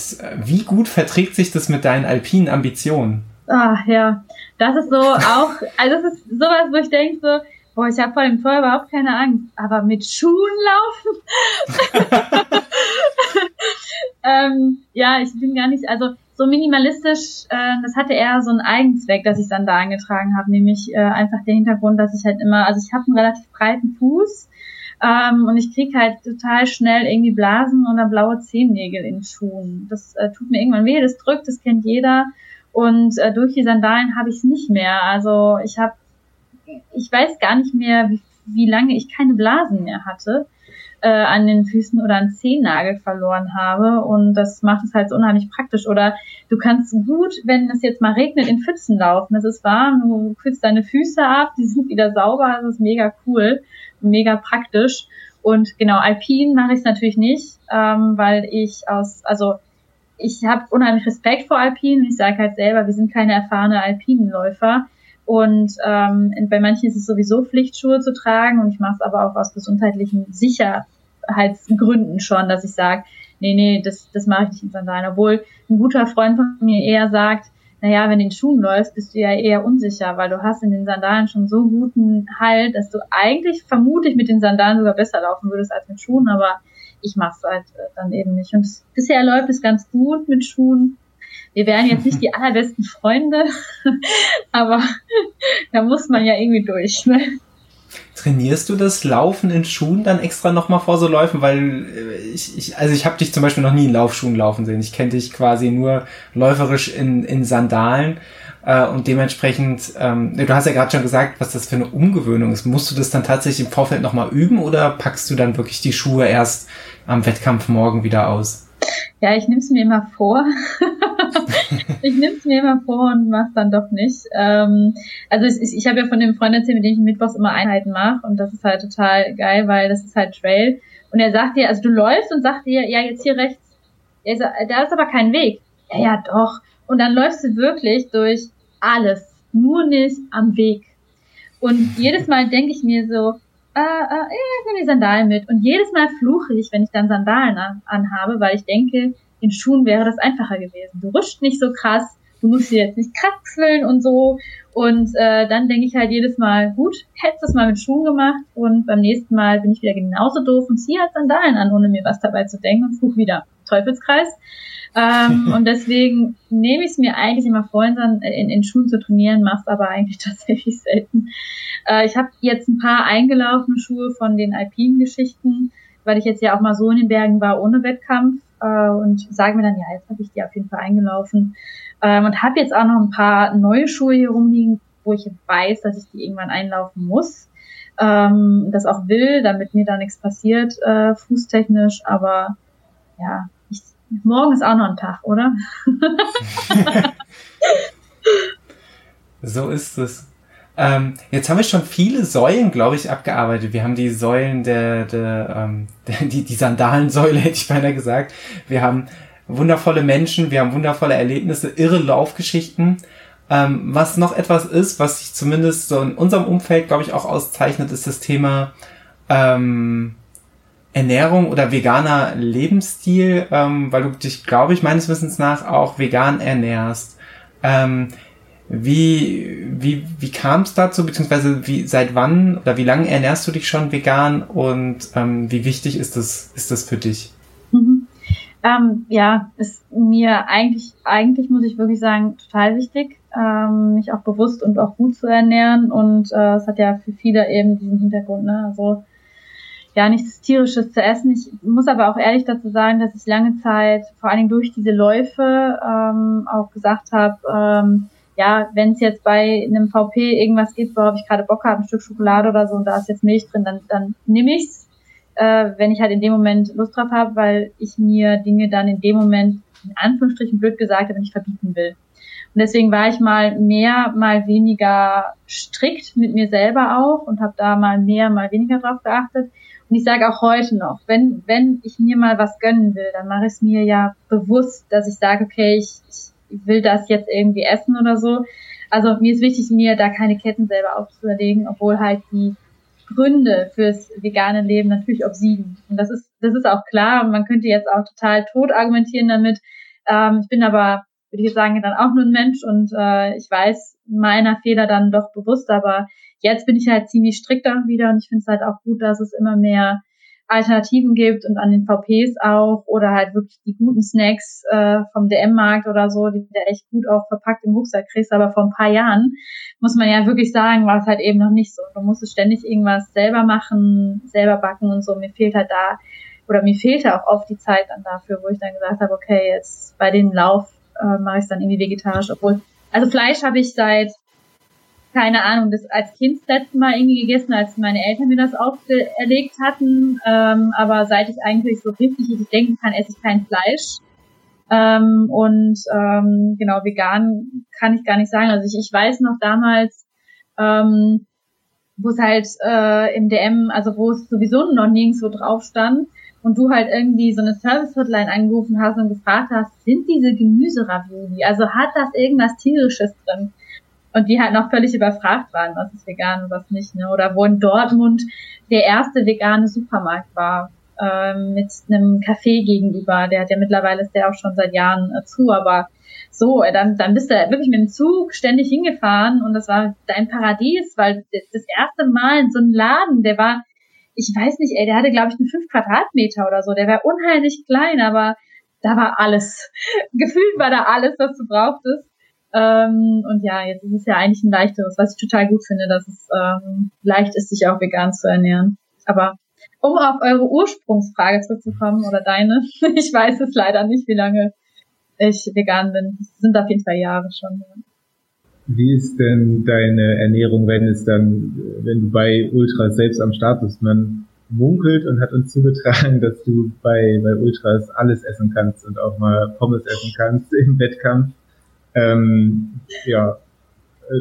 wie gut verträgt sich das mit deinen alpinen Ambitionen? Ah ja, das ist so auch, also das ist sowas, wo ich denke so, boah, ich habe vor dem Tor überhaupt keine Angst, aber mit Schuhen laufen? *laughs* ähm, ja, ich bin gar nicht, also so minimalistisch, äh, das hatte eher so einen Eigenzweck, dass ich Sandalen getragen habe, nämlich äh, einfach der Hintergrund, dass ich halt immer, also ich habe einen relativ breiten Fuß ähm, und ich krieg halt total schnell irgendwie Blasen oder blaue Zehennägel in Schuhen. Das äh, tut mir irgendwann weh, das drückt, das kennt jeder. Und äh, durch die Sandalen habe ich es nicht mehr. Also ich habe, ich weiß gar nicht mehr, wie, wie lange ich keine Blasen mehr hatte äh, an den Füßen oder einen Zehennagel verloren habe. Und das macht es halt so unheimlich praktisch. Oder du kannst gut, wenn es jetzt mal regnet, in Pfützen laufen. Es ist warm, du kühlst deine Füße ab, die sind wieder sauber, das ist mega cool mega praktisch. Und genau, Alpin mache ich es natürlich nicht, ähm, weil ich aus, also ich habe unheimlich Respekt vor Alpinen. Ich sage halt selber, wir sind keine erfahrene Alpinenläufer. Und ähm, bei manchen ist es sowieso Pflichtschuhe zu tragen und ich mache es aber auch aus gesundheitlichen Sicherheitsgründen schon, dass ich sage, nee, nee, das, das mache ich nicht in Sandalen. Obwohl ein guter Freund von mir eher sagt, naja, wenn du in den Schuhen läufst, bist du ja eher unsicher, weil du hast in den Sandalen schon so guten Halt, dass du eigentlich vermutlich mit den Sandalen sogar besser laufen würdest als mit Schuhen, aber ich mache es halt äh, dann eben nicht. Und bisher läuft es ganz gut mit Schuhen. Wir wären jetzt nicht die allerbesten Freunde, *laughs* aber da muss man ja irgendwie durch. Ne? Trainierst du das Laufen in Schuhen dann extra nochmal vor so Läufen? Weil äh, ich, ich also ich habe dich zum Beispiel noch nie in Laufschuhen laufen sehen. Ich kenne dich quasi nur läuferisch in, in Sandalen. Äh, und dementsprechend, ähm, du hast ja gerade schon gesagt, was das für eine Umgewöhnung ist. Musst du das dann tatsächlich im Vorfeld nochmal üben oder packst du dann wirklich die Schuhe erst am Wettkampf morgen wieder aus? Ja, ich nehme es mir immer vor. *laughs* *laughs* ich nehme es mir immer vor und mache dann doch nicht. Ähm, also ich, ich habe ja von dem Freund erzählt, mit dem ich mittwochs immer Einheiten mache und das ist halt total geil, weil das ist halt Trail. Und er sagt dir, also du läufst und sagt dir, ja, jetzt hier rechts, da ist aber kein Weg. Ja, ja, doch. Und dann läufst du wirklich durch alles, nur nicht am Weg. Und jedes Mal denke ich mir so, äh, äh, ich nehme die Sandalen mit. Und jedes Mal fluche ich, wenn ich dann Sandalen an, anhabe, weil ich denke, in Schuhen wäre das einfacher gewesen. Du rutscht nicht so krass, du musst sie jetzt nicht kraxeln und so. Und äh, dann denke ich halt jedes Mal, gut, hättest du es mal mit Schuhen gemacht und beim nächsten Mal bin ich wieder genauso doof und ziehe halt Sandalen an, ohne mir was dabei zu denken und fluch wieder. Teufelskreis. Ähm, *laughs* und deswegen nehme ich es mir eigentlich immer vor, in, in, in Schuhen zu trainieren, mache es aber eigentlich *laughs* tatsächlich selten. Äh, ich habe jetzt ein paar eingelaufene Schuhe von den alpinen Geschichten, weil ich jetzt ja auch mal so in den Bergen war ohne Wettkampf äh, und sage mir dann, ja, jetzt habe ich die auf jeden Fall eingelaufen. Ähm, und habe jetzt auch noch ein paar neue Schuhe hier rumliegen, wo ich weiß, dass ich die irgendwann einlaufen muss. Ähm, das auch will, damit mir da nichts passiert, äh, fußtechnisch, aber ja, ich, morgen ist auch noch ein Tag, oder? *laughs* *laughs* so ist es. Ähm, jetzt haben wir schon viele Säulen, glaube ich, abgearbeitet. Wir haben die Säulen der, der, ähm, *laughs* der die, die Sandalensäule, hätte ich beinahe gesagt. Wir haben wundervolle Menschen, wir haben wundervolle Erlebnisse, irre Laufgeschichten. Ähm, was noch etwas ist, was sich zumindest so in unserem Umfeld, glaube ich, auch auszeichnet, ist das Thema ähm, Ernährung oder veganer Lebensstil, ähm, weil du dich, glaube ich, meines Wissens nach auch vegan ernährst. Ähm, wie, wie, wie kam es dazu, beziehungsweise wie, seit wann oder wie lange ernährst du dich schon vegan und ähm, wie wichtig ist das, ist das für dich? Mhm. Ähm, ja, ist mir eigentlich, eigentlich muss ich wirklich sagen, total wichtig, ähm, mich auch bewusst und auch gut zu ernähren und äh, es hat ja für viele eben diesen Hintergrund, ne? Also ja nichts Tierisches zu essen. Ich muss aber auch ehrlich dazu sagen, dass ich lange Zeit, vor allen Dingen durch diese Läufe, ähm, auch gesagt habe, ähm, ja, wenn es jetzt bei einem VP irgendwas gibt, worauf ich gerade Bock habe, ein Stück Schokolade oder so und da ist jetzt Milch drin, dann, dann nehme ich's, äh, wenn ich halt in dem Moment Lust drauf habe, weil ich mir Dinge dann in dem Moment in Anführungsstrichen blöd gesagt habe, nicht verbieten will. Und deswegen war ich mal mehr, mal weniger strikt mit mir selber auch und habe da mal mehr, mal weniger drauf geachtet. Und ich sage auch heute noch, wenn, wenn ich mir mal was gönnen will, dann mache ich es mir ja bewusst, dass ich sage, okay, ich, ich will das jetzt irgendwie essen oder so. Also mir ist wichtig, mir da keine Ketten selber aufzuerlegen, obwohl halt die Gründe fürs vegane Leben natürlich obsiegen. Und das ist, das ist auch klar. Man könnte jetzt auch total tot argumentieren damit. Ähm, ich bin aber würde ich sagen, dann auch nur ein Mensch und äh, ich weiß meiner Fehler dann doch bewusst, aber jetzt bin ich halt ziemlich strikter wieder und ich finde es halt auch gut, dass es immer mehr Alternativen gibt und an den VPs auch oder halt wirklich die guten Snacks äh, vom DM-Markt oder so, die du echt gut auch verpackt im Rucksack kriegst. Aber vor ein paar Jahren muss man ja wirklich sagen, war es halt eben noch nicht so. Du musstest ständig irgendwas selber machen, selber backen und so. Mir fehlt halt da oder mir fehlte auch oft die Zeit dann dafür, wo ich dann gesagt habe, okay, jetzt bei dem Lauf äh, mache ich es dann irgendwie vegetarisch, obwohl, also Fleisch habe ich seit, keine Ahnung, das als Kind das letzte Mal irgendwie gegessen, als meine Eltern mir das auferlegt hatten, ähm, aber seit ich eigentlich so richtig ich denken kann, esse ich kein Fleisch. Ähm, und ähm, genau, vegan kann ich gar nicht sagen. Also ich, ich weiß noch damals, ähm, wo es halt äh, im DM, also wo es sowieso noch nirgendwo drauf stand, und du halt irgendwie so eine Service-Hotline angerufen hast und gefragt hast, sind diese Gemüseravioli, also hat das irgendwas tierisches drin? Und die halt noch völlig überfragt waren, was ist vegan und was nicht, ne? Oder wo in Dortmund der erste vegane Supermarkt war, ähm, mit einem Café gegenüber, der hat ja mittlerweile ist der auch schon seit Jahren äh, zu, aber so, äh, dann, dann bist du wirklich mit dem Zug ständig hingefahren und das war dein Paradies, weil das erste Mal in so einem Laden, der war, ich weiß nicht, ey, der hatte, glaube ich, einen 5 Quadratmeter oder so. Der war unheimlich klein, aber da war alles. *laughs* Gefühlt war da alles, was du brauchtest. Ähm, und ja, jetzt ist es ja eigentlich ein leichteres, was ich total gut finde, dass es ähm, leicht ist, sich auch vegan zu ernähren. Aber um auf eure Ursprungsfrage zurückzukommen oder deine, *laughs* ich weiß es leider nicht, wie lange ich vegan bin. Das sind auf jeden Fall Jahre schon. Wie ist denn deine Ernährung, wenn es dann, wenn du bei Ultras selbst am Start bist? Man munkelt und hat uns zugetragen, dass du bei, bei Ultras alles essen kannst und auch mal Pommes essen kannst im Wettkampf. Ähm, ja,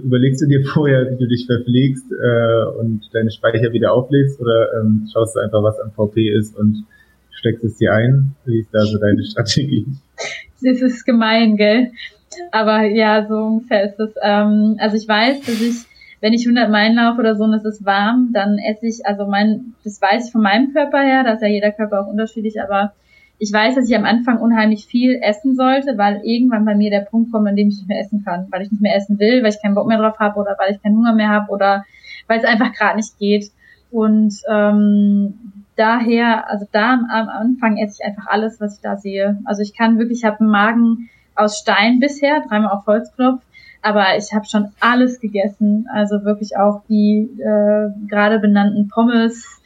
überlegst du dir *laughs* vorher, wie du dich verpflegst äh, und deine Speicher wieder auflädst oder ähm, schaust du einfach, was am VP ist und steckst es dir ein? Wie ist da so deine *laughs* Strategie? Das ist gemein, gell? Aber ja, so ungefähr ist es. Ähm, also ich weiß, dass ich, wenn ich 100 Meilen laufe oder so und es ist warm, dann esse ich, also mein, das weiß ich von meinem Körper her, da ist ja jeder Körper auch unterschiedlich, aber ich weiß, dass ich am Anfang unheimlich viel essen sollte, weil irgendwann bei mir der Punkt kommt, an dem ich nicht mehr essen kann, weil ich nicht mehr essen will, weil ich keinen Bock mehr drauf habe oder weil ich keinen Hunger mehr habe oder weil es einfach gerade nicht geht. Und ähm, daher, also da am, Anfang esse ich einfach alles, was ich da sehe. Also ich kann wirklich, ich habe einen Magen, aus Stein bisher, dreimal auf Holzklopf. Aber ich habe schon alles gegessen, also wirklich auch die äh, gerade benannten Pommes,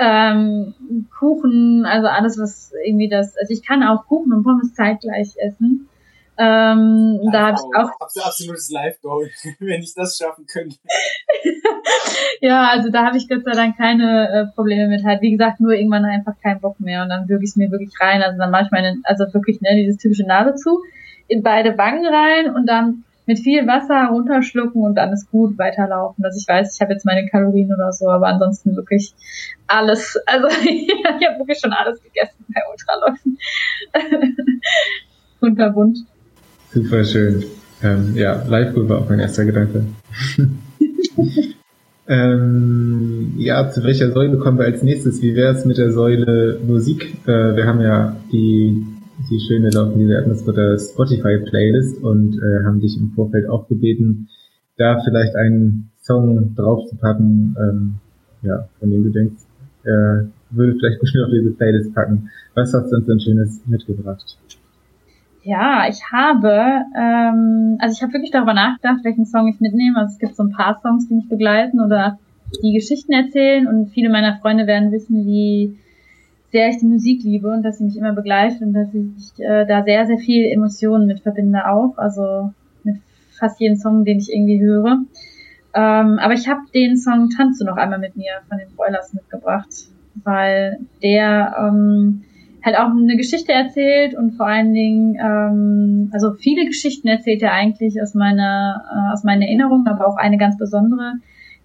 ähm, Kuchen, also alles, was irgendwie das. Also ich kann auch Kuchen und Pommes zeitgleich essen. Ähm, da habe ich auch. Absolutes Live-Goal, *laughs* wenn ich das schaffen könnte. *laughs* ja, also da habe ich Gott sei Dank keine äh, Probleme mit halt. Wie gesagt, nur irgendwann einfach keinen Bock mehr und dann würge ich es mir wirklich rein. Also dann mache ich meine, also wirklich, ne, dieses typische Nase zu in beide Wangen rein und dann mit viel Wasser runterschlucken und dann ist gut weiterlaufen. Dass ich weiß, ich habe jetzt meine Kalorien oder so, aber ansonsten wirklich alles. Also *laughs* ich habe wirklich schon alles gegessen bei Ultraläufen. *laughs* Unterbunt. Super schön. Ähm, ja, live war auch mein erster Gedanke. *laughs* ähm, ja, zu welcher Säule kommen wir als nächstes? Wie wäre es mit der Säule Musik? Äh, wir haben ja die die schöne Laufen, die wir hatten, das war der Spotify-Playlist und äh, haben dich im Vorfeld auch gebeten, da vielleicht einen Song draufzupacken, ähm, ja, von dem du denkst, äh, würde vielleicht bestimmt auf diese Playlist packen. Was hast du uns denn Schönes mitgebracht? Ja, ich habe, ähm, also ich habe wirklich darüber nachgedacht, welchen Song ich mitnehme. Also es gibt so ein paar Songs, die mich begleiten oder die Geschichten erzählen und viele meiner Freunde werden wissen, wie sehr ich die Musik liebe und dass sie mich immer begleitet und dass ich äh, da sehr, sehr viel Emotionen mit verbinde auch. Also mit fast jedem Song, den ich irgendwie höre. Ähm, aber ich habe den Song Tanzt du noch einmal mit mir von den Broilers mitgebracht, weil der ähm, halt auch eine Geschichte erzählt und vor allen Dingen, ähm, also viele Geschichten erzählt er eigentlich aus meiner, äh, aus meiner Erinnerung, aber auch eine ganz besondere,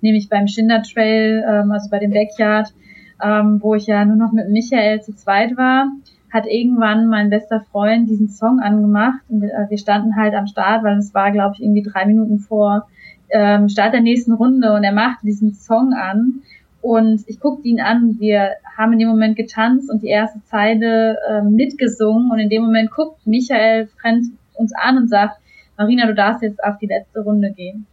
nämlich beim Schinder Trail, ähm, also bei dem Backyard, ähm, wo ich ja nur noch mit Michael zu zweit war, hat irgendwann mein bester Freund diesen Song angemacht und äh, wir standen halt am Start, weil es war, glaube ich, irgendwie drei Minuten vor ähm, Start der nächsten Runde und er machte diesen Song an und ich guckte ihn an, wir haben in dem Moment getanzt und die erste Zeile äh, mitgesungen und in dem Moment guckt Michael Frenz uns an und sagt, Marina, du darfst jetzt auf die letzte Runde gehen.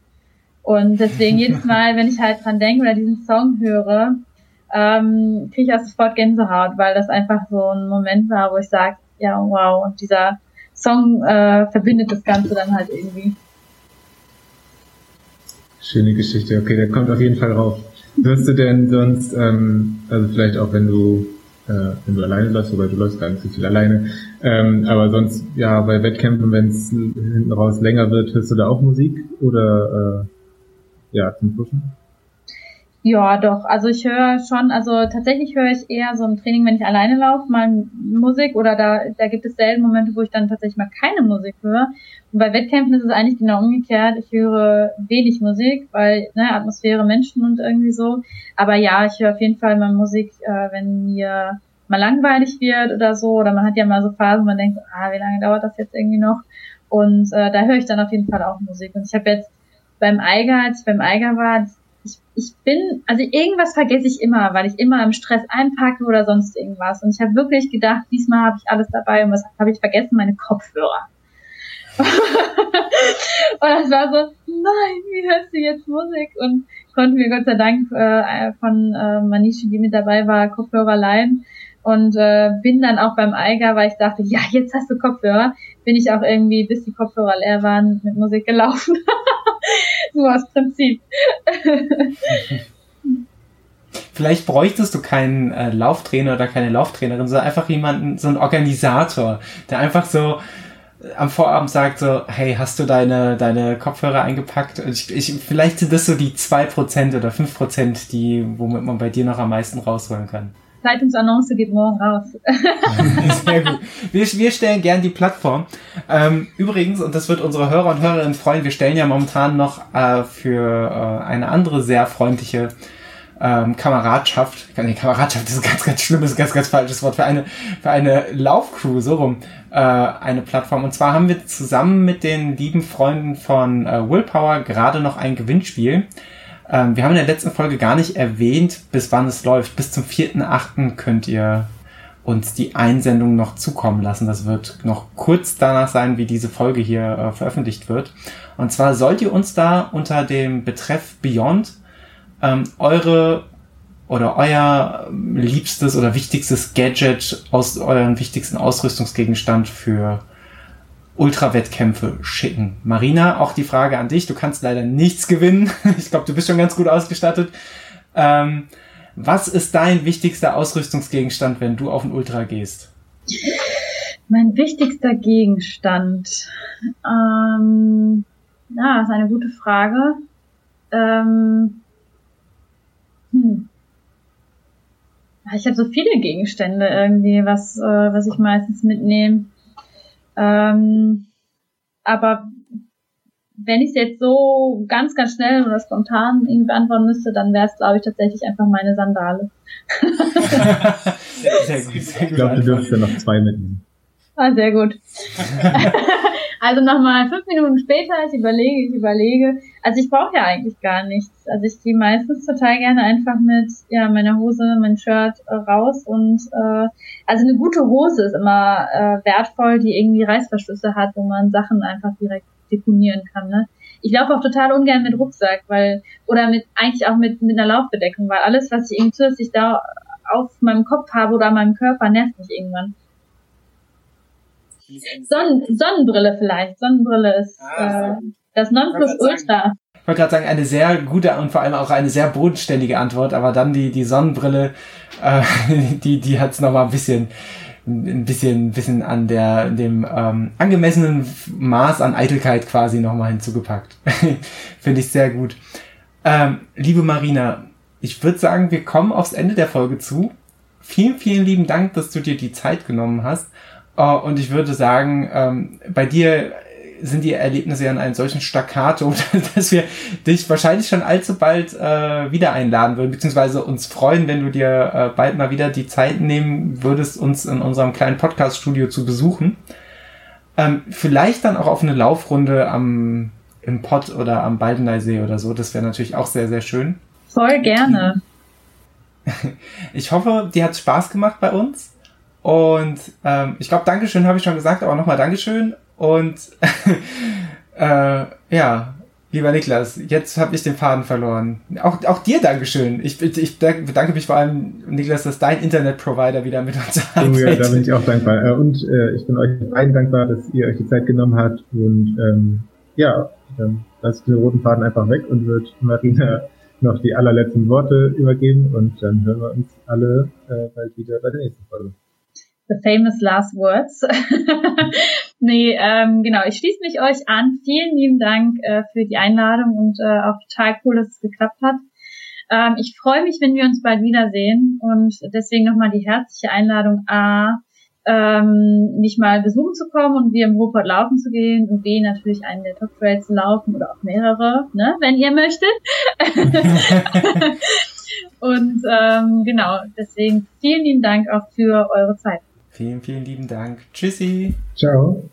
Und deswegen jedes *laughs* Mal, wenn ich halt dran denke oder diesen Song höre, ähm, kriege ich auch sofort Gänsehaut, weil das einfach so ein Moment war, wo ich sage, ja, wow, und dieser Song äh, verbindet das Ganze dann halt irgendwie. Schöne Geschichte, okay, der kommt auf jeden Fall rauf. Wirst du denn sonst, ähm, also vielleicht auch wenn du äh, wenn du alleine läufst, wobei du läufst gar nicht so viel alleine, ähm, aber sonst, ja, bei Wettkämpfen, wenn es hinten raus länger wird, hörst du da auch Musik oder äh, ja, zum Pushen? Ja, doch. Also ich höre schon, also tatsächlich höre ich eher so im Training, wenn ich alleine laufe, mal Musik oder da, da gibt es selten Momente, wo ich dann tatsächlich mal keine Musik höre. Und bei Wettkämpfen ist es eigentlich genau umgekehrt. Ich höre wenig Musik, weil, ne, Atmosphäre, Menschen und irgendwie so. Aber ja, ich höre auf jeden Fall mal Musik, äh, wenn mir mal langweilig wird oder so. Oder man hat ja mal so Phasen, man denkt, ah, wie lange dauert das jetzt irgendwie noch? Und äh, da höre ich dann auf jeden Fall auch Musik. Und ich habe jetzt beim Eiger, als ich beim Eiger war, ich, ich bin, also irgendwas vergesse ich immer, weil ich immer im Stress einpacke oder sonst irgendwas. Und ich habe wirklich gedacht, diesmal habe ich alles dabei und was habe ich vergessen? Meine Kopfhörer. *laughs* und das war so, nein, wie hörst du jetzt Musik? Und konnten wir Gott sei Dank äh, von äh, Manishi, die mit dabei war, Kopfhörer leihen. Und äh, bin dann auch beim Eiger, weil ich dachte, ja, jetzt hast du Kopfhörer, bin ich auch irgendwie, bis die Kopfhörer leer waren, mit Musik gelaufen. *laughs* *laughs* Nur aus Prinzip. *laughs* Vielleicht bräuchtest du keinen äh, Lauftrainer oder keine Lauftrainerin, sondern einfach jemanden, so einen Organisator, der einfach so äh, am Vorabend sagt so, hey, hast du deine, deine Kopfhörer eingepackt? Ich, ich, vielleicht sind das so die zwei Prozent oder fünf Prozent, die, womit man bei dir noch am meisten rausholen kann. Zeitungsannonce geht morgen raus. *laughs* Sehr gut. Wir, wir stellen gern die Plattform. Ähm, übrigens, und das wird unsere Hörer und Hörerinnen freuen, wir stellen ja momentan noch äh, für äh, eine andere sehr freundliche ähm, Kameradschaft, nee, Kameradschaft ist ein ganz, ganz schlimmes, ganz, ganz falsches Wort, für eine, für eine Laufcrew, so rum, äh, eine Plattform. Und zwar haben wir zusammen mit den lieben Freunden von äh, Willpower gerade noch ein Gewinnspiel. Ähm, wir haben in der letzten Folge gar nicht erwähnt, bis wann es läuft. Bis zum 4.8. könnt ihr uns die Einsendung noch zukommen lassen. Das wird noch kurz danach sein, wie diese Folge hier äh, veröffentlicht wird. Und zwar sollt ihr uns da unter dem Betreff Beyond ähm, eure oder euer liebstes oder wichtigstes Gadget aus euren wichtigsten Ausrüstungsgegenstand für Ultrawettkämpfe schicken. Marina, auch die Frage an dich. Du kannst leider nichts gewinnen. *laughs* Ich glaube, du bist schon ganz gut ausgestattet. Ähm, was ist dein wichtigster Ausrüstungsgegenstand, wenn du auf ein Ultra gehst? Mein wichtigster Gegenstand. Ähm, ja, ist eine gute Frage. Ähm, hm. Ich habe so viele Gegenstände irgendwie, was, äh, was ich meistens mitnehme. Ähm, aber wenn ich es jetzt so ganz, ganz schnell oder spontan irgendwie beantworten müsste, dann wäre es, glaube ich, tatsächlich einfach meine Sandale. *laughs* sehr gut, sehr gut. Ich glaube, du dürfst ja noch zwei mitnehmen. Ah, sehr gut. *laughs* also nochmal fünf Minuten später, ich überlege, ich überlege. Also ich brauche ja eigentlich gar nichts. Also ich gehe meistens total gerne einfach mit ja meiner Hose, mein Shirt äh, raus und äh, also eine gute Hose ist immer äh, wertvoll, die irgendwie Reißverschlüsse hat, wo man Sachen einfach direkt deponieren kann. Ne? Ich laufe auch total ungern mit Rucksack, weil oder mit eigentlich auch mit mit einer Laufbedeckung, weil alles, was ich irgendwie zusätzlich da auf meinem Kopf habe oder an meinem Körper, nervt mich irgendwann. Sonnen Sonnenbrille vielleicht. Sonnenbrille ist ah, äh, das Nonplusultra. ich wollte gerade sagen, eine sehr gute und vor allem auch eine sehr bodenständige Antwort, aber dann die, die Sonnenbrille, äh, *laughs* die, die hat es nochmal ein bisschen, ein bisschen, ein bisschen an der, dem ähm, angemessenen Maß an Eitelkeit quasi nochmal hinzugepackt. *laughs* Finde ich sehr gut. Ähm, liebe Marina, ich würde sagen, wir kommen aufs Ende der Folge zu. Vielen, vielen lieben Dank, dass du dir die Zeit genommen hast. Uh, und ich würde sagen, ähm, bei dir sind die Erlebnisse ja in einem solchen Staccato, *laughs* dass wir dich wahrscheinlich schon allzu bald äh, wieder einladen würden, beziehungsweise uns freuen, wenn du dir äh, bald mal wieder die Zeit nehmen würdest, uns in unserem kleinen Podcast-Studio zu besuchen. Ähm, vielleicht dann auch auf eine Laufrunde am im Pott oder am Baldeneysee oder so. Das wäre natürlich auch sehr, sehr schön. Voll gerne. Ich hoffe, dir hat Spaß gemacht bei uns. Und ähm, ich glaube, Dankeschön habe ich schon gesagt, aber nochmal Dankeschön. Und *laughs* äh, ja, lieber Niklas, jetzt habe ich den Faden verloren. Auch, auch dir Dankeschön. Ich, ich bedanke mich vor allem, Niklas, dass dein Internetprovider wieder mit uns arbeitet. Ja, da bin ich auch dankbar. Äh, und äh, ich bin euch beiden dankbar, dass ihr euch die Zeit genommen habt. Und ähm, ja, dann lasst den roten Faden einfach weg und wird Marina noch die allerletzten Worte übergeben. Und dann hören wir uns alle äh, bald wieder bei der nächsten Folge. The famous last words. *laughs* nee, ähm, genau, ich schließe mich euch an. Vielen lieben Dank äh, für die Einladung und äh, auch total cool, dass es geklappt hat. Ähm, ich freue mich, wenn wir uns bald wiedersehen und deswegen nochmal die herzliche Einladung A, ähm, mich mal besuchen zu kommen und wir im Ruhrpott laufen zu gehen und B, natürlich einen der Top Trails zu laufen oder auch mehrere, ne, wenn ihr möchtet. *laughs* *laughs* und ähm, genau, deswegen vielen lieben Dank auch für eure Zeit. Vielen, vielen lieben Dank. Tschüssi. Ciao.